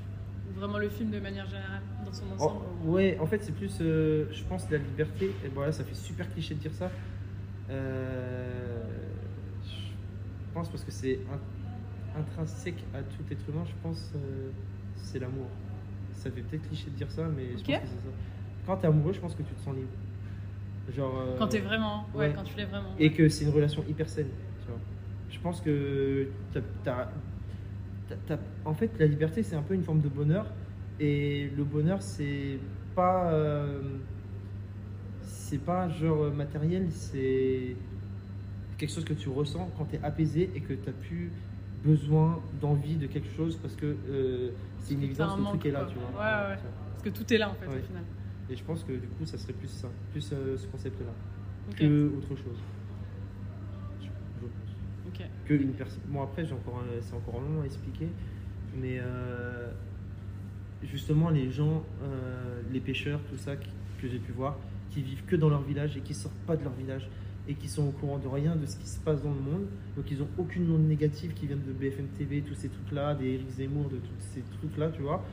Ou vraiment le film de manière générale, dans son Oh, ensemble ouais, en fait, c'est plus, euh, je pense, la liberté. Et voilà, ça fait super cliché de dire ça. Euh, je pense parce que c'est in- intrinsèque à tout être humain. Je pense, euh, c'est l'amour. Ça fait peut-être cliché de dire ça, mais je pense que c'est ça. Quand t'es amoureux, je pense que tu te sens libre. Genre. euh, Quand t'es vraiment, ouais, ouais. quand tu l'es vraiment. et que c'est une relation hyper saine. Tu vois. Je pense que t'as- t'as- t'as- t'as- en fait la liberté c'est un peu une forme de bonheur et le bonheur c'est pas euh, c'est pas genre matériel c'est quelque chose que tu ressens quand tu es apaisé et que tu as plus besoin d'envie de quelque chose parce que euh, c'est une t'as évidence le truc est là quoi. tu vois Ouais, ouais. Parce que tout est là en fait Ouais. au final. Et je pense que du coup ça serait plus ça plus euh, ce concept là Ok. que autre chose je, que une personne. Bon après j'ai encore un- c'est encore long à expliquer, mais euh, justement les gens, euh, les pêcheurs, tout ça qui- que j'ai pu voir, qui vivent que dans leur village et qui sortent pas de leur village et qui sont au courant de rien de ce qui se passe dans le monde. Donc ils ont aucune onde négative qui viennent de BFM TV, tous ces trucs-là, des Eric Zemmour, de tous ces trucs-là, tu vois.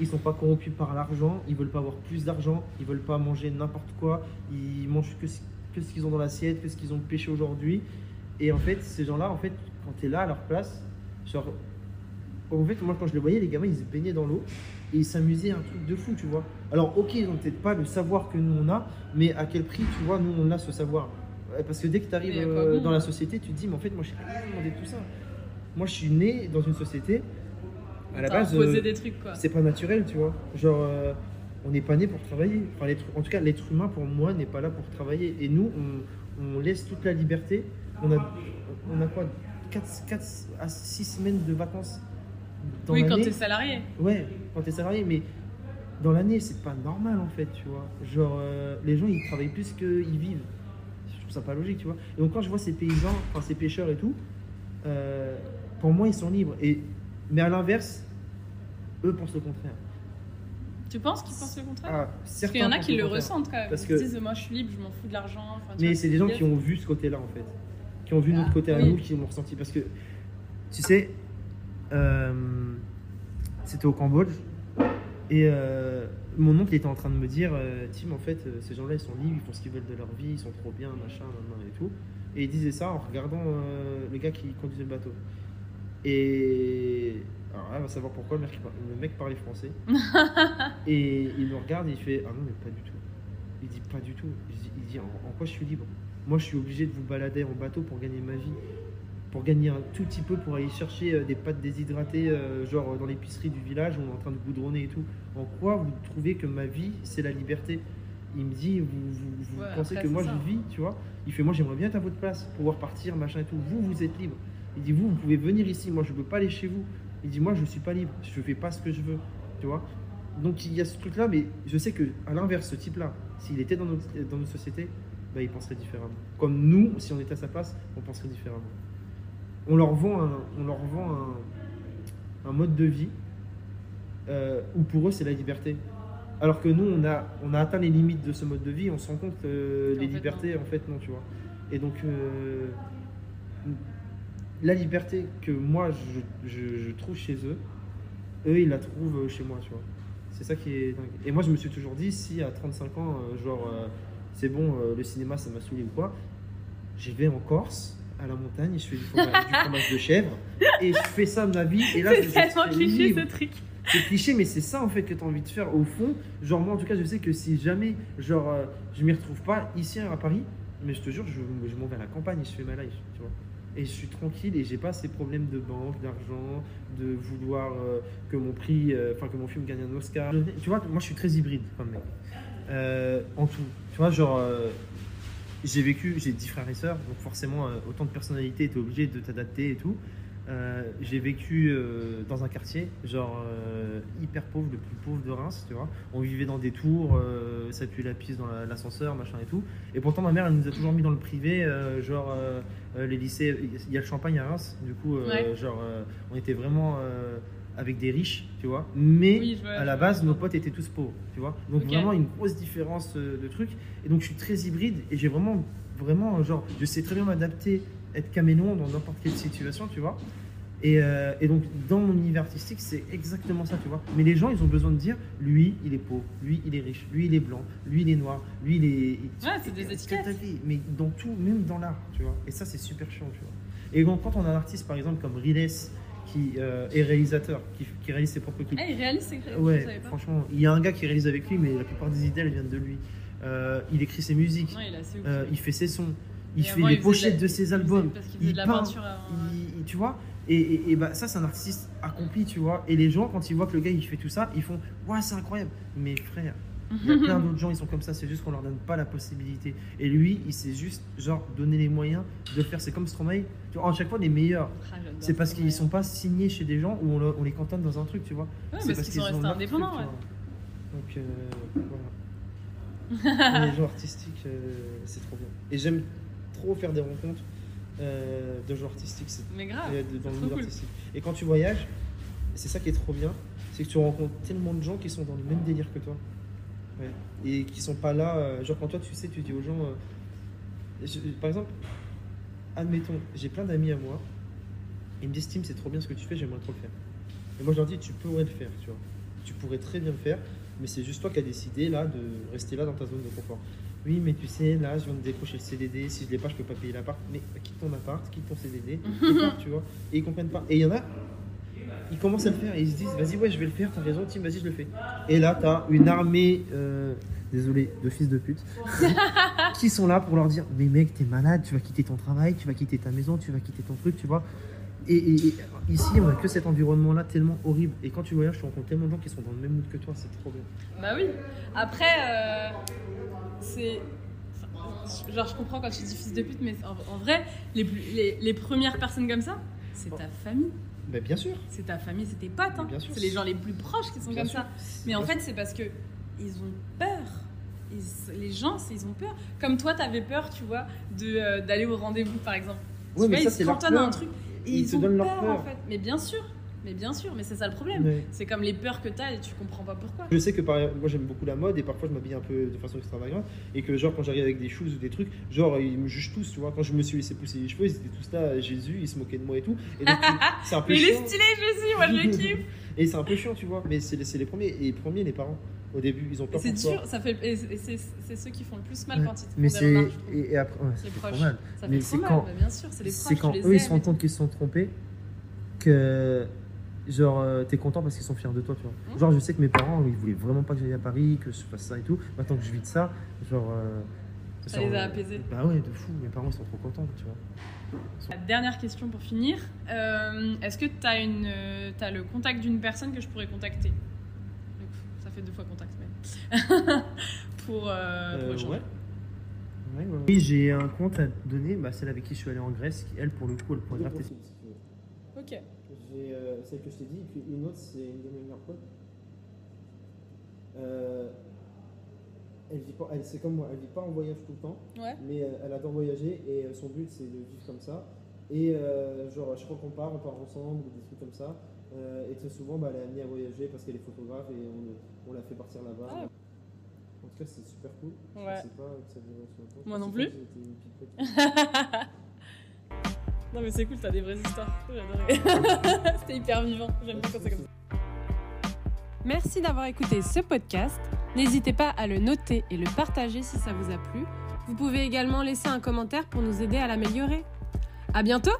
Ils sont pas corrompus par l'argent, ils veulent pas avoir plus d'argent, ils veulent pas manger n'importe quoi, ils mangent que ce, qu'ils ont dans l'assiette, que ce qu'ils ont pêché aujourd'hui. Et en fait, ces gens-là, en fait, quand tu es là à leur place, genre, en fait, moi quand je les voyais, les gamins, ils se baignaient dans l'eau et ils s'amusaient un truc de fou, tu vois. Alors, ok, ils ont peut-être pas le savoir que nous on a, mais à quel prix, tu vois, nous on a ce savoir? Parce que dès que tu arrives bon dans la société, tu te dis, mais en fait, moi je n'ai rien demandé de tout ça. Moi je suis né dans une société, à la base, euh, des trucs, quoi. c'est pas naturel, tu vois. Genre, euh, on n'est pas né pour travailler. Enfin, l'être- en tout cas, l'être humain, pour moi, n'est pas là pour travailler. Et nous, on, on laisse toute la liberté. On a, on a quoi 4, à 6 semaines de vacances dans Oui, quand l'année. t'es salarié. Ouais, quand t'es salarié, mais dans l'année, c'est pas normal en fait, tu vois. Genre, euh, les gens, ils travaillent plus qu'ils vivent. Trouve ça pas logique, tu vois. Et donc, quand je vois ces paysans, enfin ces pêcheurs et tout, euh, pour moi, ils sont libres. Et, mais à l'inverse, eux pensent le contraire. Tu penses qu'ils pensent le contraire Ah, Parce qu'il y en a qui le ressentent quand même. Parce Ils que- disent, moi je suis libre, je m'en fous de l'argent. Enfin, Mais c'est des gens qui ont vu ce côté-là en fait. Qui ont vu Ah, notre côté à nous, qui l'ont ressenti. Parce que, tu sais, euh, c'était au Cambodge. Et euh, mon oncle était en train de me dire euh, Tim, en fait, euh, ces gens-là, ils sont libres, ils font ce qu'ils veulent de leur vie, ils sont trop bien, machin, et tout. Et il disait ça en regardant euh, le gars qui conduisait le bateau. Et. Alors là, on va savoir pourquoi le mec, le mec parlait français. et il me regarde et il fait Ah non, mais pas du tout. Il dit Pas du tout. Il dit, il dit, en, en quoi je suis libre? Moi, je suis obligé de vous balader en bateau pour gagner ma vie. Pour gagner un tout petit peu, pour aller chercher euh, des pâtes déshydratées, euh, genre dans l'épicerie du village où on est en train de goudronner et tout. En quoi vous trouvez que ma vie, c'est la liberté? Il me dit Vous, vous, vous Ouais, pensez après, que moi, ça. je vis, tu vois? Il fait Moi, j'aimerais bien être à votre place, pouvoir partir, machin et tout. Vous, vous êtes libre. Il dit Vous, vous pouvez venir ici. Moi, je ne peux pas aller chez vous. Il dit Moi, je ne suis pas libre. Je fais pas ce que je veux. Tu vois? Donc, il y a ce truc-là, mais je sais que à l'inverse, ce type-là, s'il était dans notre, dans notre société, bah, il penserait différemment. Comme nous, si on était à sa place, on penserait différemment. On leur vend un, on leur vend un, un mode de vie euh, où pour eux, c'est la liberté. Alors que nous, on a, on a atteint les limites de ce mode de vie, on se rend compte que En les fait, libertés, en fait, non, tu vois. Et donc, euh, la liberté que moi, je, je- je trouve chez eux, eux, ils la trouvent chez moi, tu vois. C'est ça qui est dingue. Et moi, je me suis toujours dit, si à 35 ans, euh, genre, euh, c'est bon, euh, le cinéma, ça m'a saoulé ou quoi, j'y vais en Corse, à la montagne, je fais du fromage, du fromage de chèvre, et je fais ça de ma vie, et là, C'est tellement cliché libre. ce truc. C'est cliché, mais c'est ça en fait que tu as envie de faire au fond. Genre, moi en tout cas, je sais que si jamais genre, euh, je m'y retrouve pas ici à Paris, mais je te jure, je, je m'en vais à la campagne et je fais ma life, tu vois. Et je suis tranquille et j'ai pas ces problèmes de banque, d'argent, de vouloir euh, que mon prix, euh, enfin que mon film gagne un Oscar. Tu vois, moi je suis très hybride comme mec. Euh, en tout. Tu vois, genre, j'ai vécu, j'ai 10 frères et sœurs, donc forcément, euh, autant de personnalités, tu es obligé de t'adapter et tout. Euh, j'ai vécu euh, dans un quartier, genre euh, hyper pauvre, le plus pauvre de Reims, tu vois. On vivait dans des tours, ça pue la pisse dans la- l'ascenseur, machin et tout. Et pourtant, ma mère, elle nous a toujours mis dans le privé, genre les lycées. Il y a le champagne à Reims, du coup, Ouais. genre, on était vraiment avec des riches, tu vois. Mais Oui, je vois, à la base, nos potes étaient tous pauvres, tu vois. Donc Ok. vraiment une grosse différence euh, de trucs. Et donc je suis très hybride et j'ai vraiment, vraiment, genre, je sais très bien m'adapter, être caméléon dans n'importe quelle situation, tu vois. Et, euh, et donc dans mon univers artistique, c'est exactement ça, tu vois. Mais les gens, ils ont besoin de dire, lui, il est pauvre, lui, il est riche, lui, il est blanc, lui, il est noir, lui, il est. Ouais, c'est des Et- étiquettes. Mais dans tout, même dans l'art, tu vois. Et ça, c'est super chiant, tu vois. Et donc quand on a un artiste, par exemple, comme Riles, qui euh, est réalisateur, qui, qui réalise ses propres clips. Eh, il réalise ses je Ouais, pas. franchement, il y a un gars qui réalise avec lui, mais la plupart des idées, elles viennent de lui. Euh, il écrit ses musiques, il euh, il fait ses sons, il Et fait avant, les pochettes la- de ses albums, il de peint, il- il- tu vois. Et, et- et bah, ça, c'est un artiste accompli, tu vois. Et les gens, quand ils voient que le gars, il fait tout ça, ils font Ouais, c'est incroyable. Mais frère, il y a plein d'autres gens, ils sont comme ça, c'est juste qu'on leur donne pas la possibilité. Et lui, il s'est juste, genre, donner les moyens de le faire. C'est comme Stromae. Tu vois, à chaque fois, les meilleurs, Ah, c'est parce ce qu'ils sont pas signés chez des gens où on, le- on les cantonne dans un truc, tu vois. Ouais, C'est parce qu'ils sont ont restés indépendants. truc, ouais. Donc euh, voilà. les gens artistiques, euh, c'est trop bien. Et j'aime trop faire des rencontres euh, de gens artistiques. C'est Mais grave. dans le cool. artistique. Et quand tu voyages, c'est ça qui est trop bien, c'est que tu rencontres tellement de gens qui sont dans le même délire que toi. Ouais. Et qui sont pas là. euh, genre, quand toi, tu sais, tu dis aux gens. euh, je- par exemple, admettons, j'ai plein d'amis à moi. Ils me disent Tim, c'est trop bien ce que tu fais, j'aimerais trop le faire. Et moi, je leur dis Tu pourrais le faire, tu vois. Tu pourrais très bien le faire, mais c'est juste toi qui as décidé là de rester là dans ta zone de confort. Oui, mais tu sais, là, je viens de décrocher le CDD. Si je l'ai pas, je peux pas payer l'appart. Mais quitte ton appart, quitte ton CDD, et pars, tu vois. Et ils comprennent pas. Et il y en a, ils commencent à le faire et ils se disent Vas-y, ouais, je vais le faire, t'as raison, Tim, vas-y, je le fais. Et là, t'as une armée, euh, désolé, de fils de pute, qui sont là pour leur dire Mais mec, t'es malade, tu vas quitter ton travail, tu vas quitter ta maison, tu vas quitter ton truc, tu vois. Et, et- et ici, on a que cet environnement-là tellement horrible. Et quand tu voyages, tu rencontres tellement de gens qui sont dans le même mood que toi, c'est trop bien. Bah oui. Après, euh, c'est. Genre, je comprends quand tu dis fils de pute, mais en, en vrai, les, plus- les, les premières personnes comme ça, c'est ta famille. Bah, bien sûr. C'est ta famille, c'est tes potes. hein. C'est les gens les plus proches qui sont Bien comme sûr. ça. Mais en fait, c'est parce que ils ont peur. Ils- les gens, ils ont peur. Comme toi, t'avais peur, tu vois, euh, d'aller au rendez-vous, par exemple. Tu mais vois, ça, ils se cantonnent à un truc. Et Ils ils, te ont donnent leur peur. en fait. Mais bien sûr. Mais bien sûr, mais c'est ça le problème. C'est comme les peurs que t'as et tu comprends pas pourquoi. Je sais que par moi j'aime beaucoup la mode et parfois je m'habille un peu de façon extravagante et que genre quand j'arrive avec des shoes ou des trucs, genre ils me jugent tous, tu vois. Quand je me suis laissé pousser les cheveux, ils étaient tous là, Jésus, ils se moquaient de moi et tout. Et donc tu- c'est un peu Mais il est stylé, je suis, moi je le kiffe. Et c'est un peu chiant, tu vois. Mais c'est les, c'est les premiers et les premiers les parents. Au début, ils ont peur c'est dur, ça fait, c'est- c'est c'est ceux qui font le plus mal Ouais. quand ils te font Mais des c'est remarques. et, et après ouais, Les c'est proches. trop mal. Ça fait c'est trop mal, quand- bah, bien sûr, c'est les C'est proches, quand tu les eux ils se rendent compte qu'ils se sont trompés que genre euh, t'es content parce qu'ils sont fiers de toi, tu vois. Mmh. Genre je sais que mes parents ils voulaient vraiment pas que j'aille à Paris, que je fasse ça et tout. Maintenant que je vis de ça, genre euh, Ça genre, les a euh, apaisés. Bah ouais, de fou. Mes parents ils sont trop contents, tu vois. La dernière question pour finir. Euh, Est-ce que tu as, une, t'as le contact d'une personne que je pourrais contacter? Ça fait deux fois contact, mais. pour, euh, pour Euh, échanger. ouais. Ouais, ouais, ouais. Oui, j'ai un compte à te donner, bah, celle avec qui je suis allé en Grèce, qui elle pour le coup elle pourrait grave tester. Ok. J'ai euh, celle que je t'ai dit, puis une autre, c'est une de mes meilleures potes. Euh, elle vit pas, elle, c'est comme moi, elle vit pas en voyage tout le temps, Ouais. mais euh, elle adore voyager et euh, son but c'est de vivre comme ça. Et genre, chaque fois qu'on part, on part ensemble, ou des trucs comme ça. Et très souvent, bah, elle est amenée à voyager parce qu'elle est photographe et on, on la fait partir là-bas. Ah. En tout cas, c'est super cool. Je Ouais. sais pas que ça durait aussi longtemps. Je Moi non plus. non, mais c'est cool, t'as des vraies histoires. C'était hyper vivant. J'aime bien quand c'est comme ça. Merci d'avoir écouté ce podcast. N'hésitez pas à le noter et le partager si ça vous a plu. Vous pouvez également laisser un commentaire pour nous aider à l'améliorer. À bientôt!